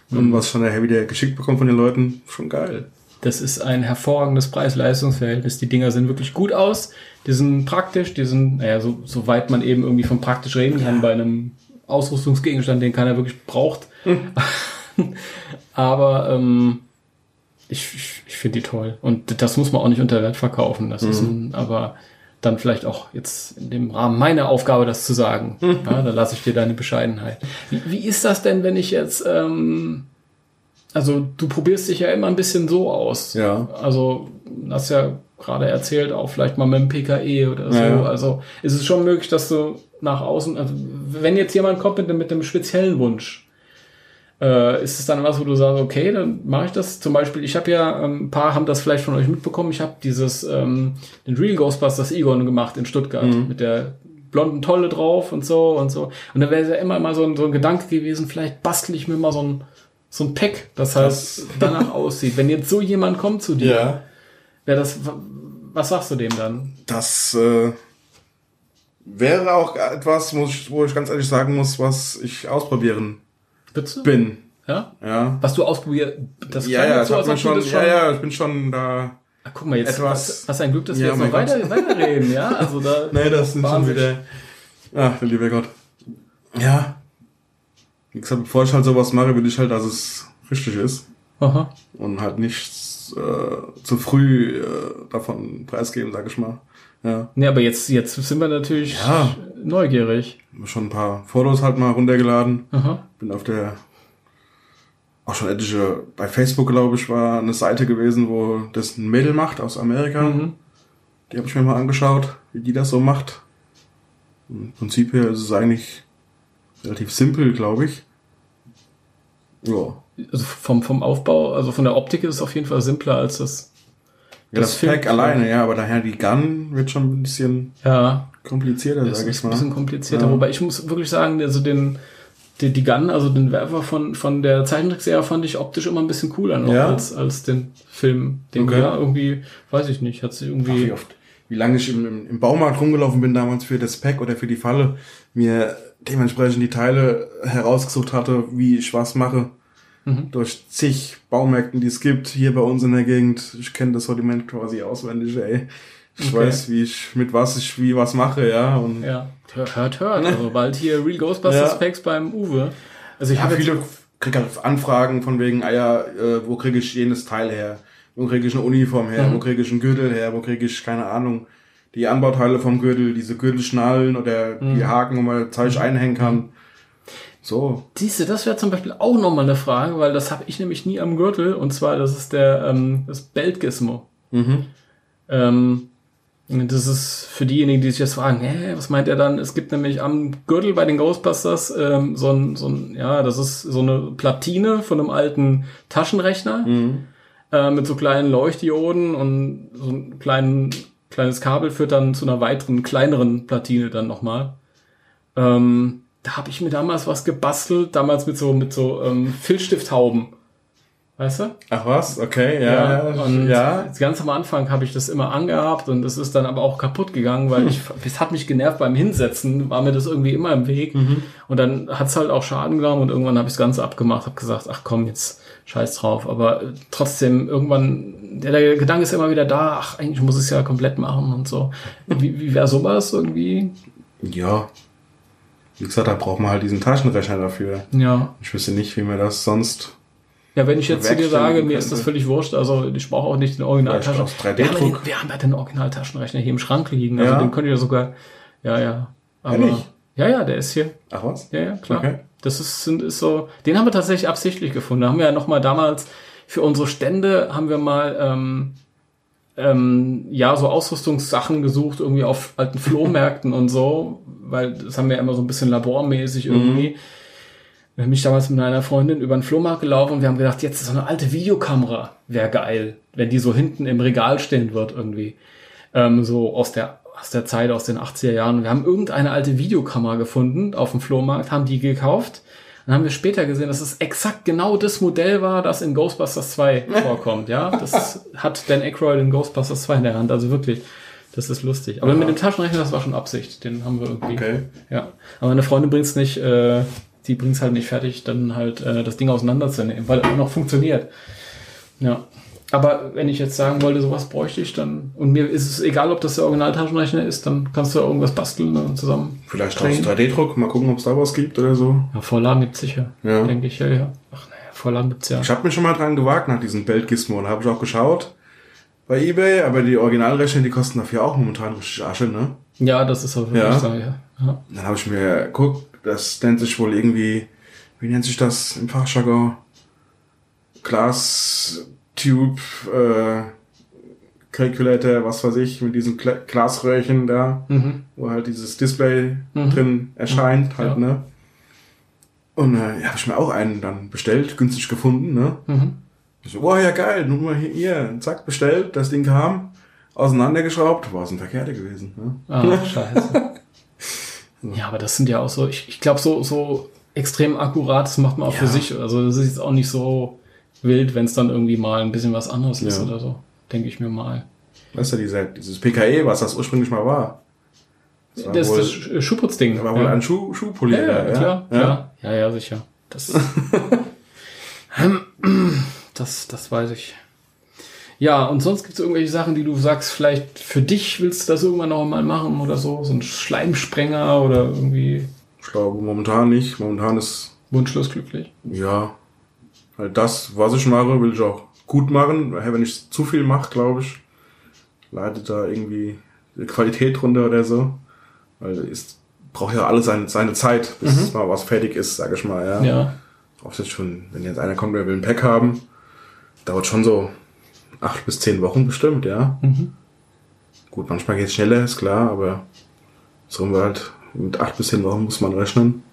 Mhm. Und was ich dann nachher wieder geschickt bekomme von den Leuten, schon geil. Das ist ein hervorragendes Preis-Leistungs-Verhältnis. Die Dinger sehen wirklich gut aus. Die sind praktisch, die sind, naja, so, soweit man eben irgendwie von praktisch reden kann bei einem Ausrüstungsgegenstand, den keiner wirklich braucht. Aber ähm, ich, ich, ich finde die toll. Und das muss man auch nicht unter Wert verkaufen. Das ist ein, aber dann vielleicht auch jetzt in dem Rahmen meiner Aufgabe, das zu sagen. Ja, da lasse ich dir deine Bescheidenheit. Wie, wie ist das denn, wenn ich jetzt, ähm, also du probierst dich ja immer ein bisschen so aus. Ja. Also, hast ja gerade erzählt, auch vielleicht mal mit dem PKE oder so. Ja. Also, ist es schon möglich, dass du nach außen, also, wenn jetzt jemand kommt mit, einem- mit einem speziellen Wunsch, äh, ist es dann was, wo du sagst, okay, dann mache ich das. Zum Beispiel, ich habe ja, ähm, ein paar haben das vielleicht von euch mitbekommen, ich habe dieses, ähm, den Real Ghostbusters Egon gemacht in Stuttgart Mhm. mit der blonden Tolle drauf und so und so. Und da wäre es ja immer mal so ein, so ein Gedanke gewesen, vielleicht bastel ich mir mal so ein, so ein Pack, das halt Das- danach aussieht. Wenn jetzt so jemand kommt zu dir, wäre das, was sagst du dem dann? Das äh, wäre auch etwas, ich, wo ich ganz ehrlich sagen muss, was ich ausprobieren Bitte? bin. Ja? Ja. Was du ausprobiert, das Ja, ja, so, als schon, schon. ja, ja, ich bin schon da. Ach, guck mal, jetzt, etwas- was, was ein Glück, dass wir Ja, jetzt noch weiter, weiterreden, ja? Also da. Nee, das sind schon wieder. Ach, der liebe Gott. Ja. Wie gesagt, bevor ich halt sowas mache, will ich halt, dass es richtig ist. Aha. Und halt nicht äh, zu früh äh, davon preisgeben, sag ich mal. Ja. Nee, aber jetzt, jetzt sind wir natürlich Ja. neugierig. Schon ein paar Fotos halt mal runtergeladen. Aha. Bin auf der auch schon etliche, bei Facebook glaube ich, war eine Seite gewesen, wo das ein Mädel macht aus Amerika. Mhm. Die habe ich mir mal angeschaut, wie die das so macht. Im Prinzip her ist es eigentlich relativ simpel, glaube ich. Ja. Also vom, vom Aufbau, also von der Optik ist es auf jeden Fall simpler als das. Ja, das, Das Pack Film- alleine, ja, aber daher die Gun wird schon ein bisschen Ja, komplizierter, sage ich mal. ein bisschen komplizierter. Ja. Wobei ich muss wirklich sagen, also den, die, die Gun, also den Werfer von, von der Zeichentrickserie fand ich optisch immer ein bisschen cooler noch Ja? als, als den Film. Den Okay. ja irgendwie, weiß ich nicht, hat sie Ach, irgendwie. wie oft, wie lange ich im, im Baumarkt rumgelaufen bin damals für das Pack oder für die Falle, mir dementsprechend die Teile herausgesucht hatte, wie ich was mache. Mhm. Durch zig Baumärkten, die es gibt, hier bei uns in der Gegend. Ich kenne das Sortiment quasi auswendig, ey. Ich Okay. weiß, wie ich, mit was ich wie was mache, ja. Und Ja, hört, hört. hört. Also bald hier Real Ghostbusters Ja. Packs beim Uwe. Also ich ja, habe viele kriegen halt Anfragen von wegen, ah ja, äh, wo kriege ich jenes Teil her? Wo kriege ich eine Uniform her? Mhm. Wo kriege ich einen Gürtel her? Wo kriege ich, keine Ahnung, die Anbauteile vom Gürtel, diese Gürtelschnallen oder Mhm. die Haken, wo man Zeug einhängen kann. So. Siehst du, das wäre zum Beispiel auch nochmal eine Frage, weil das habe ich nämlich nie am Gürtel. Und zwar, das ist der ähm, das Beltgizmo. Mhm. Ähm, Das ist für diejenigen, die sich jetzt fragen, hä, was meint er dann? Es gibt nämlich am Gürtel bei den Ghostbusters ähm, so ein, so ein, ja, das ist so eine Platine von einem alten Taschenrechner äh, mit so kleinen Leuchtdioden und so ein kleinen, kleines Kabel führt dann zu einer weiteren, kleineren Platine dann nochmal. Ähm, da habe ich mir damals was gebastelt, damals mit so, mit so ähm, Filzstifthauben. Weißt du? Ach was? Okay, ja. und ja. ganz am Anfang habe ich das immer angehabt und es ist dann aber auch kaputt gegangen, weil ich, es hat mich genervt beim Hinsetzen, war mir das irgendwie immer im Weg. Und dann hat's halt auch Schaden genommen und irgendwann habe ich das Ganze abgemacht, habe gesagt, ach komm, jetzt scheiß drauf. Aber äh, trotzdem, irgendwann, der, der Gedanke ist immer wieder da, ach, eigentlich muss ich es ja komplett machen und so. Wie, wie wäre sowas irgendwie? Ja. Wie gesagt, da braucht man halt diesen Taschenrechner dafür. Ja. Ich wüsste nicht, wie mir das sonst. Ja, wenn ich jetzt zu dir sage, mir ist das völlig wurscht, also ich brauche auch nicht den Originaltaschen. Vielleicht aus Wir haben, ja 3D-Druck. den- wir haben ja den Originaltaschenrechner hier im Schrank liegen, also Ja. den könnt ihr sogar, ja, ja. Aber, Ehrlich? Ja, ja, der ist hier. Ach was? Ja, ja, klar. Okay. Das ist, sind, ist so, den haben wir tatsächlich absichtlich gefunden. Da haben wir ja noch mal damals für unsere Stände haben wir mal ähm, ähm, ja so Ausrüstungssachen gesucht irgendwie auf alten Flohmärkten und so, weil das haben wir ja immer so ein bisschen labormäßig irgendwie. Wir haben mich damals mit einer Freundin über den Flohmarkt gelaufen und wir haben gedacht, jetzt so eine alte Videokamera wäre geil, wenn die so hinten im Regal stehen wird irgendwie. Ähm, so aus der, aus der Zeit, aus den 80er Jahren. Wir haben irgendeine alte Videokamera gefunden auf dem Flohmarkt, haben die gekauft. Dann haben wir später gesehen, dass es exakt genau das Modell war, das in Ghostbusters 2 vorkommt. Ja, das hat Dan Aykroyd in Ghostbusters 2 in der Hand. Also wirklich, das ist lustig. Aber mit dem Taschenrechner, das war schon Absicht. Den haben wir irgendwie. Okay. Ja, aber meine Freundin bringt's nicht, äh, die bringt's halt nicht fertig, dann halt äh, das Ding auseinanderzunehmen, weil er noch funktioniert. Ja. Aber wenn ich jetzt sagen wollte, sowas bräuchte ich, dann, und mir ist es egal, ob das der Originaltaschenrechner ist, dann kannst du irgendwas basteln und zusammen. Vielleicht drehen. 3D-Druck. Mal gucken, ob es da was gibt oder so. Ja, Vorlagen gibt's sicher, Ja. denke ich, ja, ja. Ach naja, Vorlagen gibt's ja. Ich habe mich schon mal dran gewagt nach diesen Beltgizmo. Da habe ich auch geschaut bei Ebay, aber die Originalrechner, die kosten dafür auch momentan richtig Asche, ne? Ja, das ist auch wirklich Ja. so, ja. ja. Dann habe ich mir geguckt, das nennt sich wohl irgendwie, wie nennt sich das im Fachjargon? Glass Tube äh, Calculator, was weiß ich, mit diesen Gla Glasröhrchen da, Mhm. wo halt dieses Display Mhm. drin erscheint, halt, Ja. ne? Und äh, ja, habe ich mir auch einen dann bestellt, günstig gefunden, ne? Mhm. Ich so, boah, ja geil, nun mal hier, hier, zack, bestellt, das Ding kam, auseinandergeschraubt, war es ein Verkehrte gewesen, ne? Ah, scheiße. ja, aber das sind ja auch so, ich, ich glaube, so, so extrem akkurat, das macht man auch Ja. für sich. Also das ist jetzt auch nicht so wild, wenn es dann irgendwie mal ein bisschen was anderes ist Ja. oder so. Denke ich mir mal. Weißt du, dieser, dieses PKE, was das ursprünglich mal war. Das war Das ist wohl, das Sch- Schuhputzding. war wohl ja. ein Schuh, ja, Schuhpolier. ja, klar. Ja. ja, ja, sicher. Das, das, das weiß ich. Ja, und sonst gibt es irgendwelche Sachen, die du sagst, vielleicht für dich willst du das irgendwann noch mal machen oder so? So ein Schleimsprenger oder irgendwie Ich glaube, momentan nicht. Momentan ist, wunschlos glücklich? ja, halt das, was ich mache, will ich auch gut machen. Weil Wenn ich zu viel mache, glaube ich, leidet da irgendwie die Qualität runter oder so. Weil es braucht ja alles seine, seine Zeit, bis mal was fertig ist, sag ich mal, ja. Ja. Auch jetzt schon, wenn jetzt einer kommt, der will ein Pack haben, dauert schon so acht bis zehn Wochen bestimmt, ja. Gut, manchmal geht es schneller, ist klar, aber so haben wir halt mit acht bis zehn Wochen muss man rechnen.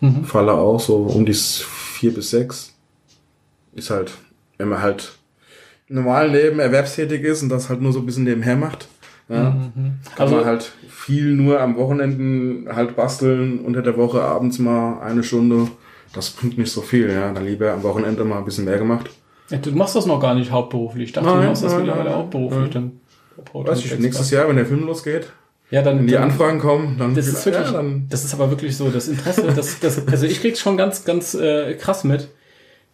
Mhm. Falle auch so um die vier bis sechs. Ist halt, wenn man halt im normalen Leben erwerbstätig ist und das halt nur so ein bisschen nebenher macht, ja, kann Also- man halt viel nur am Wochenenden halt basteln, unter der Woche abends mal eine Stunde. Das bringt nicht so viel, ja. Dann lieber am Wochenende mal ein bisschen mehr gemacht. Ja, Du machst das noch gar nicht hauptberuflich. Ich dachte, Nein, du machst das nein, mittlerweile nein, hauptberuflich. Dann Weiß ich, nächstes Jahr, wenn der Film losgeht, Ja, dann wenn die dann- Anfragen kommen, dann Das ist wirklich, ja, dann das ist aber wirklich so, das Interesse, das, das, also ich krieg's schon ganz, ganz äh, krass mit.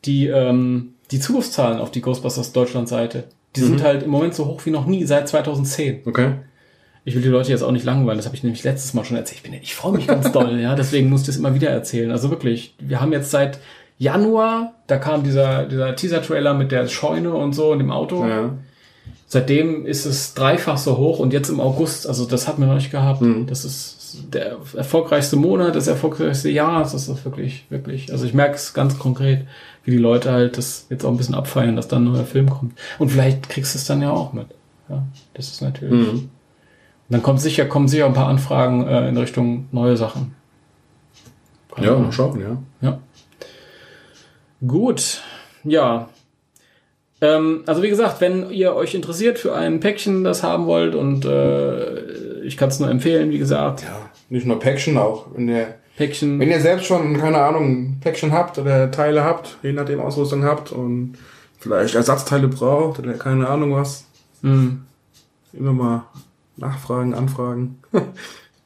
Die, ähm, die Zugriffszahlen auf die Ghostbusters Deutschland-Seite, die Mhm. sind halt im Moment so hoch wie noch nie seit 2010. okay. Ich will die Leute jetzt auch nicht langweilen, das habe ich nämlich letztes Mal schon erzählt. Ich, bin, ich freue mich ganz doll, ja, deswegen muss ich das immer wieder erzählen. Also wirklich, wir haben jetzt seit Januar, da kam dieser, dieser Teaser-Trailer mit der Scheune und so und dem Auto. Ja. Seitdem ist es dreifach so hoch und jetzt im August, also das hat man noch nicht gehabt. Mhm. Das ist der erfolgreichste Monat, das erfolgreichste Jahr. Das ist wirklich, wirklich. Also ich merke es ganz konkret, wie die Leute halt das jetzt auch ein bisschen abfeiern, dass dann ein neuer Film kommt. Und vielleicht kriegst du es dann ja auch mit. Ja, das ist natürlich. Mhm. Dann kommt sicher, kommen sicher ein paar Anfragen äh, in Richtung neue Sachen. Ja, mal schauen, ja. Ja. Gut. Ja. Ähm, also wie gesagt, wenn ihr euch interessiert für ein Päckchen, das haben wollt und äh, ich kann es nur empfehlen, wie gesagt. Ja, nicht nur Päckchen, auch wenn ihr, Päckchen. wenn ihr selbst schon, keine Ahnung, Päckchen habt oder Teile habt, je nachdem Ausrüstung habt und vielleicht Ersatzteile braucht oder keine Ahnung was, Mhm. immer mal nachfragen, anfragen.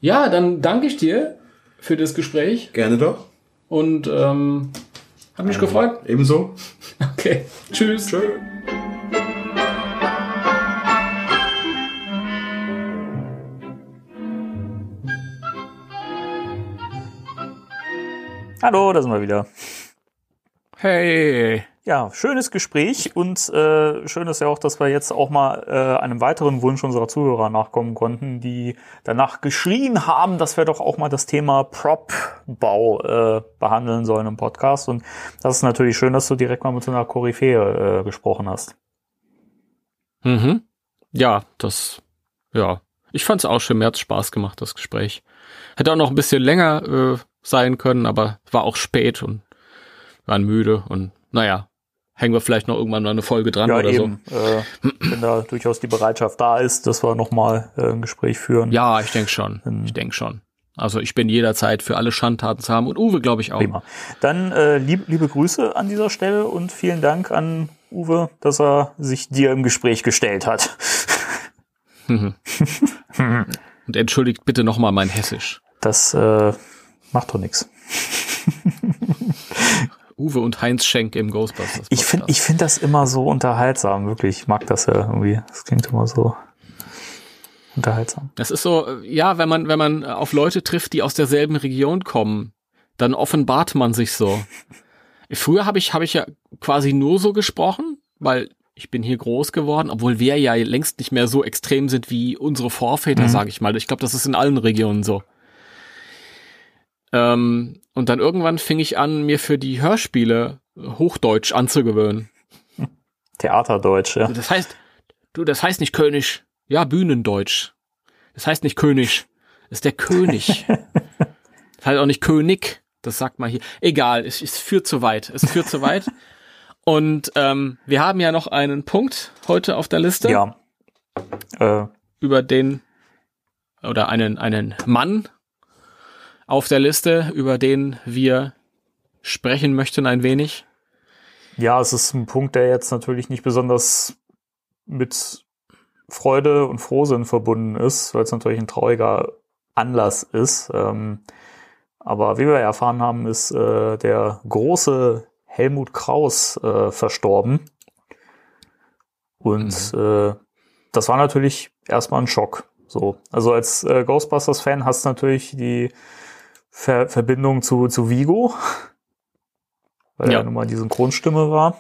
Ja, dann danke ich dir für das Gespräch Gerne doch. und ähm, hat mich gefreut. Ebenso. Okay. Tschüss. Tschö. Hallo, da sind wir wieder. Hey. Ja, schönes Gespräch und äh, schön ist ja auch, dass wir jetzt auch mal äh, einem weiteren Wunsch unserer Zuhörer nachkommen konnten, die danach geschrien haben, dass wir doch auch mal das Thema Prop-Bau äh, behandeln sollen im Podcast. Und das ist natürlich schön, dass du direkt mal mit so einer Koryphäe äh, gesprochen hast. Mhm. Ja, das, ja. Ich fand es auch schön, mir hat's Spaß gemacht, das Gespräch. Hätte auch noch ein bisschen länger äh, sein können, aber war auch spät und waren müde und naja, hängen wir vielleicht noch irgendwann mal eine Folge dran Ja, oder eben. Äh, wenn da durchaus die Bereitschaft da ist, dass wir nochmal äh, ein Gespräch führen. so. Ja, ich denke schon. Hm. Ich denke schon. Also ich bin jederzeit für alle Schandtaten zu haben und Uwe, glaube ich, auch. Prima. Dann äh, lieb, liebe Grüße an dieser Stelle und vielen Dank an Uwe, dass er sich dir im Gespräch gestellt hat. Und entschuldigt bitte nochmal mein Hessisch. Das äh, macht doch nichts. Uwe und Heinz Schenk im Ghostbusters. Ich finde ich find das immer so unterhaltsam, wirklich. Ich mag das ja irgendwie. Das klingt immer so unterhaltsam. Das ist so, ja, wenn man, wenn man auf Leute trifft, die aus derselben Region kommen, dann offenbart man sich so. Früher habe ich, habe ich ja quasi nur so gesprochen, weil ich bin hier groß geworden, obwohl wir ja längst nicht mehr so extrem sind wie unsere Vorväter, Mhm. sage ich mal. Ich glaube, das ist in allen Regionen so. Ähm, und dann irgendwann fing ich an, mir für die Hörspiele Hochdeutsch anzugewöhnen. Theaterdeutsch, ja. Das heißt, du, das heißt nicht König. Ja, Bühnendeutsch. Das heißt nicht König. Das ist der König. das heißt auch nicht König. Das sagt man hier. Egal, es, es führt zu weit. Es führt zu weit. Und ähm, wir haben ja noch einen Punkt heute auf der Liste, Ja. Äh, über den oder einen einen Mann auf der Liste, über den wir sprechen möchten ein wenig. ja, es ist ein Punkt, der jetzt natürlich nicht besonders mit Freude und Frohsinn verbunden ist, weil es natürlich ein trauriger Anlass ist. Ähm, aber wie wir erfahren haben, ist äh, der große Helmut Kraus äh, verstorben. Und äh, das war natürlich erstmal ein Schock. So, also als äh, Ghostbusters-Fan hast du natürlich die Ver Verbindung zu, zu Vigo, weil Ja. er nun mal die Synchronstimme war.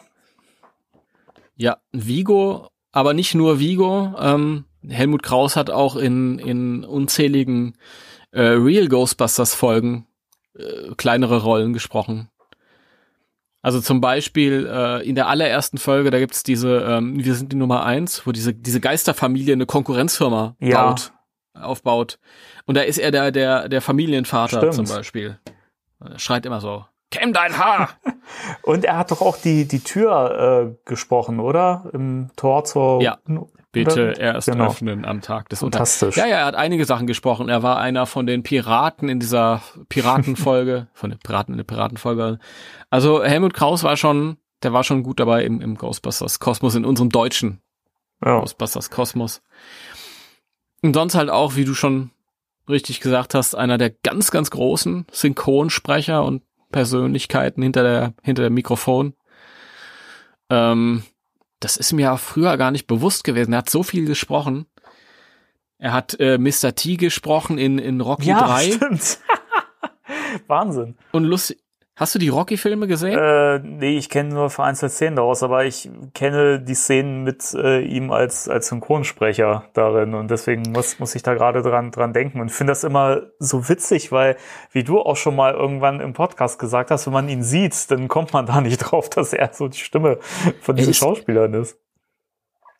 Ja, Vigo, aber nicht nur Vigo. Ähm, Helmut Kraus hat auch in, in unzähligen äh, Real Ghostbusters Folgen äh, kleinere Rollen gesprochen. Also zum Beispiel äh, in der allerersten Folge, da gibt's diese, ähm, wir sind die Nummer eins, wo diese, diese Geisterfamilie eine Konkurrenzfirma Ja. baut, aufbaut. Und da ist er der, der, der Familienvater Stimmt. zum Beispiel. Er schreit immer so, kämm dein Haar! Und er hat doch auch die, die Tür äh, gesprochen, oder? Im Tor zur... Ja. Bitte erst Genau. öffnen am Tag des Unter Fantastisch. Ja, ja, er hat einige Sachen gesprochen. Er war einer von den Piraten in dieser Piratenfolge, von den Piraten in der Piratenfolge. Also Helmut Kraus war schon, der war schon gut dabei im, im Ghostbusters Kosmos, in unserem deutschen Ja. Ghostbusters Kosmos. Und sonst halt auch, wie du schon richtig gesagt hast, einer der ganz, ganz großen Synchronsprecher und Persönlichkeiten hinter der, hinter dem Mikrofon. Ähm, das ist mir früher gar nicht bewusst gewesen. Er hat so viel gesprochen. Er hat äh, Mr. T gesprochen in, in Rocky ja, 3 stimmt. Wahnsinn. und lustig. Hast du die Rocky-Filme gesehen? Äh, nee, ich kenne nur vereinzelt Szenen daraus, aber ich kenne die Szenen mit äh, ihm als, als Synchronsprecher darin und deswegen muss, muss ich da gerade dran, dran denken und finde das immer so witzig, weil, wie du auch schon mal irgendwann im Podcast gesagt hast, wenn man ihn sieht, dann kommt man da nicht drauf, dass er so die Stimme von diesen ist- Schauspielern ist.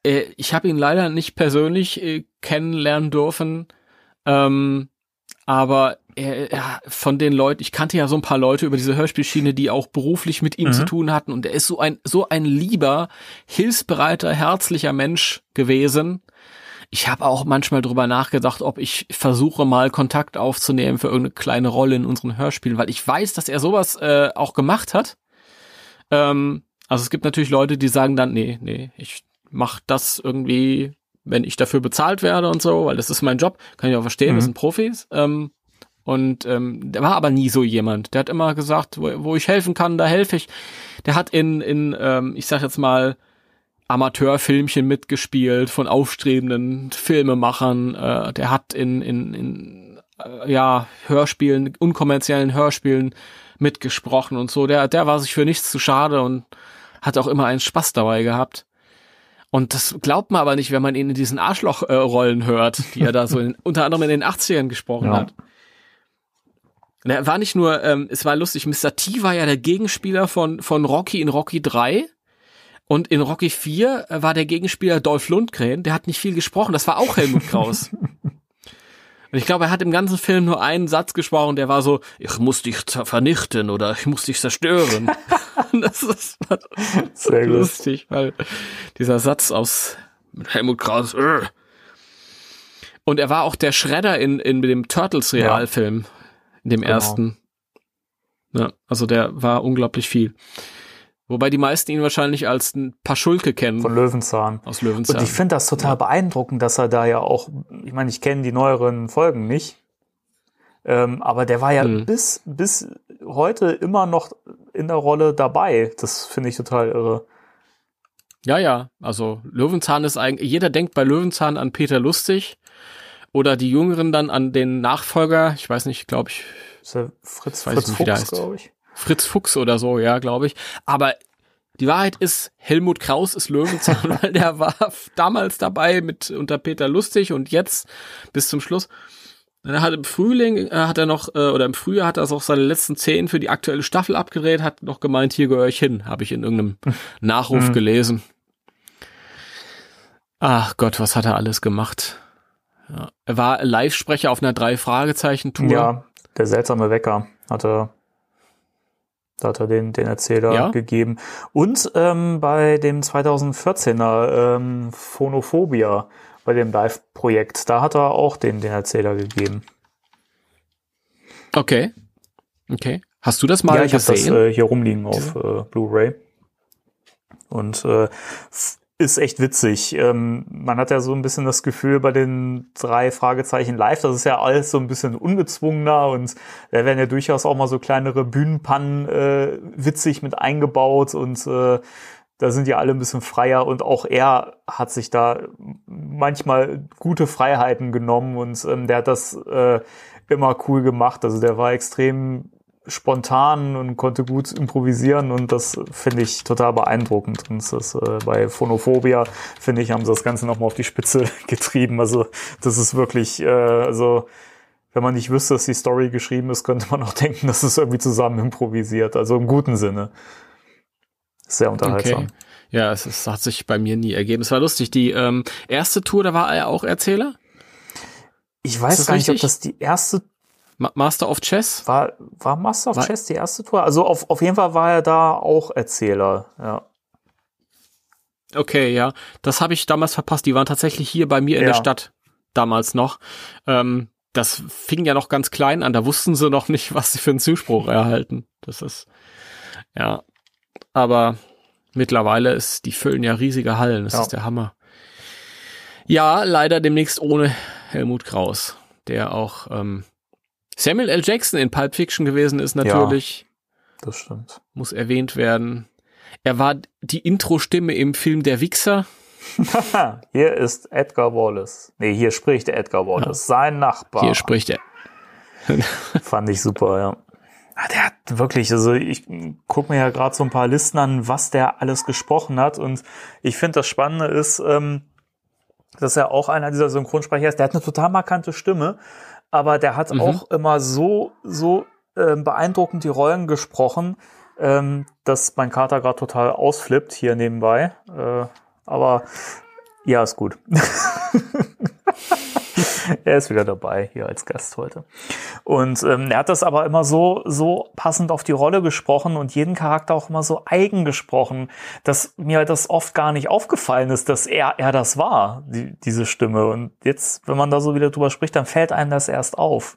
äh, ich habe ihn leider nicht persönlich äh, kennenlernen dürfen, ähm, aber er, er, von den Leuten, ich kannte ja so ein paar Leute über diese Hörspielschiene, die auch beruflich mit ihm Mhm. zu tun hatten und er ist so ein so ein lieber, hilfsbereiter, herzlicher Mensch gewesen. Ich habe auch manchmal drüber nachgedacht, ob ich versuche mal Kontakt aufzunehmen für irgendeine kleine Rolle in unseren Hörspielen, weil ich weiß, dass er sowas äh, auch gemacht hat. Ähm, also es gibt natürlich Leute, die sagen dann, nee, nee, ich mach das irgendwie, wenn ich dafür bezahlt werde und so, weil das ist mein Job. Kann ich auch verstehen, Mhm. wir sind Profis. Ähm, und ähm, der war aber nie so jemand. Der hat immer gesagt, wo, wo ich helfen kann, da helfe ich. Der hat in, in ähm, ich sag jetzt mal, Amateurfilmchen mitgespielt von aufstrebenden Filmemachern. Äh, der hat in, in, in äh, ja, Hörspielen, unkommerziellen Hörspielen mitgesprochen und so. Der, der war sich für nichts zu schade und hat auch immer einen Spaß dabei gehabt. Und das glaubt man aber nicht, wenn man ihn in diesen Arschloch-Rollen hört, die er da so in, unter anderem in den 80ern gesprochen Ja. hat. Er war nicht nur, ähm, es war lustig, Mr. T war ja der Gegenspieler von, von Rocky in Rocky 3. Und in Rocky 4 war der Gegenspieler Dolph Lundgren, der hat nicht viel gesprochen, das war auch Helmut Kraus. Und ich glaube, er hat im ganzen Film nur einen Satz gesprochen, der war so, ich muss dich vernichten oder ich muss dich zerstören. das ist Sehr lustig, weil dieser Satz aus Helmut Kraus. äh. Und er war auch der Schredder in, in dem Turtles Realfilm, in dem Genau. ersten. Ja, also der war unglaublich viel. Wobei die meisten ihn wahrscheinlich als ein paar Schulke kennen Von Löwenzahn. aus Und Löwenzahn. ich finde das total beeindruckend, dass er da ja auch, ich meine, ich kenne die neueren Folgen nicht, ähm, aber der war ja Mhm. bis, bis heute immer noch in der Rolle dabei. Das finde ich total irre. Ja, ja, also Löwenzahn ist eigentlich, jeder denkt bei Löwenzahn an Peter Lustig oder die Jüngeren dann an den Nachfolger, ich weiß nicht, glaube ich, Fritz, Weiß Fritz nicht, Fuchs, glaube ich. Fritz Fuchs oder so, ja, glaube ich. Aber die Wahrheit ist, Helmut Kraus ist Löwenzahn, weil der war damals dabei mit unter Peter Lustig und jetzt bis zum Schluss. Er hat im Frühling, äh, hat er noch, äh, oder im Frühjahr hat er auch seine letzten Szenen für die aktuelle Staffel abgedreht, hat noch gemeint, hier gehöre ich hin, habe ich in irgendeinem Nachruf Mhm. gelesen. Ach Gott, was hat er alles gemacht? Ja. Er war Live-Sprecher auf einer Drei-Fragezeichen-Tour. Ja, der seltsame Wecker hat er, da hat er den, den Erzähler Ja? gegeben. Und ähm, bei dem 2014er ähm, Phonophobia, bei dem Live-Projekt, da hat er auch den, den Erzähler gegeben. Okay. Okay. Hast du das mal ja, ich habe das gesehen? äh, hier rumliegen auf äh, Blu-ray. Und äh, ist echt witzig. Ähm, man hat ja so ein bisschen das Gefühl bei den drei Fragezeichen live, das ist ja alles so ein bisschen ungezwungener und da werden ja durchaus auch mal so kleinere Bühnenpannen äh, witzig mit eingebaut und äh, da sind ja alle ein bisschen freier und auch er hat sich da manchmal gute Freiheiten genommen und ähm, der hat das äh, immer cool gemacht. Also der war extrem spontan und konnte gut improvisieren und das finde ich total beeindruckend. Und das äh, bei Phonophobia, finde ich, haben sie das Ganze nochmal auf die Spitze getrieben. Also das ist wirklich, äh, also wenn man nicht wüsste, dass die Story geschrieben ist, könnte man auch denken, dass es irgendwie zusammen improvisiert. Also im guten Sinne. Sehr unterhaltsam. Okay. Ja, es, es hat sich bei mir nie ergeben. Es war lustig. Die ähm, erste Tour, da war er auch Erzähler. Ich weiß gar nicht, ob das die erste Ma Master of Chess. war. War Master of War- Chess die erste Tour? Also auf, auf jeden Fall war er da auch Erzähler. Ja. Okay, ja. Das habe ich damals verpasst. Die waren tatsächlich hier bei mir in Ja. der Stadt damals noch. Ähm, das fing ja noch ganz klein an. Da wussten sie noch nicht, was sie für einen Zuspruch erhalten. Das ist, ja. Aber mittlerweile ist, die füllen ja riesige Hallen. Das Ja. ist der Hammer. Ja, leider demnächst ohne Helmut Kraus, der auch ähm, Samuel L. Jackson in Pulp Fiction gewesen ist natürlich. Das stimmt. muss erwähnt werden. Er war die Intro-Stimme im Film Der Wichser. Hier ist Edgar Wallace. Nee, hier spricht Edgar Wallace, sein Nachbar. Hier spricht er. Fand ich super, ja. Ah, Der hat wirklich, also ich gucke mir ja gerade so ein paar Listen an, was der alles gesprochen hat. Und ich finde, das Spannende ist, ähm, dass er auch einer dieser Synchronsprecher ist. Der hat eine total markante Stimme, aber der hat Mhm. auch immer so, so ähm, beeindruckend die Rollen gesprochen, ähm, dass mein Kater gerade total ausflippt hier nebenbei. Äh, aber Ja, ist gut. er ist wieder dabei hier als Gast heute. Und ähm, er hat das aber immer so, so passend auf die Rolle gesprochen und jeden Charakter auch immer so eigen gesprochen, dass mir das oft gar nicht aufgefallen ist, dass er, er das war, die, diese Stimme. Und jetzt, wenn man da so wieder drüber spricht, dann fällt einem das erst auf.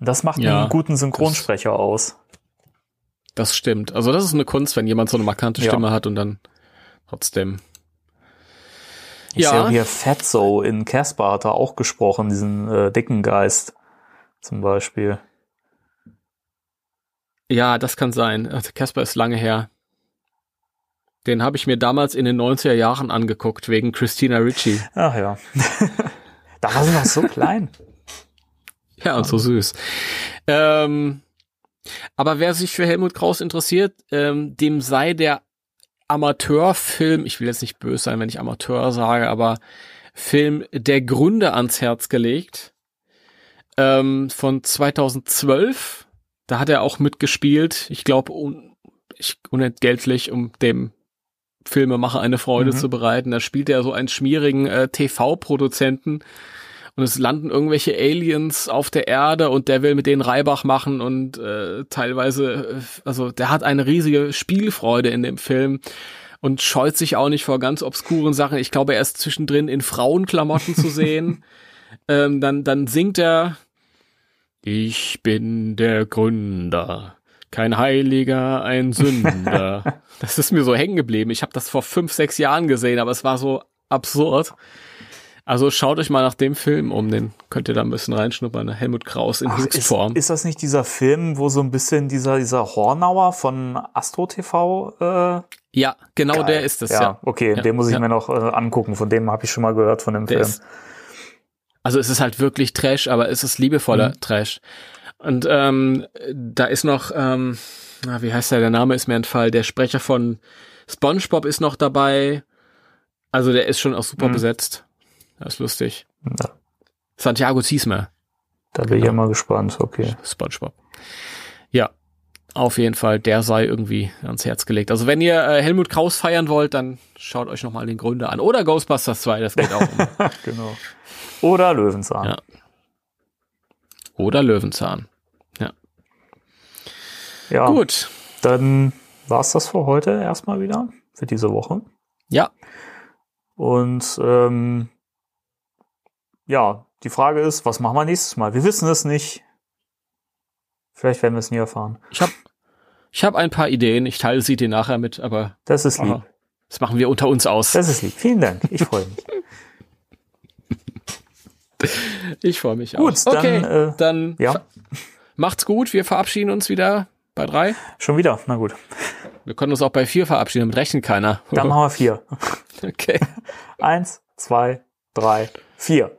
Und das macht Ja, einen guten Synchronsprecher aus. Das stimmt. Also das ist eine Kunst, wenn jemand so eine markante Ja. Stimme hat und dann trotzdem. Ich Ja. sehe hier Fatso in Casper hat er auch gesprochen, diesen äh, dicken Geist zum Beispiel. Ja, das kann sein. Also Casper ist lange her. Den habe ich mir damals in den 90er Jahren angeguckt, wegen Christina Ricci. Ach ja. da war sie noch so klein. Ja, und so süß. Ähm, aber wer sich für Helmut Kraus interessiert, ähm, dem sei der Amateurfilm, ich will jetzt nicht böse sein, wenn ich Amateur sage, aber Film Der Gründe ans Herz gelegt. Ähm, von 2012. Da hat er auch mitgespielt. Ich glaube, un ich, unentgeltlich, um dem Filmemacher eine Freude Mhm. zu bereiten. Da spielt er so einen schmierigen äh, TV-Produzenten und es landen irgendwelche Aliens auf der Erde und der will mit denen Reibach machen und äh, teilweise, äh, also der hat eine riesige Spielfreude in dem Film und scheut sich auch nicht vor ganz obskuren Sachen. Ich glaube, er ist zwischendrin in Frauenklamotten zu sehen. ähm, dann, dann singt er Ich bin der Gründer, kein Heiliger, ein Sünder. das ist mir so hängen geblieben. Ich habe das vor fünf, sechs Jahren gesehen, aber es war so absurd. Also schaut euch mal nach dem Film um, den könnt ihr da ein bisschen reinschnuppern. Helmut Kraus in Ach, ist, Höchstform. ist das nicht dieser Film, wo so ein bisschen dieser, dieser Hornauer von Astro TV äh, ja, genau geil. der ist es, ja. okay, Ja, den muss ich ja. mir noch äh, angucken. Von dem habe ich schon mal gehört von dem Der Film. ist, also es ist halt wirklich Trash, aber es ist liebevoller Mhm. Trash. Und ähm, da ist noch, ähm, na, wie heißt der, der Name ist mir entfallen, der Sprecher von SpongeBob ist noch dabei. Also der ist schon auch super Mhm. besetzt. Das ist lustig. Ja, Santiago Ziesmer, da bin ich Genau. ja mal gespannt. Okay. SpongeBob. Ja, auf jeden Fall, der sei irgendwie ans Herz gelegt. Also wenn ihr äh, Helmut Kraus feiern wollt, dann schaut euch nochmal den Gründer an. Oder Ghostbusters 2, das geht auch. immer. genau. Oder Löwenzahn. Ja. Oder Löwenzahn. Ja, Gut. dann war's das für heute erstmal wieder, für diese Woche. Ja, Und ähm, ja, die Frage ist, was machen wir nächstes Mal? Wir wissen es nicht. Vielleicht werden wir es nie erfahren. ich habe ich hab ein paar Ideen. Ich teile sie dir nachher mit, aber Das ist lieb. aha, das machen wir unter uns aus. Das ist lieb. Vielen Dank. Ich freue mich. Ich freue mich Gut, auch. dann, Okay, äh, dann Ja, macht's gut. Wir verabschieden uns wieder bei drei. schon wieder. Na gut. Wir können uns auch bei vier verabschieden, damit rechnet keiner. Dann machen wir vier. okay. Eins, zwei, drei, vier.